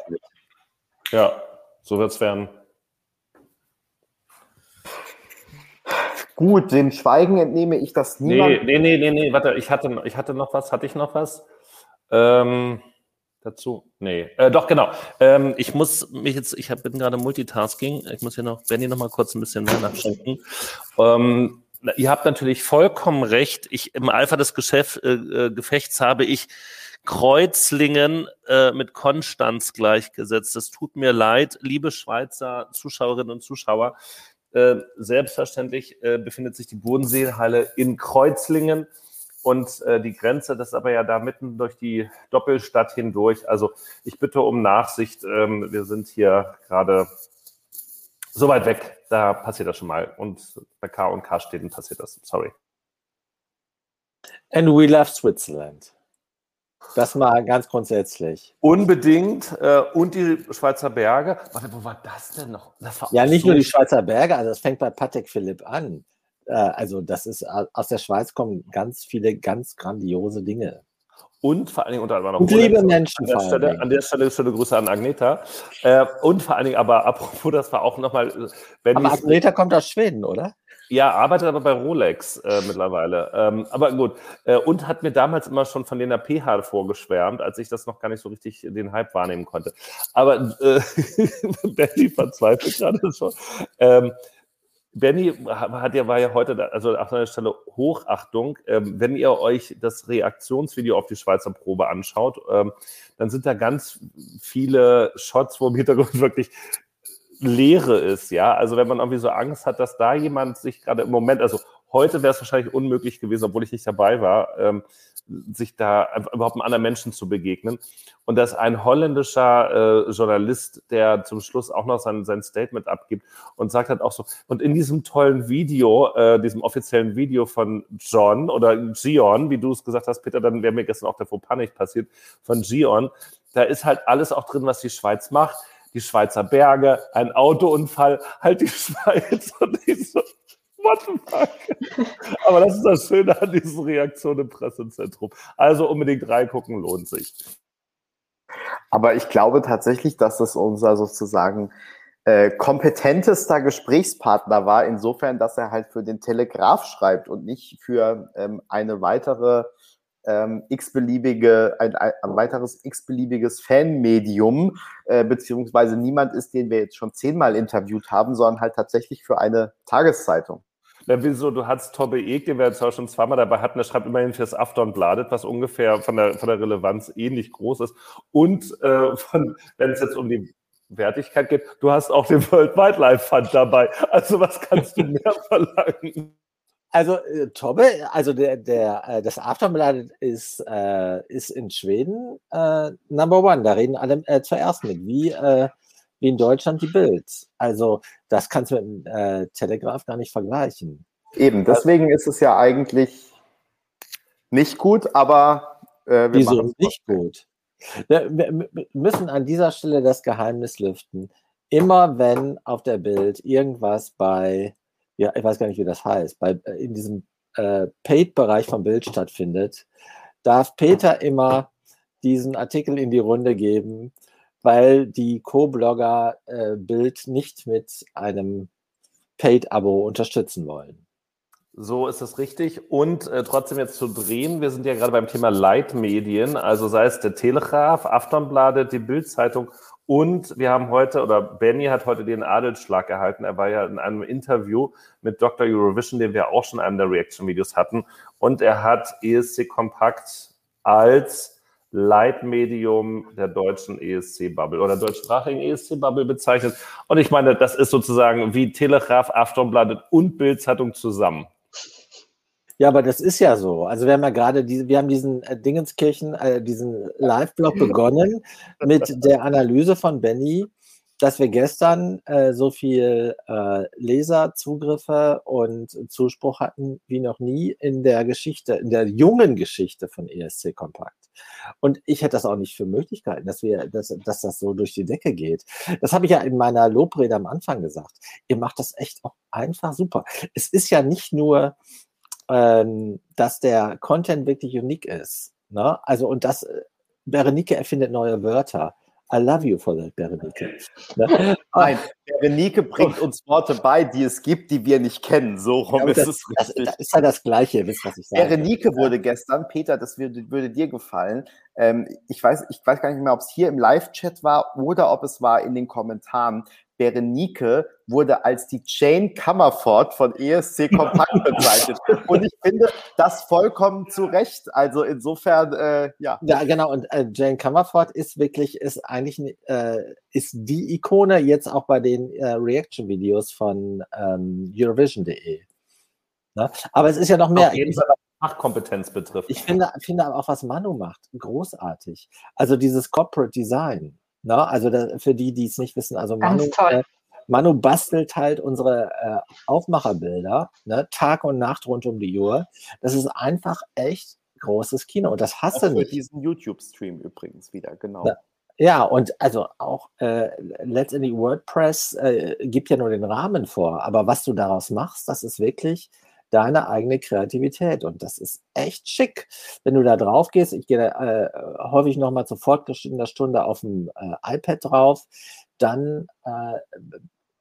Ja. So wird es werden. Gut, dem Schweigen entnehme ich das niemand. Nee, nee, nee, nee, nee, warte, ich hatte, ich hatte noch was, hatte ich noch was? Ähm, dazu? Nee, äh, doch, genau. Ähm, ich muss mich jetzt, ich hab, bin gerade Multitasking, ich muss hier noch, Benny noch mal kurz ein bisschen mehr nachschenken. Ähm, ihr habt natürlich vollkommen recht. Ich, Im Eifer des Geschäft, äh, äh Gefechts habe ich Kreuzlingen äh, mit Konstanz gleichgesetzt. Es tut mir leid, liebe Schweizer Zuschauerinnen und Zuschauer. Äh, selbstverständlich äh, befindet sich die Bodenseehalle in Kreuzlingen und äh, die Grenze, das ist aber ja da mitten durch die Doppelstadt hindurch. Also ich bitte um Nachsicht. Ähm, wir sind hier gerade so weit weg. Da passiert das schon mal. Und bei K und K Städten passiert das. Sorry. And we love Switzerland. Das mal ganz grundsätzlich. Unbedingt. Äh, und die Schweizer Berge. Warte, wo war das denn noch? Das ja, nicht so nur die Schweizer Berge, also das fängt bei Patek Philipp an. äh, also das ist aus der Schweiz kommen ganz viele ganz grandiose Dinge. Und vor allen Dingen unter anderem Und liebe Menschen an der, Stelle, an der Stelle schöne Grüße an Agneta. Äh, und vor allen Dingen aber apropos, das war auch nochmal, wenn Aber Agneta kommt aus Schweden, oder? Ja, arbeitet aber bei Rolex äh, mittlerweile. Ähm, aber gut. Äh, und hat mir damals immer schon von Lena PH vorgeschwärmt, als ich das noch gar nicht so richtig den Hype wahrnehmen konnte. Aber äh, <laughs> Benny verzweifelt gerade schon. Ähm, Benny hat ja, war ja heute, da, also auf einer Stelle Hochachtung. Ähm, wenn ihr euch das Reaktionsvideo auf die Schweizer Probe anschaut, ähm, dann sind da ganz viele Shots, wo im Hintergrund <laughs> wirklich Leere ist, ja. Also wenn man irgendwie so Angst hat, dass da jemand sich gerade im Moment, also heute wäre es wahrscheinlich unmöglich gewesen, obwohl ich nicht dabei war, ähm, sich da überhaupt einem anderen Menschen zu begegnen. Und dass ein holländischer äh, Journalist, der zum Schluss auch noch sein, sein Statement abgibt und sagt halt auch so, und in diesem tollen Video, äh, diesem offiziellen Video von John oder Gion, wie du es gesagt hast, Peter, dann wäre mir gestern auch der Fauxpas nicht passiert, von Gion, da ist halt alles auch drin, was die Schweiz macht die Schweizer Berge, ein Autounfall, halt die <laughs> Schweiz und ich so, what the fuck? <laughs> Aber das ist das Schöne an diesen Reaktionen im Pressezentrum. Also unbedingt reingucken, lohnt sich. Aber ich glaube tatsächlich, dass das unser sozusagen äh, kompetentester Gesprächspartner war, insofern, dass er halt für den Telegraph schreibt und nicht für ähm, eine weitere ähm, x-beliebige, ein, ein, weiteres x-beliebiges Fanmedium, äh, beziehungsweise niemand ist, den wir jetzt schon zehnmal interviewt haben, sondern halt tatsächlich für eine Tageszeitung. Ja, wieso? Du hast Tobbe Eck, den wir jetzt auch schon zweimal dabei hatten, der schreibt immerhin fürs Aftonbladet, was ungefähr von der, von der Relevanz ähnlich groß ist. Und äh, von, wenn es jetzt um die Wertigkeit geht, du hast auch den World Wildlife Fund dabei. Also was kannst du <laughs> mehr verlangen? Also äh, Tobbe, also der, der, äh, das Aftonblatt ist, äh, ist in Schweden äh, Number One. Da reden alle äh, zuerst mit, wie, äh, wie in Deutschland die Bild. Also das kannst du mit dem äh, Telegraph gar nicht vergleichen. Eben, deswegen ist es ja eigentlich nicht gut, aber äh, wir Wieso machen es nicht gut? Wir, wir wir müssen an dieser Stelle das Geheimnis lüften. Immer wenn auf der Bild irgendwas bei, ja, ich weiß gar nicht, wie das heißt, bei, äh, in diesem äh, Paid-Bereich vom Bild stattfindet, darf Peter immer diesen Artikel in die Runde geben, weil die Co-Blogger äh, Bild nicht mit einem Paid-Abo unterstützen wollen. So ist es richtig. Und äh, trotzdem jetzt zu drehen, wir sind ja gerade beim Thema Leitmedien, also sei es der Telegraph, Aftonbladet, die Bildzeitung und wir haben heute, oder Benny hat heute den Adelsschlag erhalten. Er war ja in einem Interview mit Dr. Eurovision, den wir auch schon in einem der Reaction-Videos hatten. Und er hat ESC Kompakt als Leitmedium der deutschen ESC-Bubble oder deutschsprachigen ESC-Bubble bezeichnet. Und ich meine, das ist sozusagen wie Telegraph, Aftonbladet und Bildzeitung zusammen. Ja, aber das ist ja so. Also wir haben ja gerade diese, wir haben diesen äh, Dingenskirchen, äh, diesen Live-Blog begonnen <laughs> mit der Analyse von Benny, dass wir gestern äh, so viel äh, Leserzugriffe und Zuspruch hatten wie noch nie in der Geschichte, in der jungen Geschichte von ESC Kompakt. Und ich hätte das auch nicht für Möglichkeiten, dass wir, dass, dass das so durch die Decke geht. Das habe ich ja in meiner Lobrede am Anfang gesagt. Ihr macht das echt auch einfach super. Es ist ja nicht nur ähm, dass der Content wirklich unique ist. Ne? Also, und das, äh, Berenike erfindet neue Wörter. I love you for that, Berenike. Ne? <laughs> Nein, Berenike bringt uns Worte bei, die es gibt, die wir nicht kennen. So rum Ja, ist das, es das, richtig. das ist ja das Gleiche, ihr wisst, was ich sage. Berenike wurde gestern, Peter, das würde, würde dir gefallen. Ähm, ich, weiß, ich weiß gar nicht mehr, ob es hier im Live-Chat war oder ob es war in den Kommentaren. Berenike wurde als die Jane Comerford von ESC Kompakt <laughs> bezeichnet. Und ich finde das vollkommen zu Recht. Also insofern, äh, ja. Ja, genau. Und äh, Jane Comerford ist wirklich, ist eigentlich äh, ist die Ikone jetzt auch bei den äh, Reaction-Videos von ähm, Eurovision.de. Ne? Aber es ist ja noch mehr. Auf jeden Fall, was Fachkompetenz betrifft. Ich finde, finde aber auch, was Manu macht, großartig. Also dieses Corporate Design. Ne? Also da, für die, die es nicht wissen, also Manu, äh, Manu bastelt halt unsere äh, Aufmacherbilder, ne? Tag und Nacht rund um die Uhr. Das ist einfach echt großes Kino. Und das hast du für nicht. diesen YouTube-Stream übrigens wieder, genau. Ja. Ja, und also auch äh, letztendlich WordPress äh, gibt ja nur den Rahmen vor, aber was du daraus machst, das ist wirklich deine eigene Kreativität. Und das ist echt schick, wenn du da drauf gehst. Ich gehe äh, häufig nochmal zur fortgeschrittener Stunde auf dem äh, iPad drauf. Dann äh,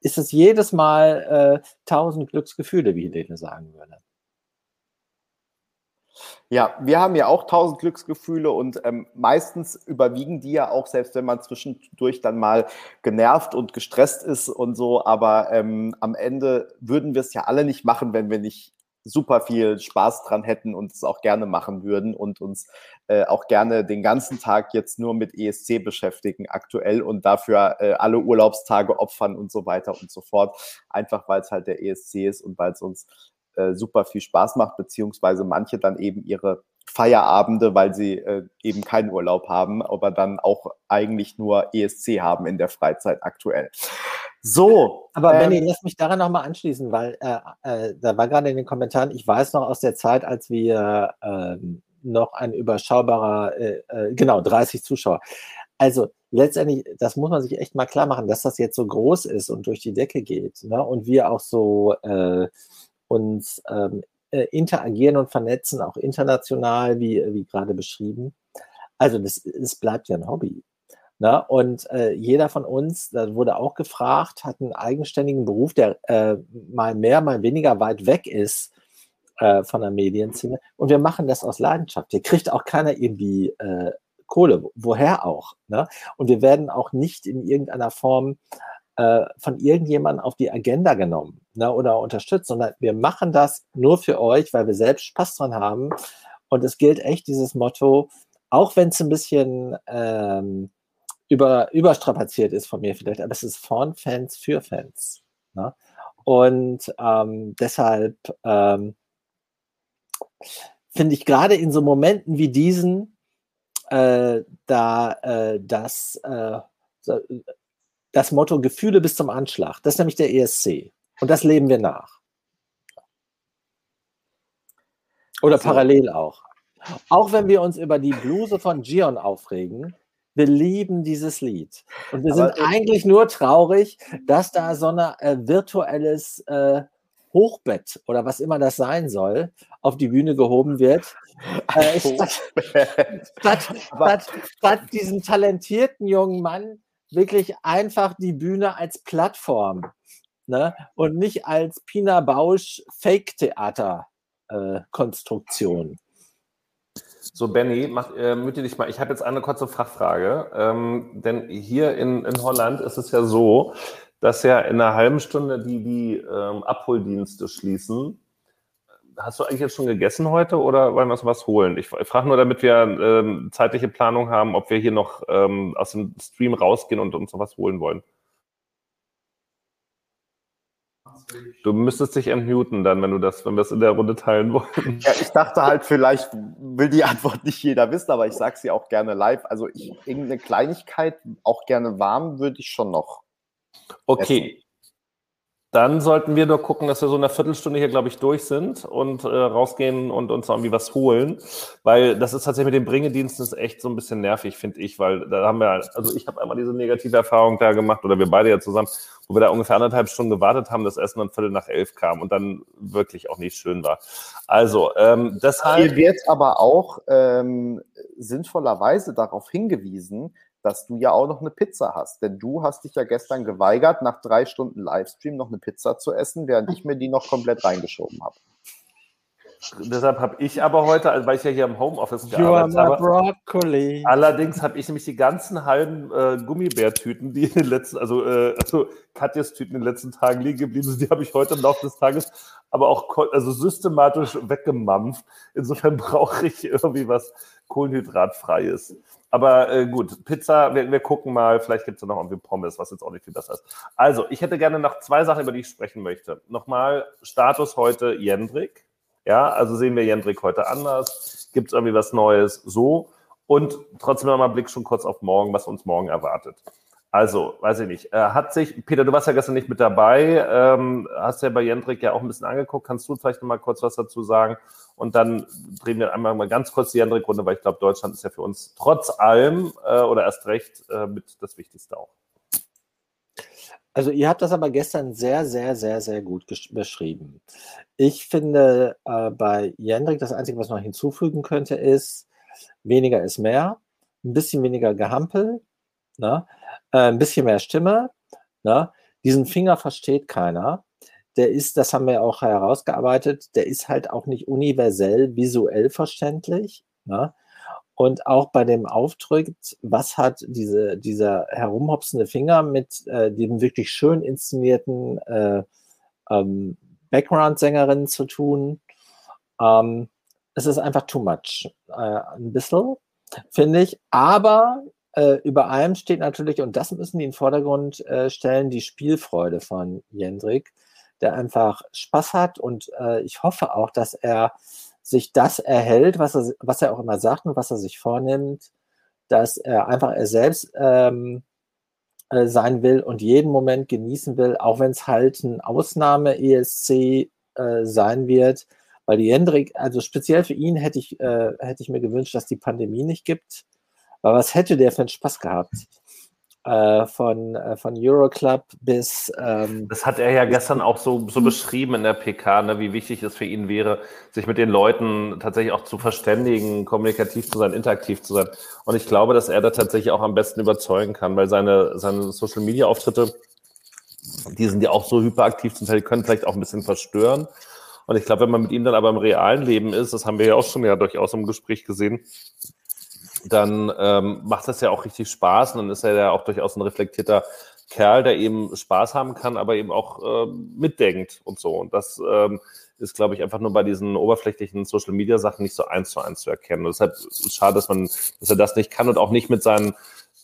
ist es jedes Mal äh, tausend Glücksgefühle, wie Helene sagen würde. Ja, wir haben ja auch tausend Glücksgefühle und ähm, meistens überwiegen die ja auch, selbst wenn man zwischendurch dann mal genervt und gestresst ist und so. Aber ähm, am Ende würden wir es ja alle nicht machen, wenn wir nicht super viel Spaß dran hätten und es auch gerne machen würden und uns äh, auch gerne den ganzen Tag jetzt nur mit ESC beschäftigen aktuell und dafür äh, alle Urlaubstage opfern und so weiter und so fort. Einfach weil es halt der ESC ist und weil es uns äh, super viel Spaß macht, beziehungsweise manche dann eben ihre Feierabende, weil sie äh, eben keinen Urlaub haben, aber dann auch eigentlich nur ESC haben in der Freizeit aktuell. So. Aber ähm, Benny, lass mich daran nochmal anschließen, weil äh, äh, da war gerade in den Kommentaren, ich weiß noch aus der Zeit, als wir äh, noch ein überschaubarer, äh, äh, genau, 30 Zuschauer. Also letztendlich, das muss man sich echt mal klar machen, dass das jetzt so groß ist und durch die Decke geht. Ne? Und wir auch so äh, uns ähm, äh, interagieren und vernetzen, auch international, wie, wie gerade beschrieben. Also das, das bleibt ja ein Hobby. Ne? Und äh, jeder von uns, da wurde auch gefragt, hat einen eigenständigen Beruf, der äh, mal mehr, mal weniger weit weg ist äh, von der Medienszene. Und wir machen das aus Leidenschaft. Hier kriegt auch keiner irgendwie äh, Kohle, woher auch. Ne? Und wir werden auch nicht in irgendeiner Form äh, von irgendjemandem auf die Agenda genommen ne, oder unterstützt, sondern wir machen das nur für euch, weil wir selbst Spaß dran haben. Und es gilt echt dieses Motto, auch wenn es ein bisschen ähm, über, überstrapaziert ist von mir vielleicht, aber es ist von Fans für Fans. Ne? Und ähm, deshalb ähm, finde ich gerade in so Momenten wie diesen, äh, da äh, das äh, das Motto Gefühle bis zum Anschlag. Das ist nämlich der ESC. Und das leben wir nach. Oder so. parallel auch. Auch wenn wir uns über die Bluse von Gion aufregen, wir lieben dieses Lied. Und wir sind eigentlich nur traurig, dass da so ein äh, virtuelles äh, Hochbett oder was immer das sein soll, auf die Bühne gehoben wird. <laughs> Äh, <laughs> statt, statt, statt, statt diesen talentierten jungen Mann, wirklich einfach die Bühne als Plattform ne? und nicht als Pina Bausch Fake-Theater-Konstruktion. So, Benny, mach, äh, mütte dich mal, ich habe jetzt eine kurze Fachfrage, ähm, denn hier in, in Holland ist es ja so, dass ja in einer halben Stunde die, die ähm, Abholdienste schließen hast du eigentlich jetzt schon gegessen heute oder wollen wir uns was holen? Ich, ich frage nur, damit wir ähm, zeitliche Planung haben, ob wir hier noch ähm, aus dem Stream rausgehen und uns noch was holen wollen. Du müsstest dich entmuten dann, wenn du das, wenn wir es in der Runde teilen wollen. Ja, ich dachte halt, vielleicht will die Antwort nicht jeder wissen, aber ich sage sie auch gerne live. Also ich, irgendeine Kleinigkeit, auch gerne warm, würde ich schon noch. Okay, essen. Dann sollten wir nur gucken, dass wir so in einer Viertelstunde hier, glaube ich, durch sind und äh, rausgehen und uns irgendwie was holen. Weil das ist tatsächlich mit den Bringediensten ist echt so ein bisschen nervig, finde ich, weil da haben wir, also ich habe einmal diese negative Erfahrung da gemacht, oder wir beide ja zusammen, wo wir da ungefähr anderthalb Stunden gewartet haben, das Essen dann Viertel nach elf kam und dann wirklich auch nicht schön war. Also, ähm, deshalb. Hier wird aber auch ähm, sinnvollerweise darauf hingewiesen, dass du ja auch noch eine Pizza hast. Denn du hast dich ja gestern geweigert, nach drei Stunden Livestream noch eine Pizza zu essen, während ich mir die noch komplett reingeschoben habe. Deshalb habe ich aber heute, also weil ich ja hier im Homeoffice gearbeitet habe, Broccoli. allerdings habe ich nämlich die ganzen halben äh, Gummibärtüten, die in den letzten, also, äh, also Katjes Tüten in den letzten Tagen liegen geblieben sind, die habe ich heute im Laufe des Tages aber auch also systematisch weggemampft. Insofern <laughs> brauche ich irgendwie was Kohlenhydratfreies. Aber äh, gut, Pizza, wir, wir, gucken mal, vielleicht gibt es noch irgendwie Pommes, was jetzt auch nicht viel besser ist. Also, ich hätte gerne noch zwei Sachen, über die ich sprechen möchte. Nochmal, Status heute Jendrik. Ja, also sehen wir Jendrik heute anders. Gibt es irgendwie was Neues? So. Und trotzdem nochmal Blick schon kurz auf morgen, was uns morgen erwartet. Also, weiß ich nicht. Äh, hat sich, Peter, du warst ja gestern nicht mit dabei, ähm, hast ja bei Jendrik ja auch ein bisschen angeguckt. Kannst du vielleicht nochmal kurz was dazu sagen? Und dann drehen wir einmal mal ganz kurz die andere Runde, weil ich glaube, Deutschland ist ja für uns trotz allem äh, oder erst recht äh, mit das Wichtigste auch. Also ihr habt das aber gestern sehr, sehr, sehr, sehr gut beschrieben. Ich finde äh, bei Jendrik das Einzige, was man hinzufügen könnte, ist, weniger ist mehr, ein bisschen weniger Gehampel, ne? Äh, ein bisschen mehr Stimme. Ne? Diesen Finger versteht keiner. Der ist, das haben wir auch herausgearbeitet, der ist halt auch nicht universell visuell verständlich. Ne? Und auch bei dem Auftritt, was hat diese, dieser herumhopsende Finger mit äh, dem wirklich schön inszenierten äh, ähm, Background-Sängerin zu tun? Ähm, es ist einfach too much. Äh, ein bisschen, finde ich. Aber äh, über allem steht natürlich, und das müssen die in den Vordergrund äh, stellen, die Spielfreude von Jendrik, der einfach Spaß hat. Und äh, ich hoffe auch, dass er sich das erhält, was er, was er auch immer sagt und was er sich vornimmt, dass er einfach er selbst ähm, äh, sein will und jeden Moment genießen will, auch wenn es halt ein Ausnahme-ESC äh, sein wird. Weil die Hendrik, also speziell für ihn hätte ich, äh, hätte ich mir gewünscht, dass die Pandemie nicht gibt. Aber was hätte der für einen Spaß gehabt? äh, von, äh, von Euroclub bis. Ähm, das hat er ja gestern auch so, so beschrieben in der PK, ne, wie wichtig es für ihn wäre, sich mit den Leuten tatsächlich auch zu verständigen, kommunikativ zu sein, interaktiv zu sein. Und ich glaube, dass er da tatsächlich auch am besten überzeugen kann, weil seine, seine Social Media Auftritte, die sind ja auch so hyperaktiv, zum Teil können vielleicht auch ein bisschen verstören. Und ich glaube, wenn man mit ihm dann aber im realen Leben ist, das haben wir ja auch schon ja durchaus im Gespräch gesehen, dann ähm, macht das ja auch richtig Spaß und dann ist er ja auch durchaus ein reflektierter Kerl, der eben Spaß haben kann, aber eben auch äh, mitdenkt und so. Und das ähm, ist, glaube ich, einfach nur bei diesen oberflächlichen Social Media Sachen nicht so eins zu eins zu erkennen. Und deshalb ist es schade, dass man, dass er das nicht kann und auch nicht mit seinen,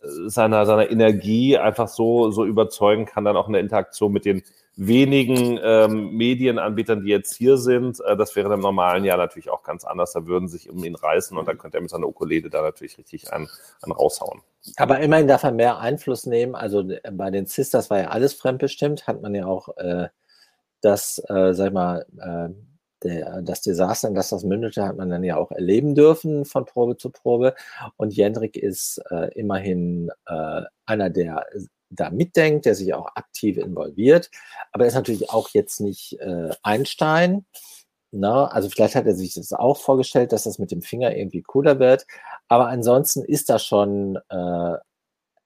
seiner, seiner Energie einfach so, so überzeugen kann, dann auch in der Interaktion mit den wenigen ähm, Medienanbietern, die jetzt hier sind. Äh, das wäre im normalen Jahr natürlich auch ganz anders. Da würden sich um ihn reißen und dann könnte er mit seiner Ukulele da natürlich richtig einen, einen raushauen. Aber immerhin darf er mehr Einfluss nehmen. Also äh, bei den Sisters war ja alles fremdbestimmt, hat man ja auch äh, das, äh, sag ich mal, äh, der, das Desaster, in das das mündete, hat man dann ja auch erleben dürfen von Probe zu Probe. Und Jendrik ist äh, immerhin äh, einer der da mitdenkt, der sich auch aktiv involviert. Aber er ist natürlich auch jetzt nicht äh, Einstein. Na, ne? also vielleicht hat er sich das auch vorgestellt, dass das mit dem Finger irgendwie cooler wird. Aber ansonsten ist das schon äh,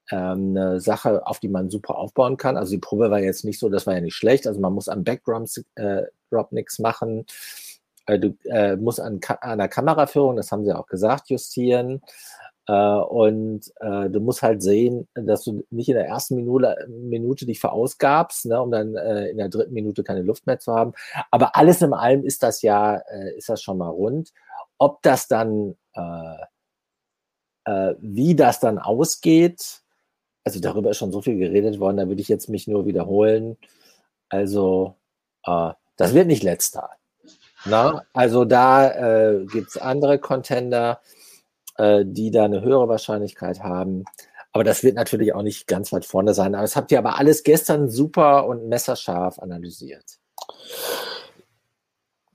eine Sache, auf die man super aufbauen kann. Also die Probe war jetzt nicht so, das war ja nicht schlecht. Also man muss am Backdrop äh, Drop nichts machen. Äh, du äh, musst an, an der Kameraführung, das haben sie auch gesagt, justieren. Äh, und äh, du musst halt sehen, dass du nicht in der ersten Minute, Minute dich verausgabst, ne, um dann äh, in der dritten Minute keine Luft mehr zu haben. Aber alles in allem ist das ja, äh, ist das schon mal rund. Ob das dann, äh, äh, wie das dann ausgeht, also darüber ist schon so viel geredet worden, da würde ich jetzt mich nur wiederholen. Also, äh, das wird nicht letzter. Na? Also da äh, gibt es andere Contender äh, die da eine höhere Wahrscheinlichkeit haben. Aber das wird natürlich auch nicht ganz weit vorne sein. Aber das habt ihr aber alles gestern super und messerscharf analysiert.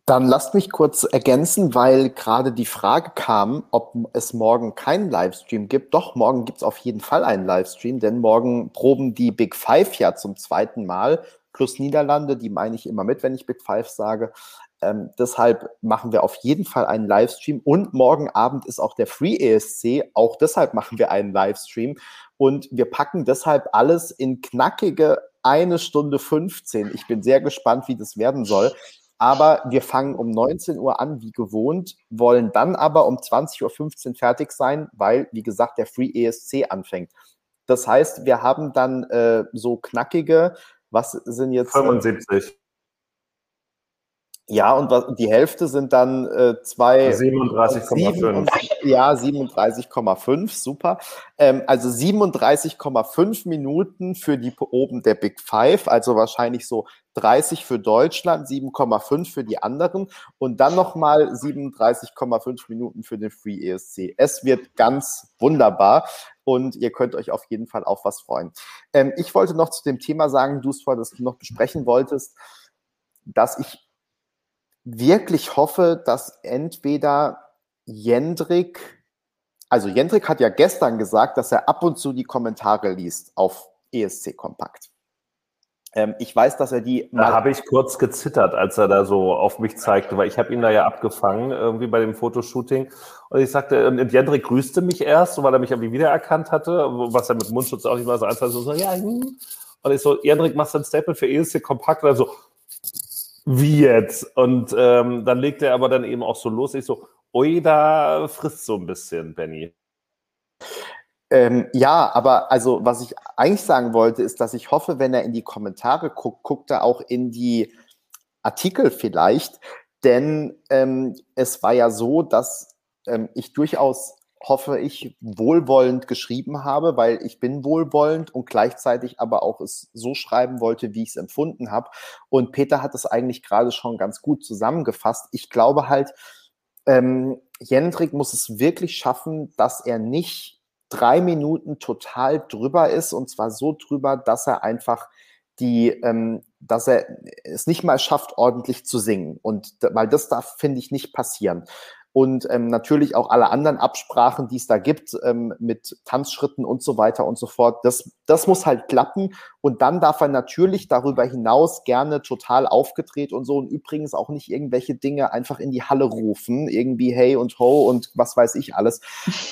Dann lasst mich kurz ergänzen, weil gerade die Frage kam, ob es morgen keinen Livestream gibt. Doch, morgen gibt es auf jeden Fall einen Livestream, denn morgen proben die Big Five ja zum zweiten Mal, plus Niederlande, die meine ich immer mit, wenn ich Big Five sage. Ähm, deshalb machen wir auf jeden Fall einen Livestream und morgen Abend ist auch der Free ESC. Auch deshalb machen wir einen Livestream und wir packen deshalb alles in knackige eine Stunde 15. Ich bin sehr gespannt, wie das werden soll. Aber wir fangen um 19 Uhr an, wie gewohnt, wollen dann aber um 20.15 Uhr fertig sein, weil, wie gesagt, der Free ESC anfängt. Das heißt, wir haben dann äh, so knackige, was sind jetzt? 75. Ja, und was, die Hälfte sind dann äh, zwei. 37,5. <laughs> Ja, 37,5, super. Ähm, also 37,5 Minuten für die oben der Big Five, also wahrscheinlich so 30 für Deutschland, 7,5 für die anderen und dann nochmal 37,5 Minuten für den Free ESC. Es wird ganz wunderbar und ihr könnt euch auf jeden Fall auf was freuen. Ähm, ich wollte noch zu dem Thema sagen, du es vorher, das du noch besprechen wolltest, dass ich wirklich hoffe, dass entweder Jendrik, also Jendrik hat ja gestern gesagt, dass er ab und zu die Kommentare liest auf ESC Kompakt. Ähm, ich weiß, dass er die. Da habe ich kurz gezittert, als er da so auf mich zeigte, weil ich habe ihn da ja abgefangen, irgendwie bei dem Fotoshooting. Und ich sagte, und Jendrik grüßte mich erst, weil er mich irgendwie wiedererkannt hatte, was er mit Mundschutz auch nicht mal so so, so ja, hm. Und ich so, Jendrik, machst du ein Statement für ESC kompakt? Und er so, wie jetzt? Und ähm, dann legt er aber dann eben auch so los. Ich so, ui, da frisst so ein bisschen, Benny. Ähm, ja, aber also was ich eigentlich sagen wollte, ist, dass ich hoffe, wenn er in die Kommentare guckt, guckt er auch in die Artikel vielleicht, denn ähm, es war ja so, dass ähm, ich durchaus hoffe ich, wohlwollend geschrieben habe, weil ich bin wohlwollend und gleichzeitig aber auch es so schreiben wollte, wie ich es empfunden habe. Und Peter hat es eigentlich gerade schon ganz gut zusammengefasst. Ich glaube halt, ähm, Jendrik muss es wirklich schaffen, dass er nicht drei Minuten total drüber ist und zwar so drüber, dass er einfach die, ähm, dass er es nicht mal schafft, ordentlich zu singen. Und weil das darf, finde ich, nicht passieren. Und ähm, natürlich auch alle anderen Absprachen, die es da gibt, ähm, mit Tanzschritten und so weiter und so fort. Das, das muss halt klappen. Und dann darf er natürlich darüber hinaus gerne total aufgedreht und so. Und übrigens auch nicht irgendwelche Dinge einfach in die Halle rufen. Irgendwie hey und ho und was weiß ich alles.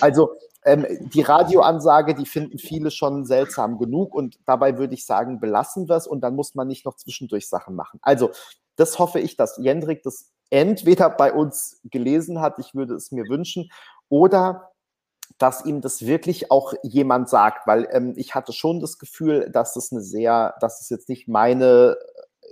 Also ähm, die Radioansage, die finden viele schon seltsam genug und dabei würde ich sagen, belassen wir es und dann muss man nicht noch zwischendurch Sachen machen. Also, das hoffe ich, dass Jendrik das entweder bei uns gelesen hat, ich würde es mir wünschen, oder dass ihm das wirklich auch jemand sagt, weil ähm, ich hatte schon das Gefühl, dass es eine sehr, dass es jetzt nicht meine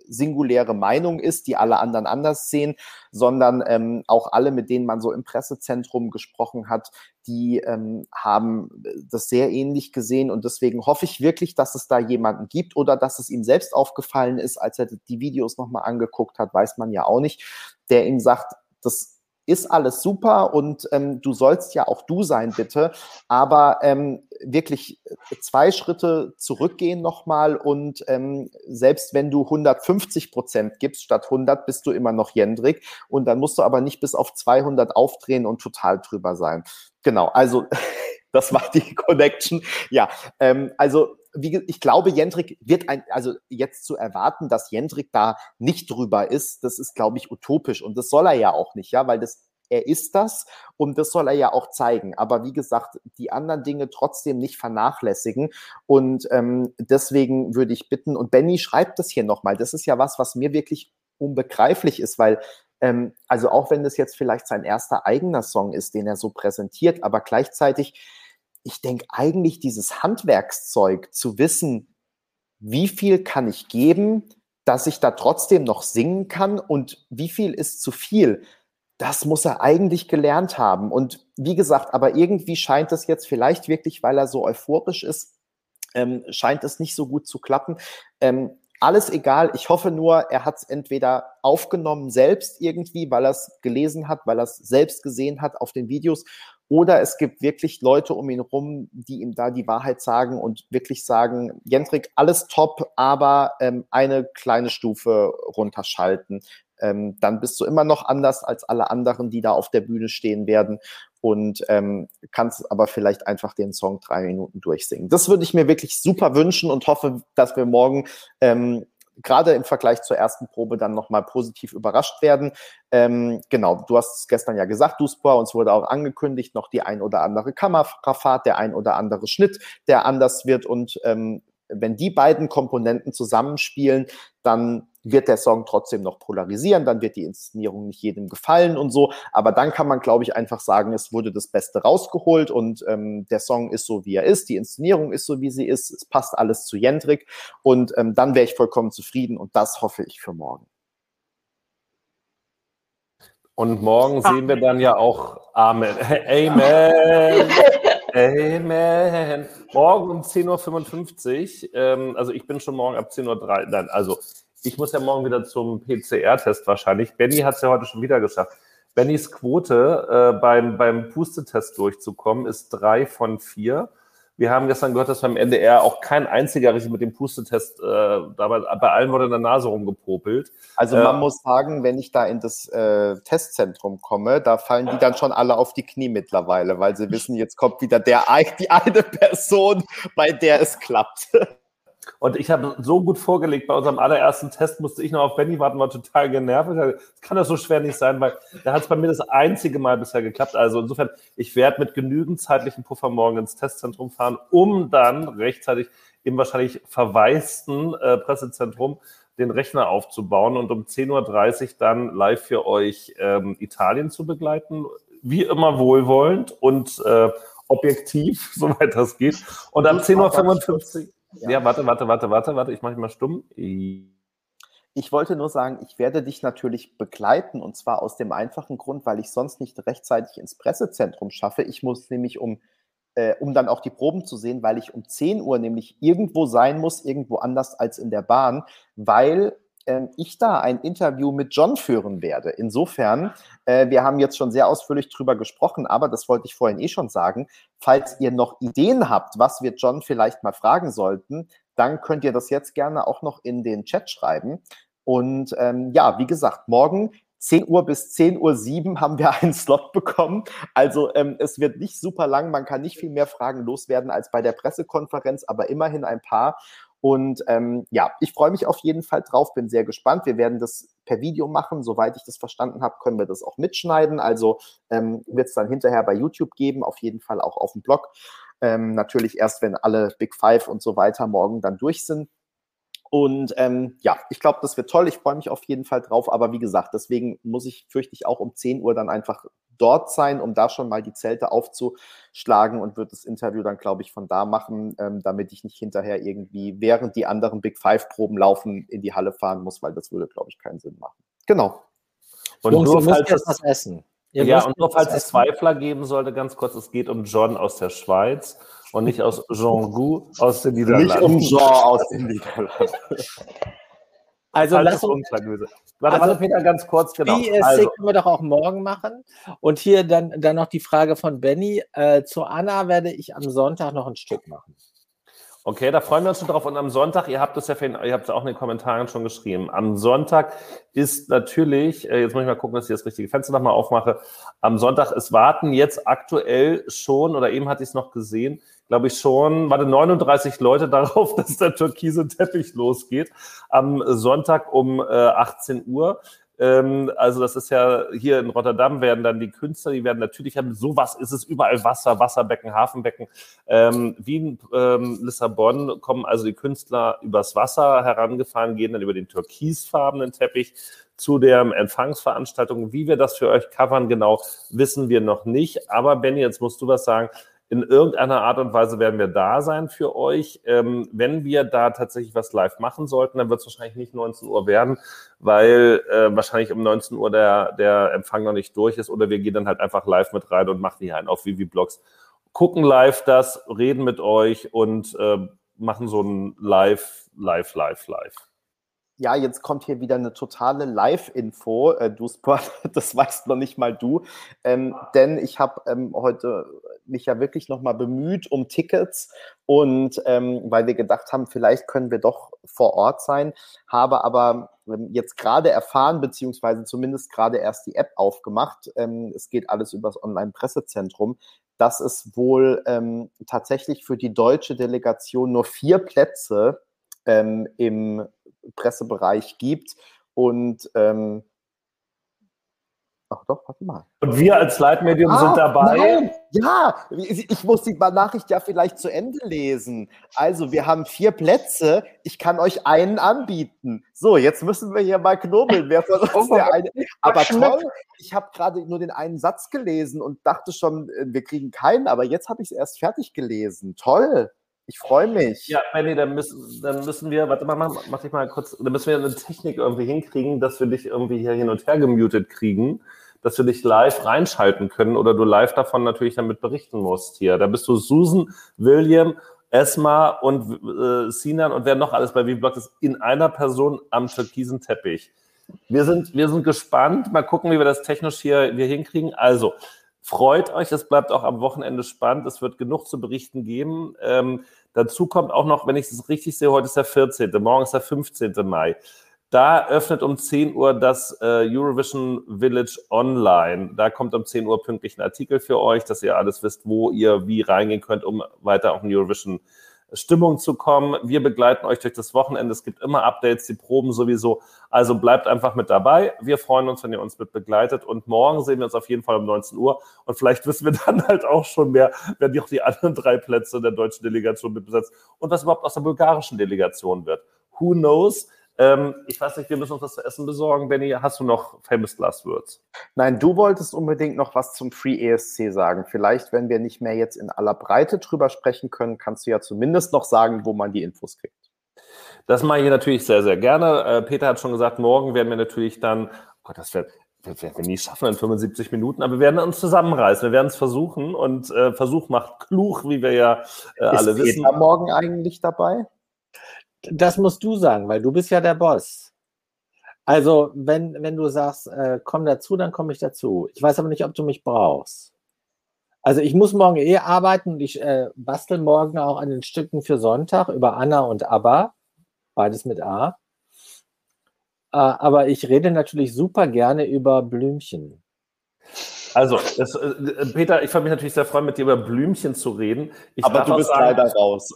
singuläre Meinung ist, die alle anderen anders sehen, sondern ähm, auch alle, mit denen man so im Pressezentrum gesprochen hat, die ähm, haben das sehr ähnlich gesehen. Und deswegen hoffe ich wirklich, dass es da jemanden gibt oder dass es ihm selbst aufgefallen ist, als er die Videos nochmal angeguckt hat, weiß man ja auch nicht, der ihm sagt, das ist alles super und ähm, du sollst ja auch du sein, bitte. Aber ähm, wirklich zwei Schritte zurückgehen nochmal und ähm, selbst wenn du 150 Prozent gibst statt 100, bist du immer noch Jendrik und dann musst du aber nicht bis auf 200 aufdrehen und total drüber sein. Genau, also <laughs> das war die Connection. Ja, ähm, also wie, ich glaube, Jendrik wird ein, also jetzt zu erwarten, dass Jendrik da nicht drüber ist, das ist, glaube ich, utopisch. Und das soll er ja auch nicht, ja, weil das, er ist das und das soll er ja auch zeigen. Aber wie gesagt, die anderen Dinge trotzdem nicht vernachlässigen. Und ähm, deswegen würde ich bitten, und Benny schreibt das hier nochmal, das ist ja was, was mir wirklich unbegreiflich ist, weil ähm, also auch wenn das jetzt vielleicht sein erster eigener Song ist, den er so präsentiert, aber gleichzeitig ich denke eigentlich dieses Handwerkszeug zu wissen, wie viel kann ich geben, dass ich da trotzdem noch singen kann und wie viel ist zu viel, das muss er eigentlich gelernt haben. Und wie gesagt, aber irgendwie scheint es jetzt vielleicht wirklich, weil er so euphorisch ist, ähm, scheint es nicht so gut zu klappen. Ähm, alles egal. Ich hoffe nur, er hat es entweder aufgenommen selbst irgendwie, weil er es gelesen hat, weil er es selbst gesehen hat auf den Videos oder es gibt wirklich Leute um ihn rum, die ihm da die Wahrheit sagen und wirklich sagen, Jendrik, alles top, aber ähm, eine kleine Stufe runterschalten. Ähm, dann bist du immer noch anders als alle anderen, die da auf der Bühne stehen werden und ähm, kannst aber vielleicht einfach den Song drei Minuten durchsingen. Das würde ich mir wirklich super wünschen und hoffe, dass wir morgen ähm, gerade im Vergleich zur ersten Probe dann nochmal positiv überrascht werden. Ähm, genau, du hast es gestern ja gesagt, Duspa, uns wurde auch angekündigt, noch die ein oder andere Kamerafahrt, der ein oder andere Schnitt, der anders wird und ähm, wenn die beiden Komponenten zusammenspielen, dann wird der Song trotzdem noch polarisieren, dann wird die Inszenierung nicht jedem gefallen und so. Aber dann kann man, glaube ich, einfach sagen, es wurde das Beste rausgeholt und ähm, der Song ist so, wie er ist, die Inszenierung ist so, wie sie ist, es passt alles zu Jendrik und ähm, dann wäre ich vollkommen zufrieden und das hoffe ich für morgen. Und morgen sehen wir dann ja auch Amen. <laughs> Amen. <laughs> Amen. Morgen um 10.55 Uhr. Ähm, also ich bin schon morgen ab 10.03 Uhr. Nein, also ich muss ja morgen wieder zum PCR-Test wahrscheinlich. Benny hat es ja heute schon wieder geschafft. Bennys Quote äh, beim, beim Pustetest durchzukommen ist drei von vier. Wir haben gestern gehört, dass beim NDR auch kein einziger richtig mit dem Pustetest, äh, dabei, bei allen wurde in der Nase rumgepopelt. Also man äh, muss sagen, wenn ich da in das äh, Testzentrum komme, da fallen die dann schon alle auf die Knie mittlerweile, weil sie wissen, jetzt kommt wieder der, die eine Person, bei der es klappt. Und ich habe so gut vorgelegt, bei unserem allerersten Test musste ich noch auf Benny warten, war total genervt. Das kann das so schwer nicht sein, weil da hat es bei mir das einzige Mal bisher geklappt. Also insofern, ich werde mit genügend zeitlichen Puffer morgen ins Testzentrum fahren, um dann rechtzeitig im wahrscheinlich verwaisten äh, Pressezentrum den Rechner aufzubauen und um 10.30 Uhr dann live für euch ähm, Italien zu begleiten. Wie immer wohlwollend und äh, objektiv, <laughs> soweit das geht. Und ab 10.55 Uhr. Ja. warte, warte, warte, warte, warte, ich mache mal stumm. Ich wollte nur sagen, ich werde dich natürlich begleiten und zwar aus dem einfachen Grund, weil ich sonst nicht rechtzeitig ins Pressezentrum schaffe. Ich muss nämlich um, äh, um dann auch die Proben zu sehen, weil ich um 10 Uhr nämlich irgendwo sein muss, irgendwo anders als in der Bahn, weil ich da ein Interview mit John führen werde. Insofern, äh, wir haben jetzt schon sehr ausführlich drüber gesprochen, aber das wollte ich vorhin eh schon sagen. Falls ihr noch Ideen habt, was wir John vielleicht mal fragen sollten, dann könnt ihr das jetzt gerne auch noch in den Chat schreiben. Und ähm, ja, wie gesagt, morgen 10 Uhr bis 10 Uhr 7 haben wir <laughs> einen Slot bekommen. Also ähm, es wird nicht super lang, man kann nicht viel mehr Fragen loswerden als bei der Pressekonferenz, aber immerhin ein paar. Und ähm, ja, ich freue mich auf jeden Fall drauf, bin sehr gespannt. Wir werden das per Video machen. Soweit ich das verstanden habe, können wir das auch mitschneiden. Also ähm, wird es dann hinterher bei YouTube geben, auf jeden Fall auch auf dem Blog. Ähm, natürlich erst, wenn alle Big Five und so weiter morgen dann durch sind. Und ähm, ja, ich glaube, das wird toll. Ich freue mich auf jeden Fall drauf. Aber wie gesagt, deswegen muss ich, fürchte ich, auch um 10 Uhr dann einfach dort sein, um da schon mal die Zelte aufzuschlagen und wird das Interview dann, glaube ich, von da machen, ähm, damit ich nicht hinterher irgendwie, während die anderen Big Five-Proben laufen, in die Halle fahren muss, weil das würde, glaube ich, keinen Sinn machen. Genau. Und Jungs, nur falls es was essen. Ihr ja, und nur falls es Zweifler geben sollte, ganz kurz, es geht um John aus der Schweiz und nicht aus Jean Gu aus den Niederlanden. Nicht um Jean aus den <laughs> Niederlanden. Also lass uns, Warte, also, warte, Peter, ganz kurz, genau. BSC also. können wir doch auch morgen machen. Und hier dann, dann noch die Frage von Benny. Äh, zu Anna werde ich am Sonntag noch ein Stück machen. Okay, da freuen wir uns schon drauf. Und am Sonntag, ihr habt es ja, ihr habt es auch in den Kommentaren schon geschrieben. Am Sonntag ist natürlich, äh, jetzt muss ich mal gucken, dass ich das richtige Fenster nochmal aufmache. Am Sonntag, es warten jetzt aktuell schon, oder eben hatte ich es noch gesehen, glaube ich schon, warte, 39 Leute <laughs> darauf, dass der türkise Teppich losgeht. Am Sonntag um äh, 18 Uhr. Ähm, also das ist ja hier in Rotterdam werden dann die Künstler, die werden natürlich haben, sowas ist es überall Wasser, Wasserbecken, Hafenbecken. Ähm, Wien, ähm, Lissabon kommen also die Künstler übers Wasser herangefahren, gehen dann über den türkisfarbenen Teppich zu der Empfangsveranstaltung. Wie wir das für euch covern, genau wissen wir noch nicht. Aber Benny, jetzt musst du was sagen in irgendeiner Art und Weise werden wir da sein für euch. Ähm, wenn wir da tatsächlich was live machen sollten, dann wird es wahrscheinlich nicht 19 Uhr werden, weil äh, wahrscheinlich um 19 Uhr der, der Empfang noch nicht durch ist oder wir gehen dann halt einfach live mit rein und machen hier einen auf Vivi Blogs. Gucken live das, reden mit euch und äh, machen so ein Live, Live, Live, Live ja, jetzt kommt hier wieder eine totale Live-Info, äh, du Sport, <laughs> das weißt noch nicht mal du, ähm, denn ich habe ähm, heute mich ja wirklich nochmal bemüht um Tickets und ähm, weil wir gedacht haben, vielleicht können wir doch vor Ort sein, habe aber ähm, jetzt gerade erfahren, beziehungsweise zumindest gerade erst die App aufgemacht, ähm, es geht alles übers Online-Pressezentrum, dass es wohl ähm, tatsächlich für die deutsche Delegation nur vier Plätze im Pressebereich gibt. Und ähm, Ach doch, warte mal. Und wir als Leitmedium ah, sind dabei. Nein, ja, ich muss die Nachricht ja vielleicht zu Ende lesen. Also, wir haben vier Plätze. Ich kann euch einen anbieten. So, jetzt müssen wir hier mal knobeln. Wer von <laughs> uns der eine? Aber toll, ich habe gerade nur den einen Satz gelesen und dachte schon, äh, wir kriegen keinen. Aber jetzt habe ich es erst fertig gelesen. Toll. Ich freue mich. Ja, Benny, dann müssen, dann müssen wir, warte mal, mach, mach dich mal kurz, dann müssen wir eine Technik irgendwie hinkriegen, dass wir dich irgendwie hier hin und her gemutet kriegen, dass wir dich live reinschalten können oder du live davon natürlich damit berichten musst hier. Da bist du Susan, William, Esma und äh, Sinan und wer noch alles bei V-Blog ist, in einer Person am türkisen Teppich. Wir sind, wir sind gespannt. Mal gucken, wie wir das technisch hier, hier hinkriegen. Also, Freut euch, es bleibt auch am Wochenende spannend. Es wird genug zu berichten geben. Ähm, dazu kommt auch noch, wenn ich es richtig sehe, heute ist der 14., morgen ist der 15. Mai. Da öffnet um 10 Uhr das äh, Eurovision Village Online. Da kommt um 10 Uhr pünktlich ein Artikel für euch, dass ihr alles wisst, wo ihr wie reingehen könnt, um weiter auch ein Eurovision Stimmung zu kommen. Wir begleiten euch durch das Wochenende. Es gibt immer Updates, die Proben sowieso. Also bleibt einfach mit dabei. Wir freuen uns, wenn ihr uns mit begleitet. Und morgen sehen wir uns auf jeden Fall um 19 Uhr. Und vielleicht wissen wir <laughs> dann halt auch schon mehr, wer auch die anderen drei Plätze der deutschen Delegation mit besetzt und was überhaupt aus der bulgarischen Delegation wird. Who knows? Ähm, ich weiß nicht, wir müssen uns was zu essen besorgen. Benny, hast du noch Famous Last Words? Nein, du wolltest unbedingt noch was zum Free ESC sagen. Vielleicht, wenn wir nicht mehr jetzt in aller Breite drüber sprechen können, kannst du ja zumindest noch sagen, wo man die Infos kriegt. Das mache ich natürlich sehr, sehr gerne. Äh, Peter hat schon gesagt, morgen werden wir natürlich dann, oh Gott, das wird, wir werden wir nie schaffen in 75 Minuten, aber wir werden uns zusammenreißen, wir werden es versuchen und äh, Versuch macht klug, wie wir ja äh, alle Ist wissen. Peter morgen eigentlich dabei? Das musst du sagen, weil du bist ja der Boss. Also, wenn, wenn du sagst, äh, komm dazu, dann komme ich dazu. Ich weiß aber nicht, ob du mich brauchst. Also ich muss morgen eh arbeiten und ich äh, bastel morgen auch an den Stücken für Sonntag über Anna und Abba. Beides mit A. Äh, aber ich rede natürlich super gerne über Blümchen. Also, das, äh, Peter, ich würde mich natürlich sehr freuen, mit dir über Blümchen zu reden. Ich Aber du bist sagen, leider raus.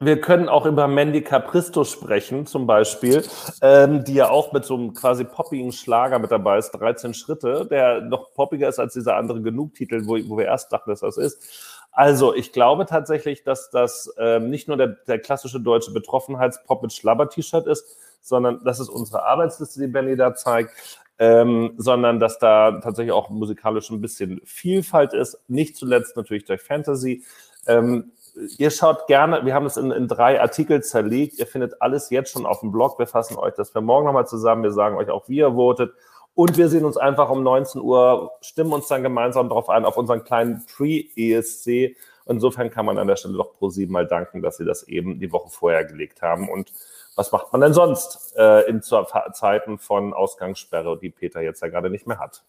Wir können auch über Mandy Capristo sprechen, zum Beispiel, ähm, die ja auch mit so einem quasi poppigen Schlager mit dabei ist, 13 Schritte, der noch poppiger ist als dieser andere Genug-Titel, wo, wo wir erst dachten, dass das ist. Also, ich glaube tatsächlich, dass das ähm, nicht nur der, der klassische deutsche Betroffenheitspop mit Schlabber-T-Shirt ist, sondern das ist unsere Arbeitsliste, die Benny da zeigt. Ähm, sondern dass da tatsächlich auch musikalisch ein bisschen Vielfalt ist. Nicht zuletzt natürlich durch Fantasy. Ähm, ihr schaut gerne, wir haben es in, in drei Artikel zerlegt. Ihr findet alles jetzt schon auf dem Blog. Wir fassen euch das für morgen nochmal zusammen. Wir sagen euch auch, wie ihr votet. Und wir sehen uns einfach um 19 Uhr, stimmen uns dann gemeinsam darauf ein, auf unseren kleinen Pre-ESC. Insofern kann man an der Stelle doch pro sieben mal danken, dass sie das eben die Woche vorher gelegt haben. Und was macht man denn sonst äh, in Zeiten von Ausgangssperre, die Peter jetzt ja gerade nicht mehr hat?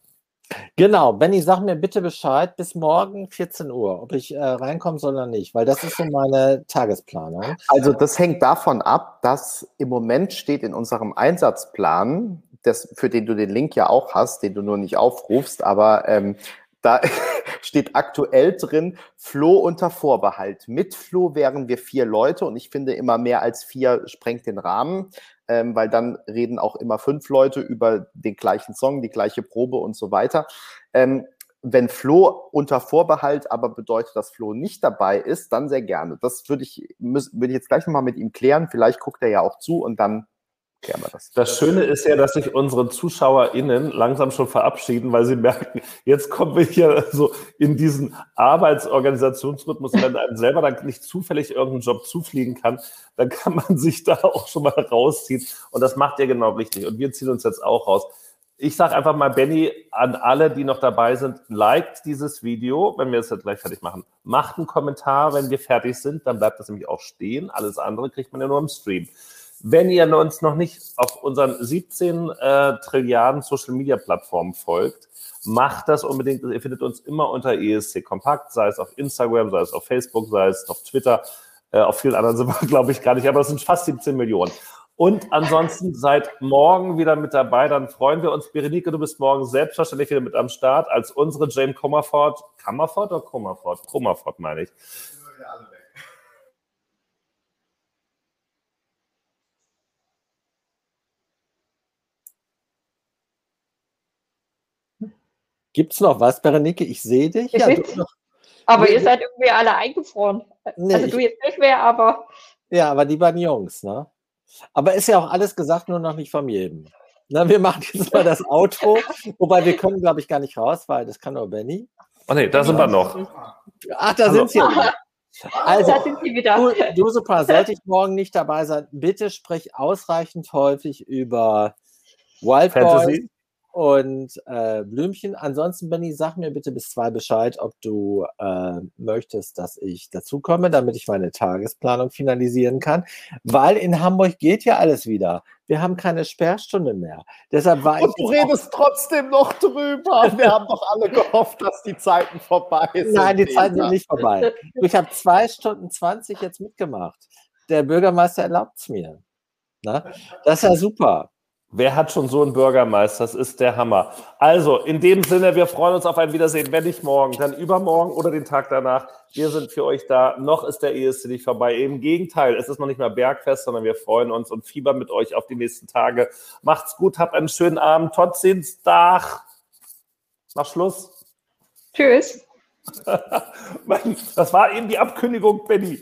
Genau, Benny, sag mir bitte Bescheid bis morgen 14 Uhr, ob ich äh, reinkommen soll oder nicht, weil das ist so meine Tagesplanung. Also das hängt davon ab, dass im Moment steht in unserem Einsatzplan, das, für den du den Link ja auch hast, den du nur nicht aufrufst, aber ähm, da <laughs> steht aktuell drin, Flo unter Vorbehalt. Mit Flo wären wir vier Leute und ich finde immer mehr als vier sprengt den Rahmen, ähm, weil dann reden auch immer fünf Leute über den gleichen Song, die gleiche Probe und so weiter. Ähm, wenn Flo unter Vorbehalt aber bedeutet, dass Flo nicht dabei ist, dann sehr gerne. Das würde ich, müß, würde ich jetzt gleich nochmal mit ihm klären. Vielleicht guckt er ja auch zu und dann wir das. Das Schöne ist ja, dass sich unsere ZuschauerInnen langsam schon verabschieden, weil sie merken, jetzt kommen wir hier so in diesen Arbeitsorganisationsrhythmus, wenn einem selber dann nicht zufällig irgendeinen Job zufliegen kann, dann kann man sich da auch schon mal rausziehen. Und das macht ihr genau richtig. Und wir ziehen uns jetzt auch raus. Ich sage einfach mal, Benny, an alle, die noch dabei sind, liked dieses Video, wenn wir es jetzt gleich fertig machen. Macht einen Kommentar, wenn wir fertig sind, dann bleibt das nämlich auch stehen. Alles andere kriegt man ja nur im Stream. Wenn ihr uns noch nicht auf unseren 17 äh, Trilliarden Social Media Plattformen folgt, macht das unbedingt. Ihr findet uns immer unter ESC Kompakt, sei es auf Instagram, sei es auf Facebook, sei es auf Twitter. Äh, auf vielen anderen <laughs> sind wir, glaube ich, gar nicht, aber es sind fast 17 Millionen. Und ansonsten seid morgen wieder mit dabei, dann freuen wir uns. Berenike, du bist morgen selbstverständlich wieder mit am Start als unsere Jane Comerford. Comerford oder Comerford? Comerford meine ich. Gibt's noch was, Berenike? Ich sehe dich. Ich Ja, Aber Nee, ihr seid irgendwie alle eingefroren. Nee, also du jetzt nicht mehr, aber ja, aber die beiden Jungs, ne? Aber ist ja auch alles gesagt, nur noch nicht von jedem. Na, wir machen jetzt mal das Outro, wobei wir können, glaube ich, gar nicht raus, weil das kann nur Benny. Oh nee, da sind wir noch. Ach, da Hallo. sind sie. Also, da sind sie wieder. du, du super, sollte ich morgen nicht dabei sein, bitte sprich ausreichend häufig über Wild Boys Fantasy. Und äh, Blümchen. Ansonsten, Benny, sag mir bitte bis zwei Bescheid, ob du äh, möchtest, dass ich dazukomme, damit ich meine Tagesplanung finalisieren kann. Weil in Hamburg geht ja alles wieder. Wir haben keine Sperrstunde mehr. Deshalb war Und ich. du redest trotzdem noch drüber. <laughs> Wir haben doch alle gehofft, dass die Zeiten vorbei sind. Nein, die Zeiten sind nicht vorbei. Ich habe zwei Stunden 20 jetzt mitgemacht. Der Bürgermeister erlaubt es mir. Na? Das ist ja super. Wer hat schon so einen Bürgermeister? Das ist der Hammer. Also, in dem Sinne, wir freuen uns auf ein Wiedersehen, wenn nicht morgen, dann übermorgen oder den Tag danach. Wir sind für euch da. Noch ist der ESC nicht vorbei. Im Gegenteil, es ist noch nicht mal Bergfest, sondern wir freuen uns und fiebern mit euch auf die nächsten Tage. Macht's gut, habt einen schönen Abend. Trotz Dienstag. Mach Schluss. Tschüss. <laughs> das war eben die Abkündigung, Benny.